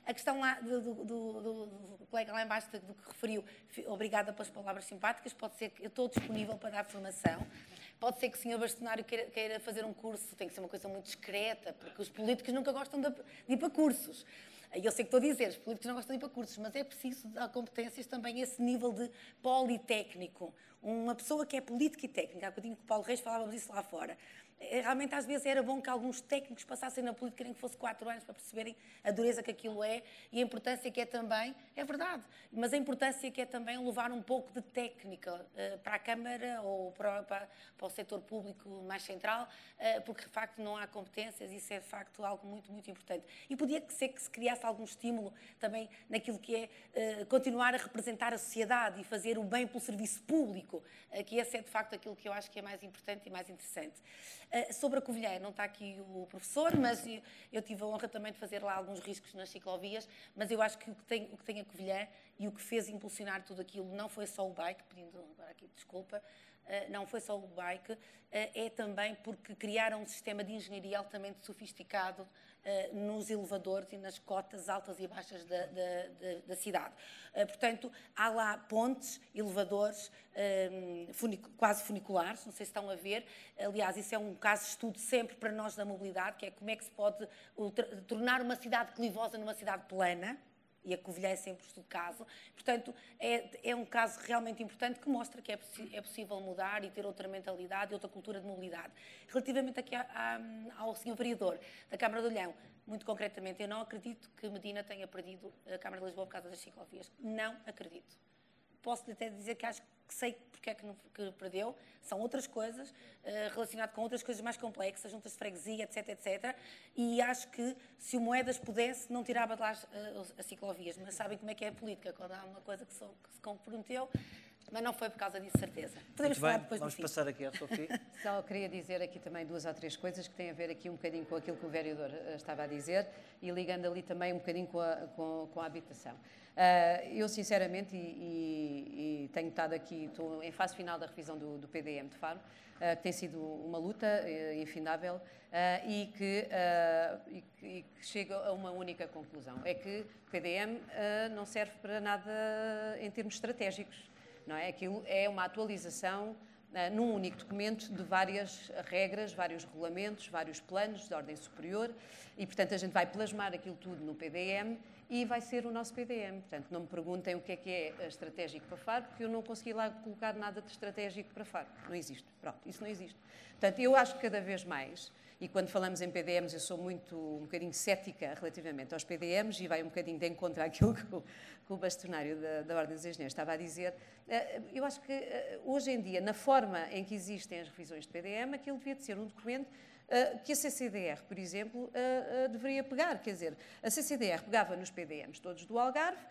A questão lá do, do, do, do colega lá embaixo do que referiu, obrigada pelas palavras simpáticas, pode ser que eu estou disponível para dar formação. Pode ser que o senhor bastonário queira, queira, fazer um curso, tem que ser uma coisa muito discreta, porque os políticos nunca gostam de, de ir para cursos. Eu sei que estou a dizer, os políticos não gostam de ir para cursos, mas é preciso dar competências também esse nível de politécnico. Uma pessoa que é política e técnica, há bocadinho que o Paulo Reis falávamos isso lá fora. É, realmente às vezes era bom que alguns técnicos passassem na política nem que fosse quatro anos para perceberem a dureza que aquilo é e a importância que é também, é verdade, mas a importância que é também levar um pouco de técnica uh, para a Câmara ou para, para, para, o setor público mais central, uh, porque de facto não há competências isso é de facto algo muito, muito importante. E podia ser que se criasse algum estímulo também naquilo que é uh, continuar a representar a sociedade e fazer o bem pelo serviço público, que esse é de facto aquilo que eu acho que é mais importante e mais interessante. Eh, sobre a Covilhã, não está aqui o professor, mas eu, eu, tive a honra também de fazer lá alguns riscos nas ciclovias, mas eu acho que o que tem, o que tem a Covilhã e o que fez impulsionar tudo aquilo não foi só o bike, pedindo agora aqui desculpa, Uh, não foi só o bike, uh, é também porque criaram um sistema de engenharia altamente sofisticado uh, nos elevadores e nas cotas altas e baixas da, da, da, da cidade. Uh, portanto, há lá pontes, elevadores funic quase funiculares, não sei se estão a ver. Aliás, isso é um caso de estudo sempre para nós da mobilidade, que é como é que se pode tornar uma cidade clivosa numa cidade plana e a Covilhã é sempre o caso. Portanto, é, é um caso realmente importante que mostra que é, é, possível mudar e ter outra mentalidade e outra cultura de mobilidade. Relativamente aqui a, a, ao senhor vereador da Câmara do Olhão, muito concretamente, eu não acredito que Medina tenha perdido a Câmara de Lisboa por causa das ciclovias. Não acredito. Posso-lhe até dizer que acho que sei porque é que, não, que perdeu, são outras coisas, uh, relacionado com outras coisas mais complexas, juntas de freguesia, etc, etc. E acho que se o Moedas pudesse, não tirava de lá as, uh, as ciclovias. Mas sabem como é que é a política, quando há uma coisa que, que se comprometeu, mas não foi por causa disso, certeza. Podemos falar depois Vamos passar aqui à Sofia. Só queria dizer aqui também duas ou três coisas que têm a ver aqui um bocadinho com aquilo que o vereador eh, estava a dizer e ligando ali também um bocadinho com a, com, com a habitação. Uh, eu, sinceramente, e, e, e, tenho estado aqui, estou em fase final da revisão do, do PDM de Faro, uh, que tem sido uma luta uh, infindável e que, e, e, que, chega a uma única conclusão: é que o PDM não serve para nada em termos estratégicos. Não é? Aquilo é uma atualização num único documento de várias regras, vários regulamentos, vários planos de ordem superior e, portanto, a gente vai plasmar aquilo tudo no PDM e vai ser o nosso PDM. Portanto, não me perguntem o que é que é estratégico para Faro, porque eu não consegui lá colocar nada de estratégico para Faro. Não existe. Pronto, isso não existe. Portanto, eu acho que cada vez mais, e quando falamos em PDMs, eu sou muito, um bocadinho cética relativamente aos PDMs, e vai um bocadinho de encontro àquilo que o, que o bastonário da, da Ordem dos Engenheiros estava a dizer. Eh, eu acho que eh, hoje em dia, na forma em que existem as revisões de PDM, aquilo devia de ser um documento que a CCDR, por exemplo, uh, uh, deveria pegar. Quer dizer, a CCDR pegava nos PDMs todos do Algarve,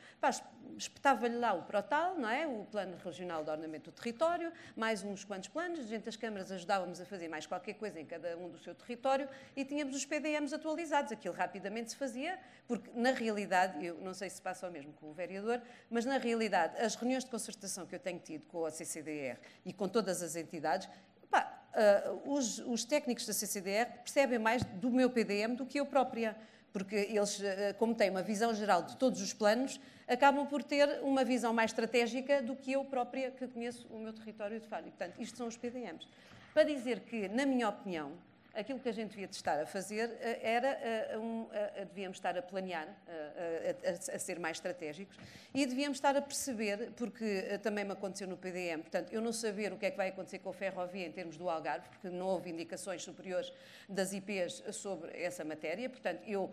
espetava-lhe lá o PROTAL, não é? o Plano Regional de Ordenamento do Território, mais uns quantos planos, a gente das câmaras ajudávamos a fazer mais qualquer coisa em cada um do seu território e tínhamos os PDMs atualizados. Aquilo rapidamente se fazia, porque na realidade, eu não sei se passa o mesmo com o vereador, mas na realidade, as reuniões de concertação que eu tenho tido com a CCDR e com todas as entidades, pá, uh, os, os, técnicos da CCDR percebem mais do meu PDM do que eu própria, porque eles, uh, como têm uma visão geral de todos os planos, acabam por ter uma visão mais estratégica do que eu própria, que conheço o meu território de falho. Portanto, isto são os PDMs. Para dizer que, na minha opinião, aquilo que a gente devia estar a fazer eh, era, eh, um, devíamos estar a planear, a, a, a, ser mais estratégicos e devíamos estar a perceber, porque eh, também me aconteceu no PDM, portanto, eu não saber o que é que vai acontecer com a ferrovia em termos do Algarve, porque não houve indicações superiores das IPs sobre essa matéria, portanto, eu uh,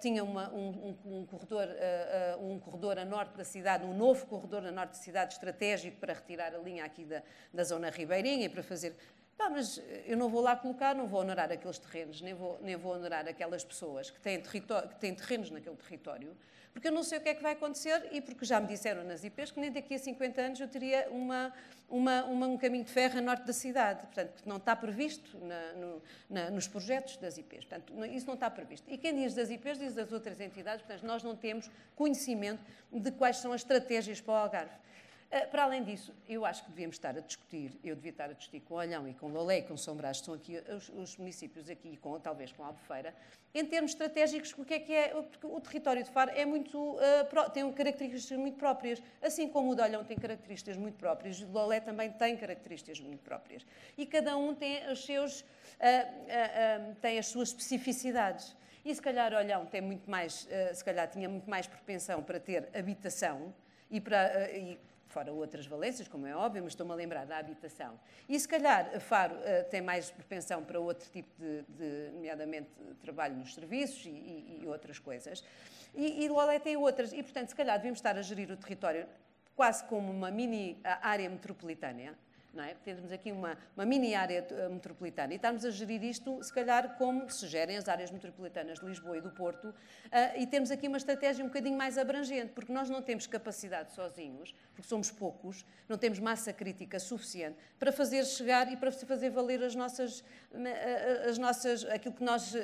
tinha uma, um, um, um, corredor, uh, uh, um corredor a norte da cidade, um novo corredor a norte da cidade estratégico para retirar a linha aqui da, da zona ribeirinha e para fazer Pá, mas eu não vou lá colocar, não vou honorar aqueles terrenos, nem vou, nem vou honorar aquelas pessoas que têm, que têm terrenos naquele território, porque eu não sei o que é que vai acontecer e porque já me disseram nas IPs que nem daqui a 50 anos eu teria uma, uma, uma um caminho de ferro a norte da cidade, portanto, que não está previsto na, no, na, nos projetos das IPs. Portanto, isso não está previsto. E quem diz das IPs diz das outras entidades, portanto, nós não temos conhecimento de quais são as estratégias para o Algarve. Uh, para além disso, eu acho que devíamos estar a discutir, eu devia estar a discutir com Olhão e com Lolé e com São Brás, estão aqui os, os, municípios aqui, com, talvez com Albufeira, em termos estratégicos, o que é que é, porque o território de Faro é muito, uh, pro, tem características muito próprias, assim como o de Olhão tem características muito próprias, o de Lolé também tem características muito próprias. E cada um tem os seus, uh, tem as suas especificidades. E se calhar Olhão tem muito mais, se calhar tinha muito mais propensão para ter habitação, e, para, e fora outras valências, como é óbvio, mas estou-me a lembrar da habitação. E se calhar Faro uh, tem mais propensão para outro tipo de, de nomeadamente, trabalho nos serviços e, e, e outras coisas. E, e Lolé tem outras. E, portanto, se calhar devíamos estar a gerir o território quase como uma mini área metropolitana, não é? Temos aqui uma, uma mini área eh, metropolitana e estamos a gerir isto, se calhar, como se gerem as áreas metropolitanas de Lisboa e do Porto, uh, e temos aqui uma estratégia um bocadinho mais abrangente, porque nós não temos capacidade sozinhos, porque somos poucos, não temos massa crítica suficiente para fazer chegar e para fazer valer as nossas, eh, as nossas, aquilo que nós,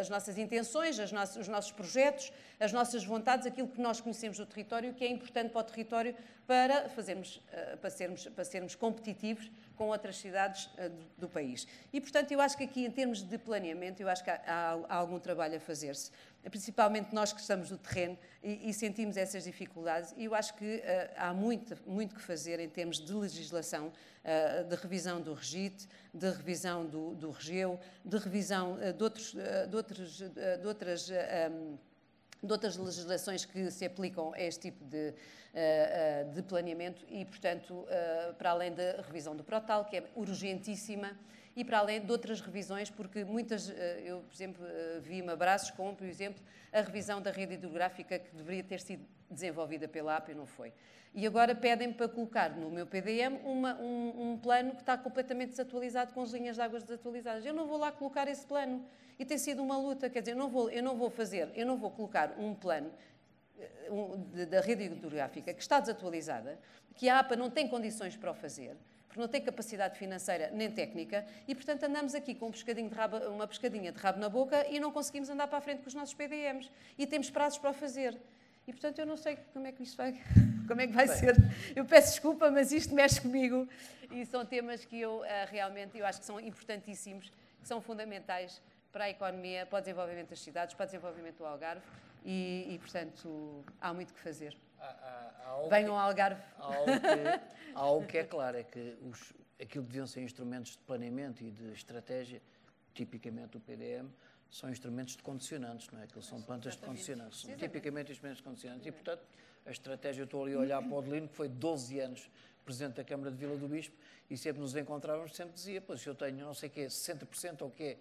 as nossas intenções, as nossas, os nossos projetos, as nossas vontades, aquilo que nós conhecemos do território, que é importante para o território para, fazermos, para, sermos, para sermos competitivos com outras cidades uh, do, país. E, portanto, eu acho que aqui, em termos de planeamento, eu acho que há, há, algum trabalho a fazer-se, principalmente nós que estamos no terreno e, e, sentimos essas dificuldades, e eu acho que uh, há muito, muito que fazer em termos de legislação, uh, de revisão do REGIT, de revisão do, do REGEU, de revisão de, outros, de, outros, de outras... Um, de outras legislações que se aplicam a este tipo de, eh, eh, de planeamento e, portanto, eh, para além da revisão do Protal, que é urgentíssima, e para além de outras revisões, porque muitas, eu, por exemplo, vi-me abraços com, por exemplo, a revisão da rede hidrográfica que deveria ter sido desenvolvida pela AP e não foi. E agora pedem-me para colocar no meu PDM uma, um, um, plano que está completamente desatualizado, com as linhas de águas desatualizadas. Eu não vou lá colocar esse plano. E tem sido uma luta, quer dizer, eu não vou, eu não vou fazer, eu não vou colocar um plano eh, um, da rede hidrográfica que está desatualizada, que a APA não tem condições para o fazer, porque não tem capacidade financeira nem técnica, e portanto andamos aqui com um pescadinho de rabo, uma pescadinha de rabo na boca e não conseguimos andar para a frente com os nossos PDMs. E temos prazos para o fazer. E portanto eu não sei como é que isto vai, como é que vai ser. Eu peço desculpa, mas isto mexe comigo e são temas que eu uh, realmente eu acho que são importantíssimos, que são fundamentais para a economia, para o desenvolvimento das cidades, para o desenvolvimento do Algarve e, e portanto, há muito que fazer. Há, há, há Venham ao Algarve. Há algo, que, algo que é claro, é que os, aquilo deviam ser instrumentos de planeamento e de estratégia, tipicamente o PDM, são instrumentos de condicionantes, não é? Aquilo são plantas de condicionantes. São tipicamente instrumentos de condicionantes. E, portanto, a estratégia, eu estou ali a olhar para o Adelino, que foi 12 anos Presidente da Câmara de Vila do Bispo, e sempre nos encontrávamos, sempre dizia, pois se eu tenho não sei o quê, 60% ou o quê,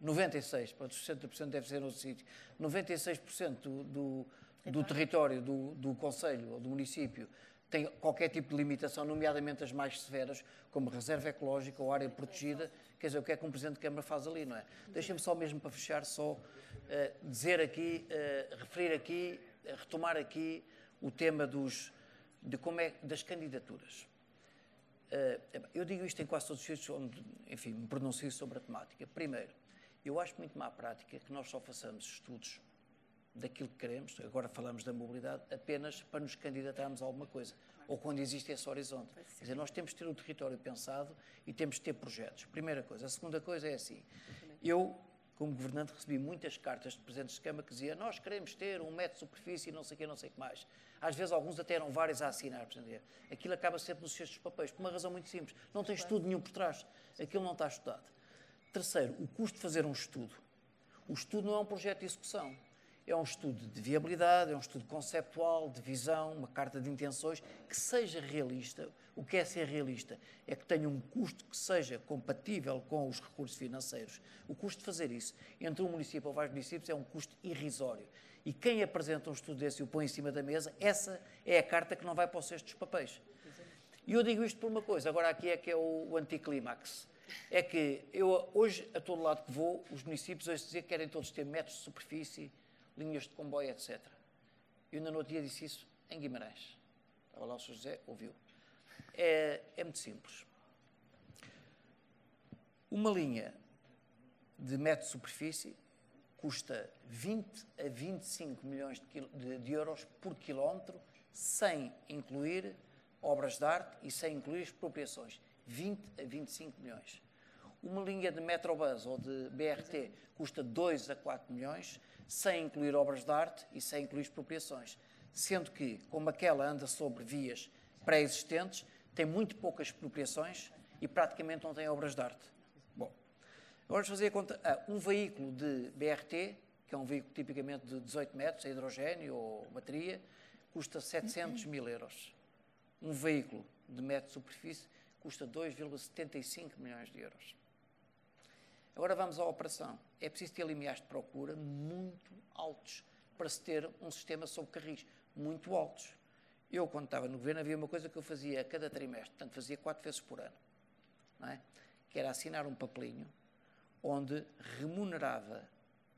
96, pronto, 60% deve ser no sítio, 96% do, do, do território do, do Conselho ou do município tem qualquer tipo de limitação, nomeadamente as mais severas, como reserva ecológica ou área protegida, quer dizer, o que é que um Presidente de Câmara faz ali, não é? Deixem-me só mesmo para fechar, só uh, dizer aqui, uh, referir aqui, uh, retomar aqui o tema dos, de como é, das candidaturas. eu digo isto em quase todos os sítios onde, enfim, me pronuncio sobre a temática. Primeiro, eu acho muito má prática que nós só façamos estudos daquilo que queremos, agora falamos da mobilidade, apenas para nos candidatarmos a alguma coisa, ou quando existe esse horizonte. Quer dizer, nós temos de ter o território pensado e temos de ter projetos. Primeira coisa. A segunda coisa é assim, eu, como governante, recebi muitas cartas de presidentes de Câmara que diziam nós queremos ter um metro de superfície e não sei o que, não sei o que mais. Às vezes alguns até eram vários a assinar. Aquilo acaba sempre nos cestos de papéis, por uma razão muito simples. Não tem estudo nenhum por trás. Aquilo não está estudado. Terceiro, o custo de fazer um estudo. O estudo não é um projeto de execução. É um estudo de viabilidade, é um estudo conceptual, de visão, uma carta de intenções que seja realista. O que é ser realista? É que tenha um custo que seja compatível com os recursos financeiros. O custo de fazer isso entre um município ou vários municípios é um custo irrisório. E quem apresenta um estudo desse e o põe em cima da mesa, essa é a carta que não vai para o cesto dos papéis. E eu digo isto por uma coisa, agora aqui é que é o, anticlímax é que eu hoje, a todo lado que vou, os municípios hoje dizer que querem todos ter metros de superfície, linhas de comboio, etc. Eu ainda no outro dia disse isso em Guimarães. Estava lá o Sr. José, ouviu. É, é muito simples. Uma linha de metro de superfície custa 20 a 25 milhões de, de, de euros por quilómetro, sem incluir obras de arte e sem incluir expropriações, 20 a 25 milhões. Uma linha de Metrobus ou de BRT custa 2 a 4 milhões, sem incluir obras de arte e sem incluir expropriações. Sendo que, como aquela anda sobre vias pré-existentes, tem muito poucas expropriações e praticamente não tem obras de arte. Bom, agora vamos fazer a conta. Ah, um veículo de BRT, que é um veículo tipicamente de 18 metros, a hidrogênio ou bateria, custa 700 mil euros. Um veículo de metro de superfície custa 2,75 milhões de euros. Agora vamos à operação. É preciso ter limiares de procura muito altos para se ter um sistema sob carris muito altos. Eu, quando estava no governo, havia uma coisa que eu fazia a cada trimestre, portanto, fazia quatro vezes por ano, é? que era assinar um papelinho onde remunerava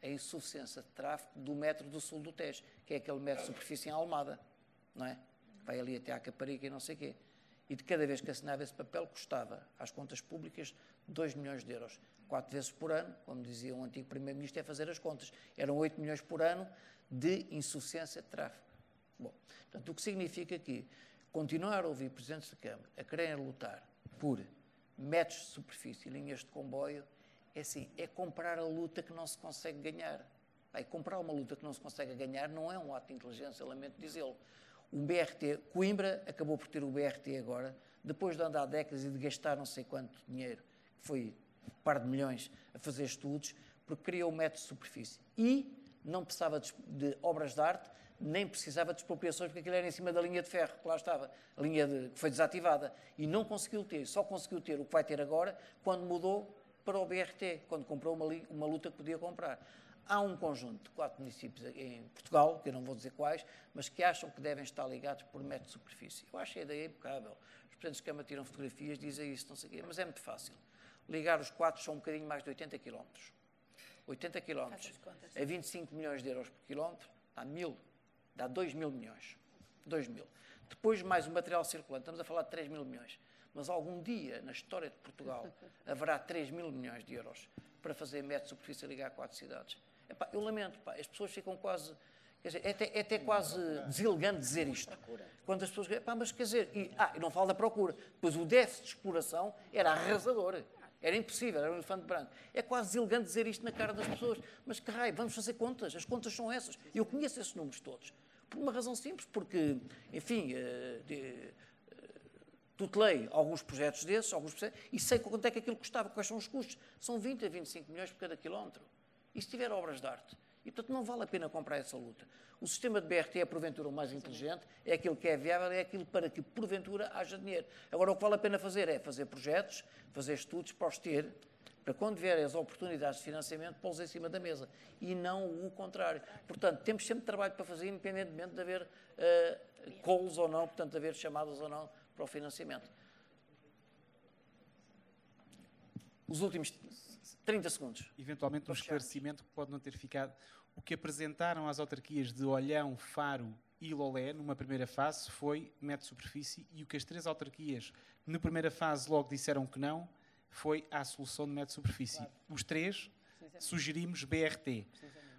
a insuficiência de tráfego do metro do sul do Tejo, que é aquele metro de superfície em Almada, não é? Vai ali até à Caparica e não sei o quê. E de cada vez que assinava esse papel, custava às contas públicas 2 milhões de euros. Quatro vezes por ano, como dizia um antigo Primeiro-Ministro, é fazer as contas. Eram 8 milhões por ano de insuficiência de tráfego. Bom, portanto, o que significa que continuar a ouvir Presidentes da Câmara a quererem lutar por metros de superfície e linhas de comboio é assim, é comprar a luta que não se consegue ganhar. Aí, comprar uma luta que não se consegue ganhar não é um ato de inteligência, lamento dizê-lo. O BRT, Coimbra acabou por ter o BRT agora, depois de andar décadas e de gastar não sei quanto dinheiro, que foi um par de milhões, a fazer estudos, porque criou um metro de superfície. E não precisava de obras de arte, nem precisava de expropriações, porque aquilo era em cima da linha de ferro, que lá estava, a linha de, que foi desativada. E não conseguiu ter, só conseguiu ter o que vai ter agora, quando mudou para o BRT, quando comprou uma, uma luta que podia comprar. Há um conjunto de quatro municípios em Portugal, que eu não vou dizer quais, mas que acham que devem estar ligados por metro de superfície. Eu acho a ideia impecável. Os presidentes de Câmara tiram fotografias, dizem isso, não sei o quê, mas é muito fácil. Ligar os quatro são um bocadinho mais de 80 km. 80 km a 25 milhões de euros por quilómetro, dá mil, dá 2 mil milhões. 2 mil. Depois mais o material circulante, estamos a falar de 3 mil milhões mas algum dia na história de Portugal haverá 3 mil milhões de euros para fazer metro de superfície ligar quatro cidades. Epá, eu lamento, pá, as pessoas ficam quase. Quer dizer, é, até, é até quase deselegante dizer isto. Quando as pessoas. Pá, mas quer dizer. E, ah, e não falo da procura. Pois o déficit de exploração era arrasador. Era impossível, era um elefante branco. É quase deselegante dizer isto na cara das pessoas. Mas que raio, vamos fazer contas. As contas são essas. Eu conheço esses números todos. Por uma razão simples, porque, enfim, uh, de, tutelei alguns projetos desses, alguns projetos, e sei quanto é que aquilo custava, quais são os custos. São 20 a 25 milhões por cada quilómetro. E se tiver obras de arte? E, portanto, não vale a pena comprar essa luta. O sistema de BRT é, porventura, o mais inteligente, é aquilo que é viável, é aquilo para que, porventura, haja dinheiro. Agora, o que vale a pena fazer é fazer projetos, fazer estudos para os ter, para quando vierem as oportunidades de financiamento, pô-los em cima da mesa. E não o contrário. Portanto, temos sempre trabalho para fazer, independentemente de haver uh, calls ou não, portanto, de haver chamadas ou não para o financiamento. Os últimos 30 segundos. Eventualmente um esclarecimento que pode não ter ficado. O que apresentaram às autarquias de Olhão, Faro e Lolé, numa primeira fase, foi metro de superfície e o que as três autarquias, na primeira fase, logo disseram que não, foi a solução de metro de superfície. Claro. Os três sugerimos BRT.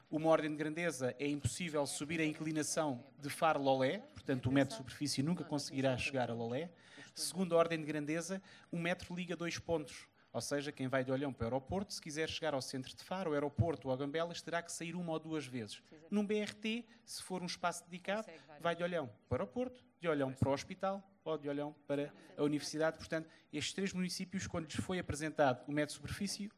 Uma ordem de grandeza é impossível subir a inclinação de Faro-Lolé, portanto o metro de superfície nunca conseguirá chegar a Lolé. Segunda ordem de grandeza, um metro liga dois pontos. Ou seja, quem vai de Olhão para o aeroporto, se quiser chegar ao centro de Faro, ao aeroporto ou a Gambelas, terá que sair uma ou duas vezes. Num BRT, se for um espaço dedicado, vai de Olhão para o aeroporto, de Olhão para o hospital ou de Olhão para a universidade. Portanto, estes três municípios, quando lhes foi apresentado o metro de superfície,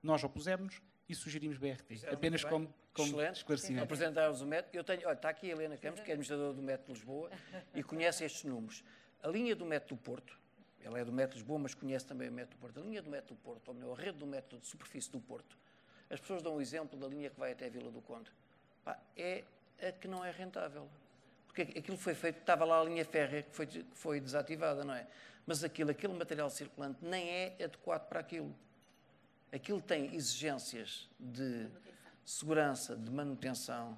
nós opusemos e sugerimos BRT. Apenas como, como esclarecimento. Apresentar-vos o método. Eu tenho, olha, está aqui a Helena Campos, que é administradora do método de Lisboa, e conhece estes números. A linha do método do Porto, ela é do método de Lisboa, mas conhece também o método do Porto. A linha do método do Porto, ou melhor, a rede do método de superfície do Porto, as pessoas dão o exemplo da linha que vai até a Vila do Conde. Pá, é a que não é rentável. Porque aquilo foi feito, estava lá a linha férrea que foi, que foi desativada, não é? Mas aquilo, aquele material circulante nem é adequado para aquilo aquilo tem exigências de segurança, de manutenção,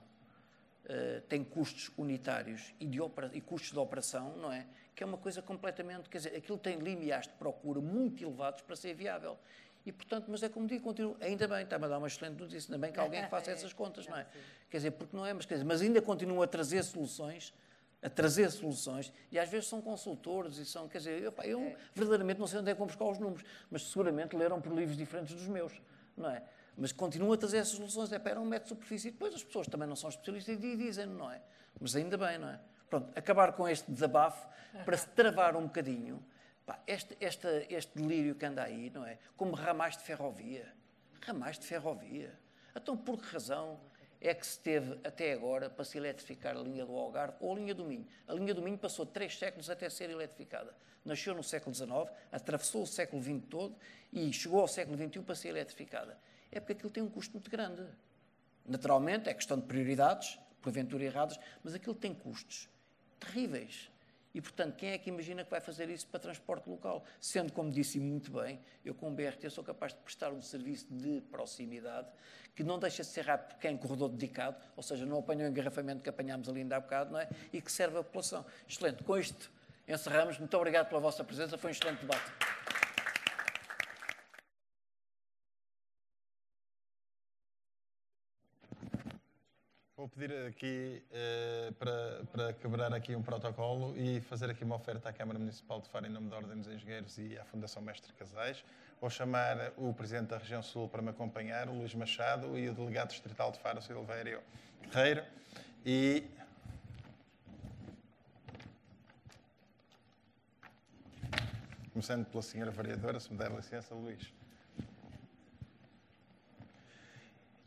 uh, tem custos unitários e, de e custos de operação, não é? Que é uma coisa completamente, quer dizer, aquilo tem limiares de procura muito elevados para ser viável. E, portanto, mas é como digo, continuo, ainda bem, está-me a dar uma excelente notícia, ainda bem que alguém faça essas contas, não é? Quer dizer, porque não é, mas, quer dizer, mas ainda continuam a trazer soluções a trazer soluções e às vezes são consultores e são, quer dizer, eu, pá, eu é. verdadeiramente não sei onde é que vão buscar os números, mas seguramente leram por livros diferentes dos meus, não é? Mas continuam a trazer essas soluções, é para era um método de superfície depois as pessoas também não são especialistas e dizem, não é? Mas ainda bem, não é? Pronto, acabar com este desabafo para se travar um bocadinho pá, este, este, este delírio que anda aí, não é? Como ramais de ferrovia. Ramais de ferrovia. Então, por que razão é que se teve até agora para se eletrificar a linha do Algarve ou a linha do Minho? A linha do Minho passou três séculos até ser eletrificada. Nasceu no século XIX, atravessou o século XX todo e chegou ao século XXI para ser eletrificada. É porque aquilo tem um custo muito grande. Naturalmente, é questão de prioridades, porventura erradas, mas aquilo tem custos terríveis. E, portanto, quem é que imagina que vai fazer isso para transporte local? Sendo, como disse muito bem, eu com o BRT sou capaz de prestar um serviço de proximidade que não deixa de ser rápido porque é em corredor dedicado, ou seja, não apanha o engarrafamento que apanhámos ali ainda há bocado, não é? E que serve a população. Excelente. Com isto encerramos. Muito obrigado pela vossa presença. Foi um excelente debate. Vou pedir aqui uh, para, para quebrar aqui um protocolo e fazer aqui uma oferta à Câmara Municipal de Faro em nome da Ordem dos Engenheiros e à Fundação Mestre Casais. Vou chamar o Presidente da Região Sul para me acompanhar, o Luís Machado, e o Delegado Distrital de Faro, Silvério Guerreiro. E começando pela Senhora Vereadora, se me der licença, Luís.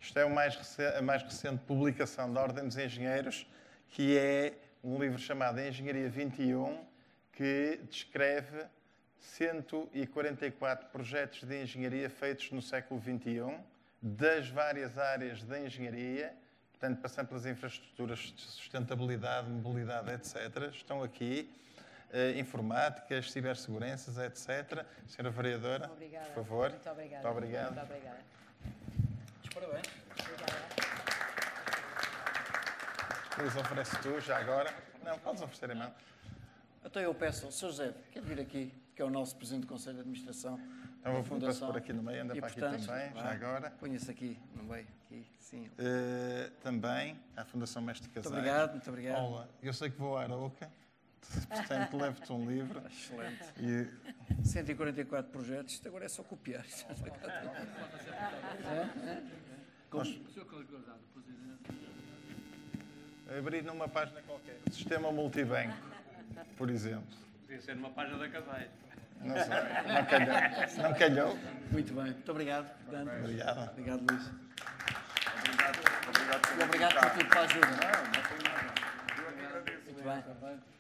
Isto é mais a mais recente publicação da Ordem dos Engenheiros, que é um livro chamado Engenharia 21, que descreve 144 projetos de engenharia feitos no século XXI, das várias áreas da engenharia, portanto, passando pelas infraestruturas de sustentabilidade, mobilidade, etc. Estão aqui. Uh, informáticas, ciberseguranças, etc. Senhora Vereadora, por favor. Muito obrigada. Muito obrigado. Muito obrigada. Parabéns. Luís, oferece tu já agora. Não, podes oferecer a mão. Então eu peço, Sr. José, quer vir aqui, que é o nosso Presidente do Conselho de Administração. Então vou Fundação. por aqui no meio, anda e, para portanto, aqui também, já agora. Ponha-se aqui no meio, aqui, sim. Uh, também à Fundação Mestre Casais. Muito obrigado, muito obrigado. Olá, eu sei que vou à Aroca, portanto levo-te um livro. Excelente. E... 144 projetos, isto agora é só copiar. é? É? Como... Nós... Abrir numa página qualquer. Sistema multibanco, por exemplo. Podia ser numa página da Casais. Não sei. Não calhou. Não calhou. Muito bem. Muito obrigado. Dante. Obrigado. Obrigado, Luís. Obrigado, obrigado, obrigado por tudo, para a ajuda. Não, não foi nada. Muito bem.